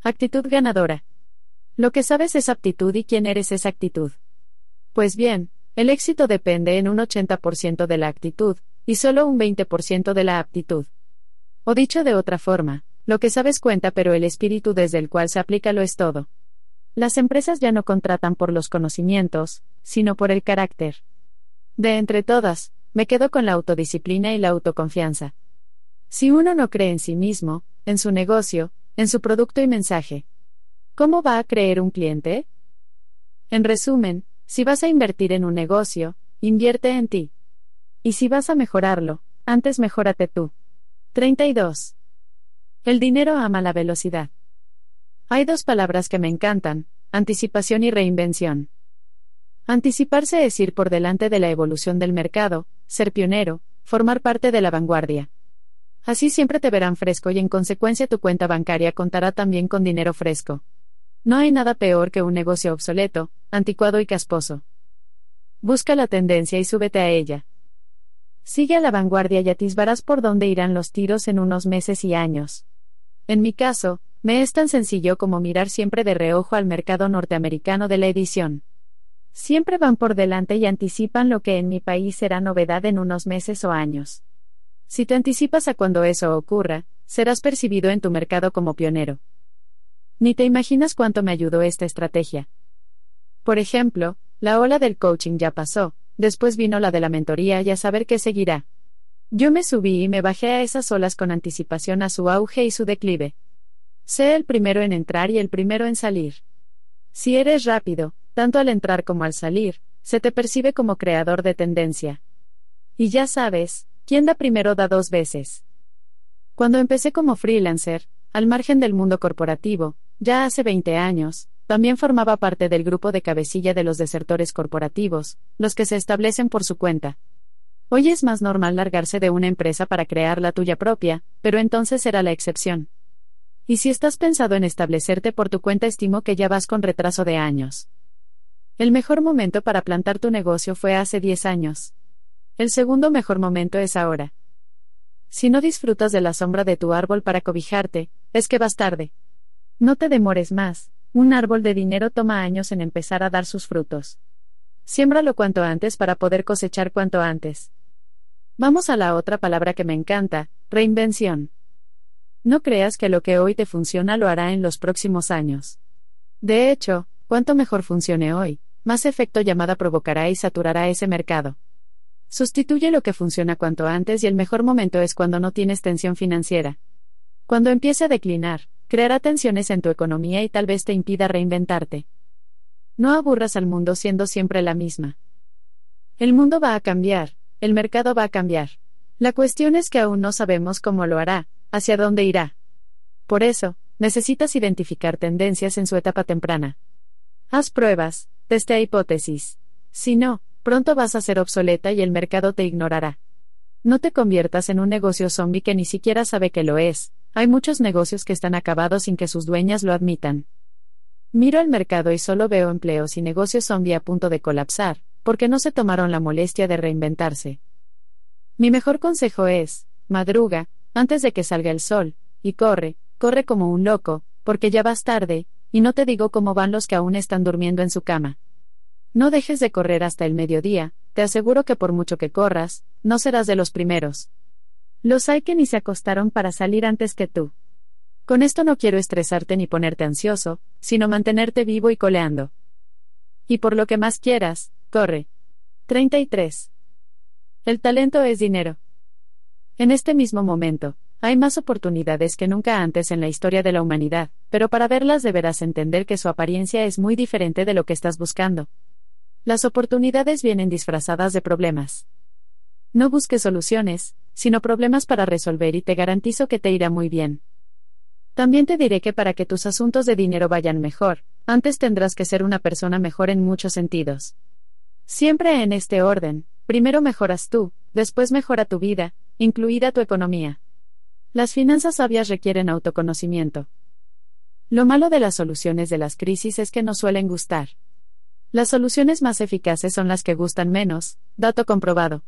Actitud ganadora. Lo que sabes es aptitud y quién eres es actitud. Pues bien, el éxito depende en un 80% de la actitud, y solo un 20% de la aptitud. O dicho de otra forma, lo que sabes cuenta pero el espíritu desde el cual se aplica lo es todo. Las empresas ya no contratan por los conocimientos, sino por el carácter. De entre todas, me quedo con la autodisciplina y la autoconfianza. Si uno no cree en sí mismo, en su negocio, en su producto y mensaje, ¿cómo va a creer un cliente? En resumen, si vas a invertir en un negocio, invierte en ti. Y si vas a mejorarlo, antes mejórate tú. 32. El dinero ama la velocidad. Hay dos palabras que me encantan, anticipación y reinvención. Anticiparse es ir por delante de la evolución del mercado, ser pionero, formar parte de la vanguardia. Así siempre te verán fresco y en consecuencia tu cuenta bancaria contará también con dinero fresco. No hay nada peor que un negocio obsoleto, anticuado y casposo. Busca la tendencia y súbete a ella. Sigue a la vanguardia y atisbarás por dónde irán los tiros en unos meses y años. En mi caso, me es tan sencillo como mirar siempre de reojo al mercado norteamericano de la edición. Siempre van por delante y anticipan lo que en mi país será novedad en unos meses o años. Si te anticipas a cuando eso ocurra, serás percibido en tu mercado como pionero. Ni te imaginas cuánto me ayudó esta estrategia. Por ejemplo, la ola del coaching ya pasó, después vino la de la mentoría y a saber qué seguirá. Yo me subí y me bajé a esas olas con anticipación a su auge y su declive. Sé el primero en entrar y el primero en salir. Si eres rápido, tanto al entrar como al salir, se te percibe como creador de tendencia. Y ya sabes, quien da primero da dos veces. Cuando empecé como freelancer, al margen del mundo corporativo, ya hace 20 años, también formaba parte del grupo de cabecilla de los desertores corporativos, los que se establecen por su cuenta, Hoy es más normal largarse de una empresa para crear la tuya propia, pero entonces será la excepción. Y si estás pensado en establecerte por tu cuenta, estimo que ya vas con retraso de años. El mejor momento para plantar tu negocio fue hace 10 años. El segundo mejor momento es ahora. Si no disfrutas de la sombra de tu árbol para cobijarte, es que vas tarde. No te demores más, un árbol de dinero toma años en empezar a dar sus frutos. Siémbralo cuanto antes para poder cosechar cuanto antes. Vamos a la otra palabra que me encanta, reinvención. No creas que lo que hoy te funciona lo hará en los próximos años. De hecho, cuanto mejor funcione hoy, más efecto llamada provocará y saturará ese mercado. Sustituye lo que funciona cuanto antes y el mejor momento es cuando no tienes tensión financiera. Cuando empiece a declinar, creará tensiones en tu economía y tal vez te impida reinventarte. No aburras al mundo siendo siempre la misma. El mundo va a cambiar, el mercado va a cambiar. La cuestión es que aún no sabemos cómo lo hará, hacia dónde irá. Por eso, necesitas identificar tendencias en su etapa temprana. Haz pruebas, testea hipótesis. Si no, pronto vas a ser obsoleta y el mercado te ignorará. No te conviertas en un negocio zombie que ni siquiera sabe que lo es. Hay muchos negocios que están acabados sin que sus dueñas lo admitan. Miro el mercado y solo veo empleos y negocios zombie a punto de colapsar, porque no se tomaron la molestia de reinventarse. Mi mejor consejo es, madruga, antes de que salga el sol, y corre, corre como un loco, porque ya vas tarde, y no te digo cómo van los que aún están durmiendo en su cama. No dejes de correr hasta el mediodía, te aseguro que por mucho que corras, no serás de los primeros. Los hay que ni se acostaron para salir antes que tú. Con esto no quiero estresarte ni ponerte ansioso, sino mantenerte vivo y coleando. Y por lo que más quieras, Corre. 33. El talento es dinero. En este mismo momento, hay más oportunidades que nunca antes en la historia de la humanidad, pero para verlas deberás entender que su apariencia es muy diferente de lo que estás buscando. Las oportunidades vienen disfrazadas de problemas. No busques soluciones, sino problemas para resolver y te garantizo que te irá muy bien. También te diré que para que tus asuntos de dinero vayan mejor, antes tendrás que ser una persona mejor en muchos sentidos. Siempre en este orden, primero mejoras tú, después mejora tu vida, incluida tu economía. Las finanzas sabias requieren autoconocimiento. Lo malo de las soluciones de las crisis es que no suelen gustar. Las soluciones más eficaces son las que gustan menos, dato comprobado.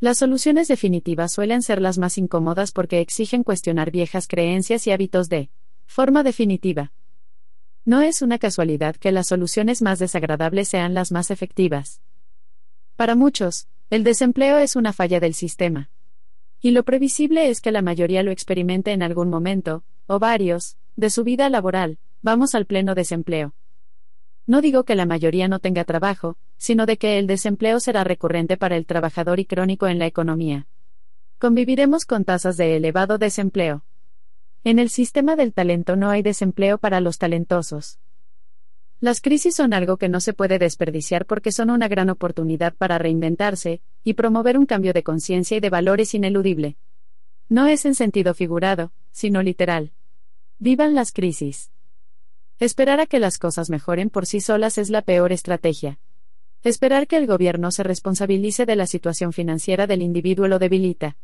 Las soluciones definitivas suelen ser las más incómodas porque exigen cuestionar viejas creencias y hábitos de forma definitiva. No es una casualidad que las soluciones más desagradables sean las más efectivas. Para muchos, el desempleo es una falla del sistema. Y lo previsible es que la mayoría lo experimente en algún momento, o varios, de su vida laboral, vamos al pleno desempleo. No digo que la mayoría no tenga trabajo, sino de que el desempleo será recurrente para el trabajador y crónico en la economía. Conviviremos con tasas de elevado desempleo. En el sistema del talento no hay desempleo para los talentosos. Las crisis son algo que no se puede desperdiciar porque son una gran oportunidad para reinventarse y promover un cambio de conciencia y de valores ineludible. No es en sentido figurado, sino literal. Vivan las crisis. Esperar a que las cosas mejoren por sí solas es la peor estrategia. Esperar que el gobierno se responsabilice de la situación financiera del individuo lo debilita.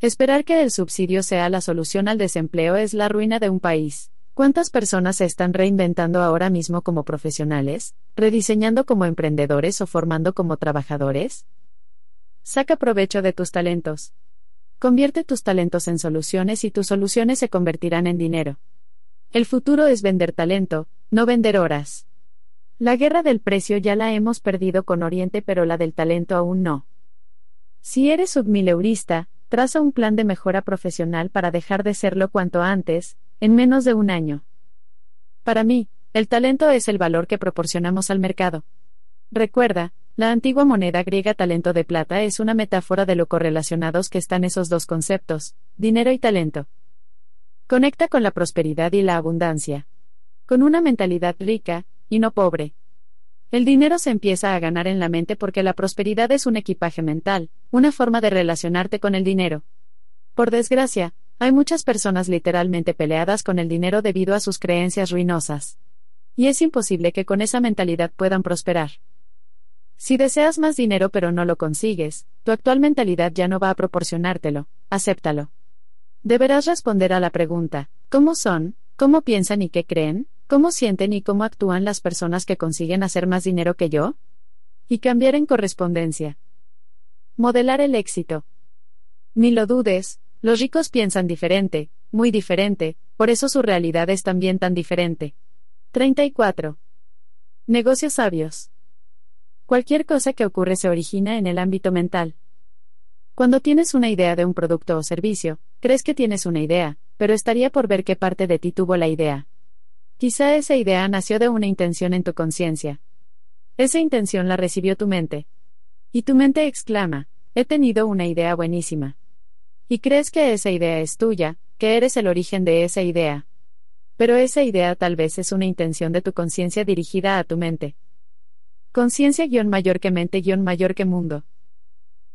Esperar que el subsidio sea la solución al desempleo es la ruina de un país. ¿Cuántas personas se están reinventando ahora mismo como profesionales, rediseñando como emprendedores o formando como trabajadores? Saca provecho de tus talentos. Convierte tus talentos en soluciones y tus soluciones se convertirán en dinero. El futuro es vender talento, no vender horas. La guerra del precio ya la hemos perdido con Oriente, pero la del talento aún no. Si eres submileurista, traza un plan de mejora profesional para dejar de serlo cuanto antes, en menos de un año. Para mí, el talento es el valor que proporcionamos al mercado. Recuerda, la antigua moneda griega talento de plata es una metáfora de lo correlacionados que están esos dos conceptos, dinero y talento. Conecta con la prosperidad y la abundancia. Con una mentalidad rica, y no pobre. El dinero se empieza a ganar en la mente porque la prosperidad es un equipaje mental, una forma de relacionarte con el dinero. Por desgracia, hay muchas personas literalmente peleadas con el dinero debido a sus creencias ruinosas. Y es imposible que con esa mentalidad puedan prosperar. Si deseas más dinero pero no lo consigues, tu actual mentalidad ya no va a proporcionártelo, acéptalo. Deberás responder a la pregunta, ¿cómo son, cómo piensan y qué creen, cómo sienten y cómo actúan las personas que consiguen hacer más dinero que yo? Y cambiar en correspondencia. Modelar el éxito. Ni lo dudes, los ricos piensan diferente, muy diferente, por eso su realidad es también tan diferente. 34. Negocios sabios. Cualquier cosa que ocurre se origina en el ámbito mental. Cuando tienes una idea de un producto o servicio, crees que tienes una idea, pero estaría por ver qué parte de ti tuvo la idea. Quizá esa idea nació de una intención en tu conciencia. Esa intención la recibió tu mente. Y tu mente exclama, he tenido una idea buenísima. Y crees que esa idea es tuya, que eres el origen de esa idea. Pero esa idea tal vez es una intención de tu conciencia dirigida a tu mente. Conciencia guion mayor que mente guion mayor que mundo.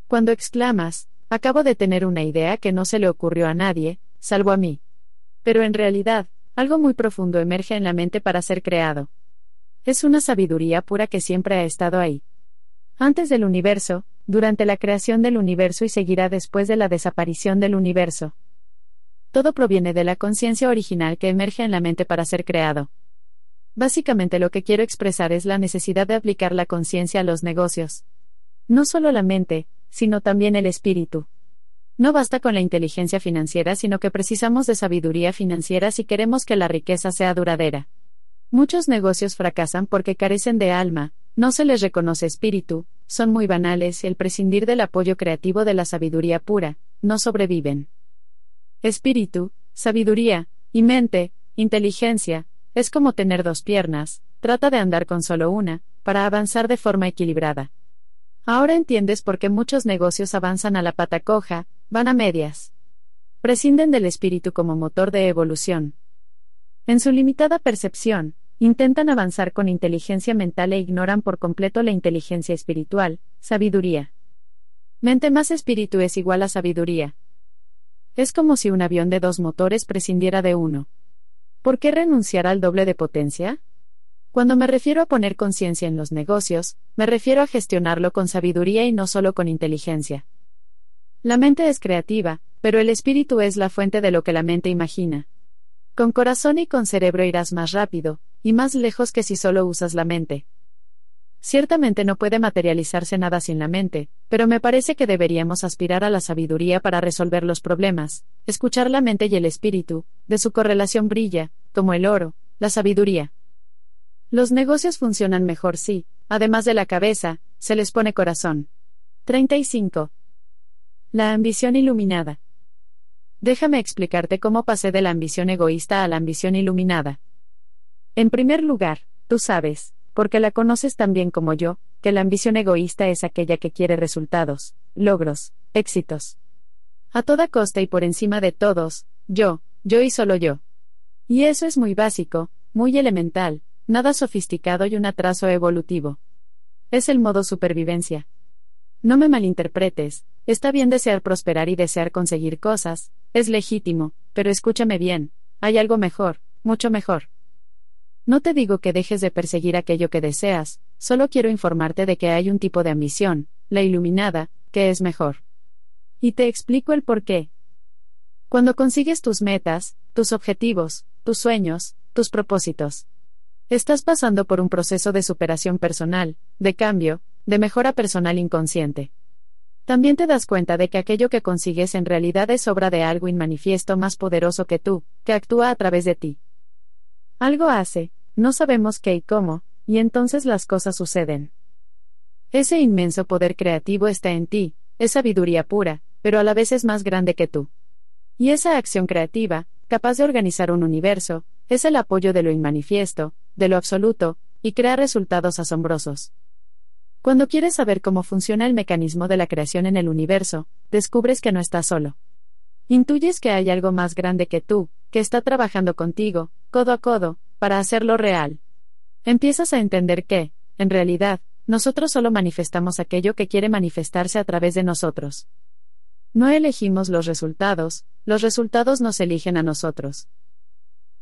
Cuando exclamas, acabo de tener una idea que no se le ocurrió a nadie, salvo a mí. Pero en realidad, algo muy profundo emerge en la mente para ser creado. Es una sabiduría pura que siempre ha estado ahí. Antes del universo, durante la creación del universo y seguirá después de la desaparición del universo. Todo proviene de la conciencia original que emerge en la mente para ser creado. Básicamente lo que quiero expresar es la necesidad de aplicar la conciencia a los negocios. No solo la mente, sino también el espíritu. No basta con la inteligencia financiera, sino que precisamos de sabiduría financiera si queremos que la riqueza sea duradera. Muchos negocios fracasan porque carecen de alma, no se les reconoce espíritu, son muy banales el prescindir del apoyo creativo de la sabiduría pura, no sobreviven. Espíritu, sabiduría, y mente, inteligencia, es como tener dos piernas, trata de andar con solo una, para avanzar de forma equilibrada. Ahora entiendes por qué muchos negocios avanzan a la pata coja, van a medias. Prescinden del espíritu como motor de evolución. En su limitada percepción, intentan avanzar con inteligencia mental e ignoran por completo la inteligencia espiritual, sabiduría. Mente más espíritu es igual a sabiduría. Es como si un avión de dos motores prescindiera de uno. ¿Por qué renunciar al doble de potencia? Cuando me refiero a poner conciencia en los negocios, me refiero a gestionarlo con sabiduría y no solo con inteligencia. La mente es creativa, pero el espíritu es la fuente de lo que la mente imagina. Con corazón y con cerebro irás más rápido, y más lejos que si solo usas la mente. Ciertamente no puede materializarse nada sin la mente, pero me parece que deberíamos aspirar a la sabiduría para resolver los problemas, escuchar la mente y el espíritu, de su correlación brilla, como el oro, la sabiduría. Los negocios funcionan mejor si, además de la cabeza, se les pone corazón. 35. La ambición iluminada. déjame explicarte cómo pasé de la ambición egoísta a la ambición iluminada. En primer lugar, tú sabes, porque la conoces tan bien como yo, que la ambición egoísta es aquella que quiere resultados, logros, éxitos. A toda costa y por encima de todos, yo, yo y solo yo. Y eso es muy básico, muy elemental, nada sofisticado y un atraso evolutivo. Es el modo supervivencia. No me malinterpretes, está bien desear prosperar y desear conseguir cosas, es legítimo, pero escúchame bien, hay algo mejor, mucho mejor. No te digo que dejes de perseguir aquello que deseas, solo quiero informarte de que hay un tipo de ambición, la iluminada, que es mejor. Y te explico el por qué. Cuando consigues tus metas, tus objetivos, tus sueños, tus propósitos, estás pasando por un proceso de superación personal, de cambio, de mejora personal inconsciente. También te das cuenta de que aquello que consigues en realidad es obra de algo inmanifiesto más poderoso que tú, que actúa a través de ti. Algo hace, no sabemos qué y cómo, y entonces las cosas suceden. Ese inmenso poder creativo está en ti, es sabiduría pura, pero a la vez es más grande que tú. Y esa acción creativa, capaz de organizar un universo, es el apoyo de lo inmanifiesto, de lo absoluto, y crea resultados asombrosos. Cuando quieres saber cómo funciona el mecanismo de la creación en el universo, descubres que no estás solo. Intuyes que hay algo más grande que tú, que está trabajando contigo, codo a codo, para hacerlo real. Empiezas a entender que, en realidad, nosotros solo manifestamos aquello que quiere manifestarse a través de nosotros. No elegimos los resultados, los resultados nos eligen a nosotros.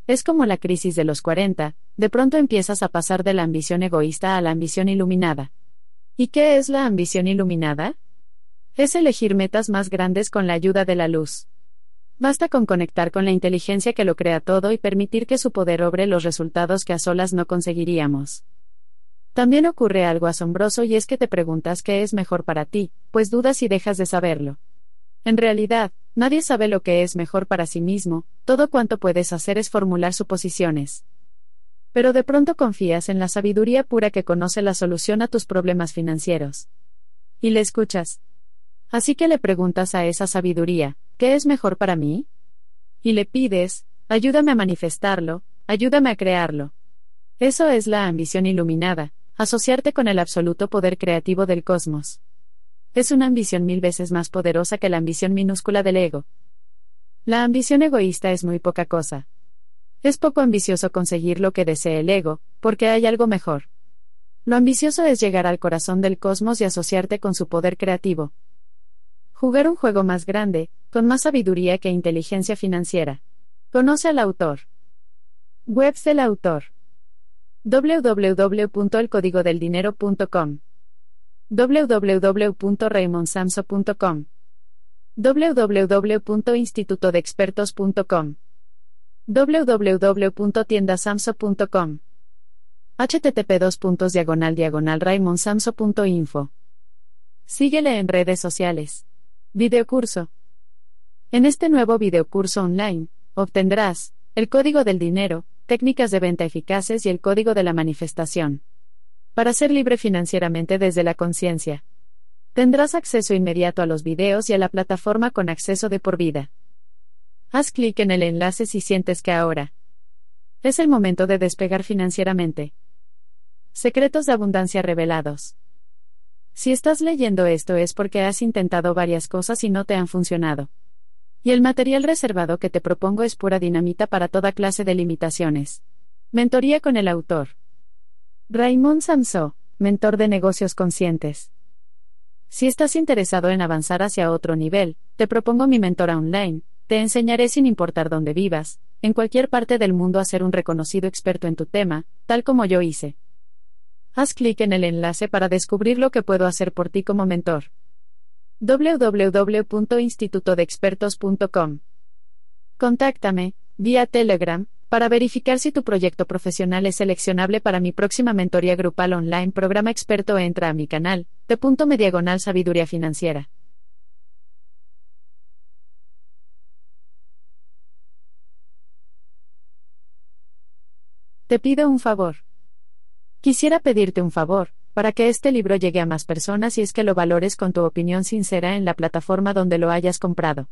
Es como la crisis de los 40, de pronto empiezas a pasar de la ambición egoísta a la ambición iluminada. ¿Y qué es la ambición iluminada? Es elegir metas más grandes con la ayuda de la luz. Basta con conectar con la inteligencia que lo crea todo y permitir que su poder obre los resultados que a solas no conseguiríamos. También ocurre algo asombroso y es que te preguntas qué es mejor para ti, pues dudas y dejas de saberlo. En realidad, nadie sabe lo que es mejor para sí mismo, todo cuanto puedes hacer es formular suposiciones. Pero de pronto confías en la sabiduría pura que conoce la solución a tus problemas financieros. Y le escuchas. Así que le preguntas a esa sabiduría, ¿Qué es mejor para mí? Y le pides, ayúdame a manifestarlo, ayúdame a crearlo. Eso es la ambición iluminada, asociarte con el absoluto poder creativo del cosmos. Es una ambición mil veces más poderosa que la ambición minúscula del ego. La ambición egoísta es muy poca cosa. Es poco ambicioso conseguir lo que desee el ego, porque hay algo mejor. Lo ambicioso es llegar al corazón del cosmos y asociarte con su poder creativo. Jugar un juego más grande, con más sabiduría que inteligencia financiera. Conoce al autor. Webs del autor. www.elcodigodeldinero.com www.raymonsamso.com www.institutodexpertos.com www.tiendasamso.com http diagonal diagonal raymonsamso.info Síguele en redes sociales. Videocurso. En este nuevo videocurso online, obtendrás el código del dinero, técnicas de venta eficaces y el código de la manifestación. Para ser libre financieramente desde la conciencia. Tendrás acceso inmediato a los videos y a la plataforma con acceso de por vida. Haz clic en el enlace si sientes que ahora es el momento de despegar financieramente. Secretos de abundancia revelados. Si estás leyendo esto es porque has intentado varias cosas y no te han funcionado. Y el material reservado que te propongo es pura dinamita para toda clase de limitaciones. Mentoría con el autor. Raymond Samso, mentor de negocios conscientes. Si estás interesado en avanzar hacia otro nivel, te propongo mi mentora online. Te enseñaré sin importar dónde vivas, en cualquier parte del mundo a ser un reconocido experto en tu tema, tal como yo hice. Haz clic en el enlace para descubrir lo que puedo hacer por ti como mentor. www.institutodexpertos.com Contáctame, vía Telegram, para verificar si tu proyecto profesional es seleccionable para mi próxima mentoría grupal online programa experto entra a mi canal, de punto diagonal sabiduría financiera. Te pido un favor. Quisiera pedirte un favor, para que este libro llegue a más personas y es que lo valores con tu opinión sincera en la plataforma donde lo hayas comprado.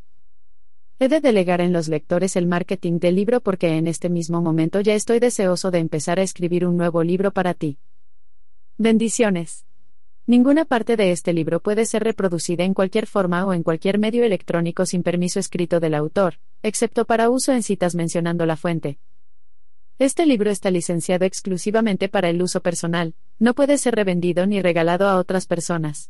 He de delegar en los lectores el marketing del libro porque en este mismo momento ya estoy deseoso de empezar a escribir un nuevo libro para ti. Bendiciones. Ninguna parte de este libro puede ser reproducida en cualquier forma o en cualquier medio electrónico sin permiso escrito del autor, excepto para uso en citas mencionando la fuente. Este libro está licenciado exclusivamente para el uso personal, no puede ser revendido ni regalado a otras personas.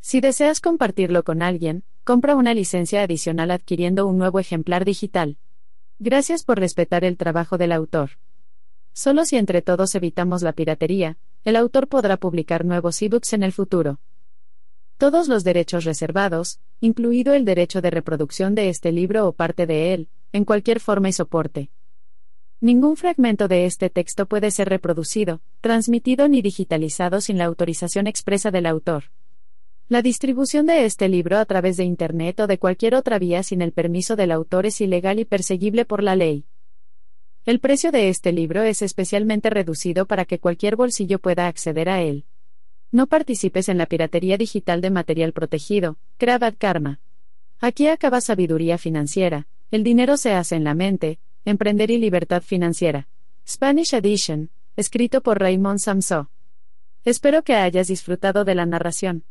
Si deseas compartirlo con alguien, compra una licencia adicional adquiriendo un nuevo ejemplar digital. Gracias por respetar el trabajo del autor. Solo si entre todos evitamos la piratería, el autor podrá publicar nuevos ebooks en el futuro. Todos los derechos reservados, incluido el derecho de reproducción de este libro o parte de él, en cualquier forma y soporte. Ningún fragmento de este texto puede ser reproducido, transmitido ni digitalizado sin la autorización expresa del autor. La distribución de este libro a través de Internet o de cualquier otra vía sin el permiso del autor es ilegal y perseguible por la ley. El precio de este libro es especialmente reducido para que cualquier bolsillo pueda acceder a él. No participes en la piratería digital de material protegido, Kravat Karma. Aquí acaba sabiduría financiera, el dinero se hace en la mente, emprender y libertad financiera. Spanish Edition, escrito por Raymond Samso. Espero que hayas disfrutado de la narración.